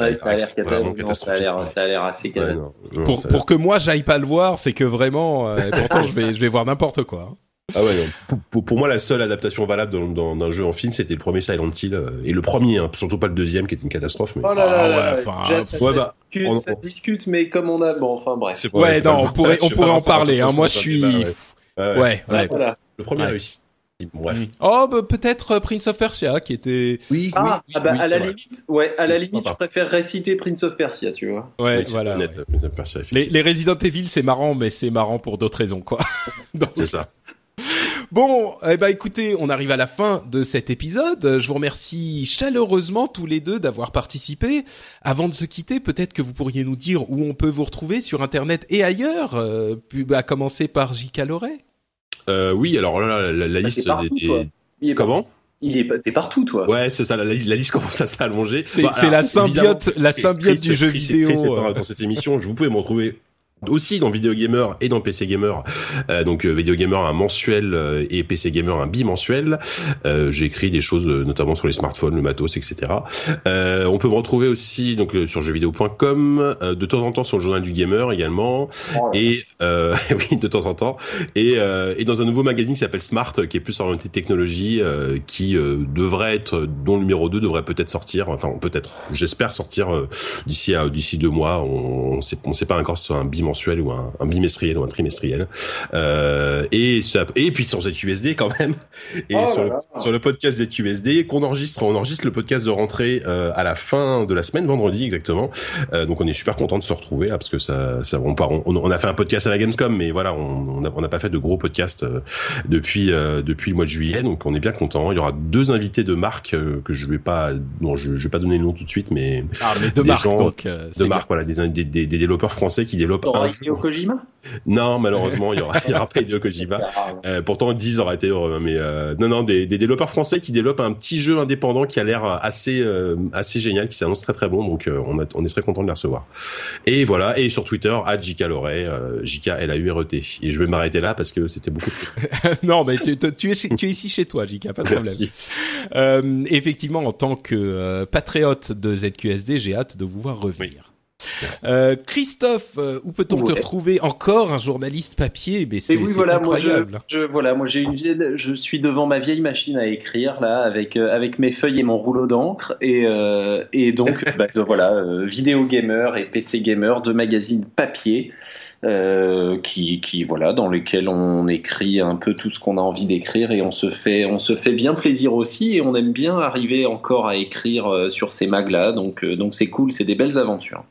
Ouais, ça a l'air c'est catastrophique. Non, Ça a l'air, assez Ouais, catastrophique. non, non, Pour, ça- pour que moi j'aille pas le voir, c'est que vraiment. euh, pourtant, je vais, je vais voir n'importe quoi. Ah ouais, non. Pour, pour- pour moi, la seule adaptation valable dans- dans- d'un jeu en film, c'était le premier Silent Hill. euh, Et le premier, hein, surtout pas le deuxième, qui était une catastrophe. Mais... Oh là là Ah là ouais, là, enfin, déjà, ça, ouais, ça bah, discute, on- ça on- discute, mais comme on a, bon, enfin bref. Ouais, non, on pourrait, on pourrait en parler. Hein. Moi, je suis. débat, ouais. Ouais, Ouais, ouais. Voilà. Le premier réussi. Bref. Mm. Oh, bah, peut-être euh, Prince of Persia, qui était. Oui, Ah, ah bah, à la limite, ouais, à la Oui, limite, je préfère réciter Prince of Persia, tu vois. Ouais, Oui, voilà. honnête, ouais. Persia, Les, les Resident Evil, c'est marrant, mais c'est marrant pour d'autres raisons, quoi. C'est ça. Bon, eh ben écoutez, on arrive à la fin de cet épisode. Je vous remercie chaleureusement tous les deux d'avoir participé. Avant de se quitter, peut-être que vous pourriez nous dire où on peut vous retrouver sur Internet et ailleurs, euh, puis, à commencer par J.K. Euh, oui, alors là, la, la, la Bah, liste t'es partout, des... toi. Il est Comment? Il est, t'es partout, toi. Ouais, c'est ça, la, la- la liste commence à s'allonger. C'est Bah, la symbiote, la symbiote Chris- du jeu Chris- vidéo. Chris étant euh. dans cette émission, je vous pouvez me retrouver aussi dans Vidéo Gamer et dans PC Gamer. Euh, donc euh, Vidéo Gamer un mensuel euh, et PC Gamer un bimensuel. Euh, J'écris des choses euh, notamment sur les smartphones, le matos, etc. Euh, on peut me retrouver aussi donc euh, sur jeuxvideo.com, euh, de temps en temps sur le journal du gamer également, Oh et euh, oui de temps en temps, et, euh, et dans un nouveau magazine qui s'appelle Smart, qui est plus orienté technologie, euh, qui euh, devrait être, dont le numéro 2 devrait peut-être sortir, enfin peut-être, j'espère sortir euh, d'ici à d'ici deux mois. On, on sait on sait pas encore si c'est un bimensuel ou un, un bimestriel ou un trimestriel. Euh, et et puis sur ZQSD quand même. Et Oh sur, le, sur le podcast ZQSD qu'on enregistre, on enregistre le podcast de rentrée euh, à la fin de la semaine, vendredi exactement. Euh, donc on est super content de se retrouver là, parce que ça, ça on, part, on, on a fait un podcast à la Gamescom, mais voilà, on on a- on n'a pas fait de gros podcasts euh, depuis euh, depuis le mois de juillet, donc on est bien content. Il y aura deux invités de marque euh, que je vais pas, non, je, je vais pas donner le nom tout de suite, mais Ah, mais de des marque, gens donc. euh, de marque, voilà, des, des, des, des développeurs français qui développent T'auras Hideo. Kojima Non, malheureusement, il y aura, il y aura pas Hideo Kojima. Euh, pourtant, 10 aurait été heureux, mais euh, non, non, des, des développeurs français qui développent un petit jeu indépendant qui a l'air assez, euh, assez génial, qui s'annonce très très bon, donc euh, on, a, on est très content de les recevoir. Et voilà, et sur Twitter, à JK Loret, euh, JK L A U R E T. Et je vais m'arrêter là parce que c'était beaucoup. non, mais tu, tu- tu es, chez- tu es ici chez toi, J.K. Pas de problème. Merci. Euh, effectivement, en tant que euh, patriote de ZQSD, j'ai hâte de vous voir revenir. Euh, Christophe, euh, où peut-on te retrouver encore un journaliste papier? Mais c'est Et oui, c'est voilà, moi, je, incroyable. je, voilà, moi, j'ai une vieille, je suis devant ma vieille machine à écrire, là, avec, euh, avec mes feuilles et mon rouleau d'encre, et, euh, et donc, bah, voilà, euh, vidéo gamer et PC gamer, deux magazines papier, euh, qui, qui, voilà, dans lesquels on écrit un peu tout ce qu'on a envie d'écrire, et on se fait, on se fait bien plaisir aussi, et on aime bien arriver encore à écrire euh, sur ces mags-là, donc, euh, donc c'est cool, c'est des belles aventures.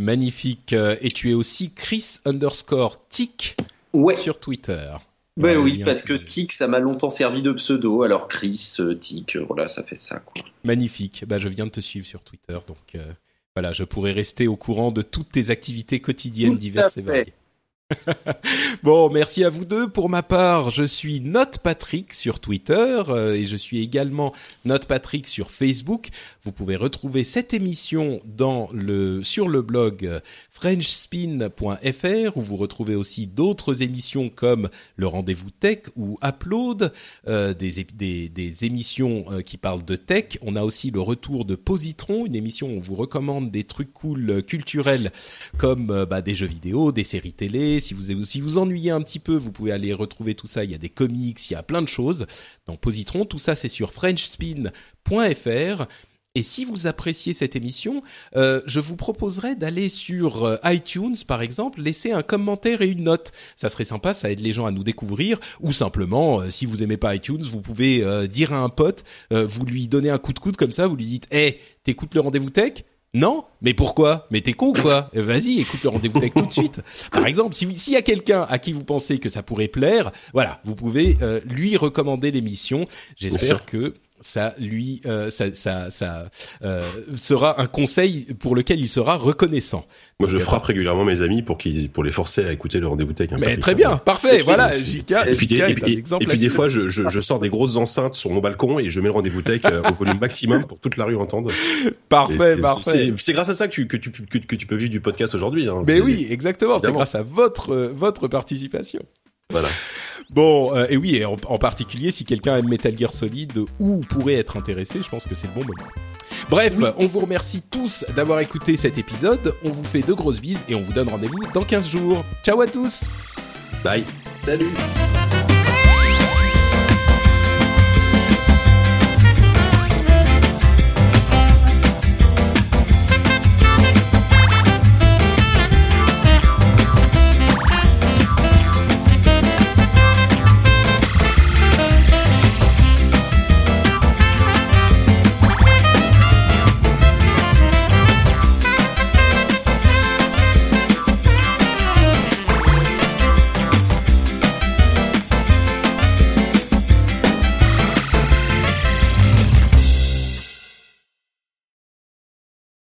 Magnifique. Euh, Et tu es aussi Chris underscore Tic Ouais. sur Twitter. Ben oui, parce que Tic, ça m'a longtemps servi de pseudo. Alors Chris, euh, Tic, euh, voilà, ça fait ça. Quoi. Magnifique. Bah, je viens de te suivre sur Twitter, donc euh, voilà, je pourrai rester au courant de toutes tes activités quotidiennes Tout diverses et variées. bon, merci à vous deux. Pour ma part, je suis Note Patrick sur Twitter euh, et je suis également Note Patrick sur Facebook. Vous pouvez retrouver cette émission dans le sur le blog euh, frenchspin.fr où vous retrouvez aussi d'autres émissions comme le rendez-vous tech ou Upload, euh, des, des, des émissions euh, qui parlent de tech. On a aussi le retour de Positron, une émission où on vous recommande des trucs cool euh, culturels comme bah, des jeux vidéo, des séries télé. Si vous si vous ennuyez un petit peu, vous pouvez aller retrouver tout ça. Il y a des comics, il y a plein de choses dans Positron. Tout ça, c'est sur frenchspin.fr. Et si vous appréciez cette émission, euh, je vous proposerais d'aller sur euh, iTunes, par exemple, laisser un commentaire et une note. Ça serait sympa, ça aide les gens à nous découvrir. Ou simplement, euh, si vous aimez pas iTunes, vous pouvez dire à un pote, vous lui donnez un coup de coude comme ça, vous lui dites, hey, t'écoutes le rendez-vous tech? Non Mais pourquoi? Mais t'es con ou quoi Eh, Vas-y, écoute le rendez-vous tech tout de suite. Par exemple, si- s'il y a quelqu'un à qui vous pensez que ça pourrait plaire, voilà, vous pouvez euh, lui recommander l'émission. J'espère que ça lui euh, ça ça, ça euh, sera un conseil pour lequel il sera reconnaissant. Moi, je frappe régulièrement mes amis pour qu'ils, pour les forcer à écouter le rendez-vous tech. Mais très bien, parfait. Voilà, Et puis, des, et, et- et puis des fois, je, je, je sors des grosses enceintes sur mon balcon et je mets le rendez-vous tech euh, au volume maximum pour toute la rue entende. Et parfait, parfait. C'est grâce à ça que tu, que tu, que, que tu peux vivre du podcast aujourd'hui. Hein. Mais oui, exactement. C'est grâce à votre euh, votre participation. Voilà. Bon, euh, et oui, et en, en particulier si quelqu'un aime Metal Gear Solid ou pourrait être intéressé, je pense que c'est le bon moment. Bref, on vous remercie tous d'avoir écouté cet épisode. On vous fait de grosses bises et on vous donne rendez-vous dans 15 jours. Ciao à tous Bye. Salut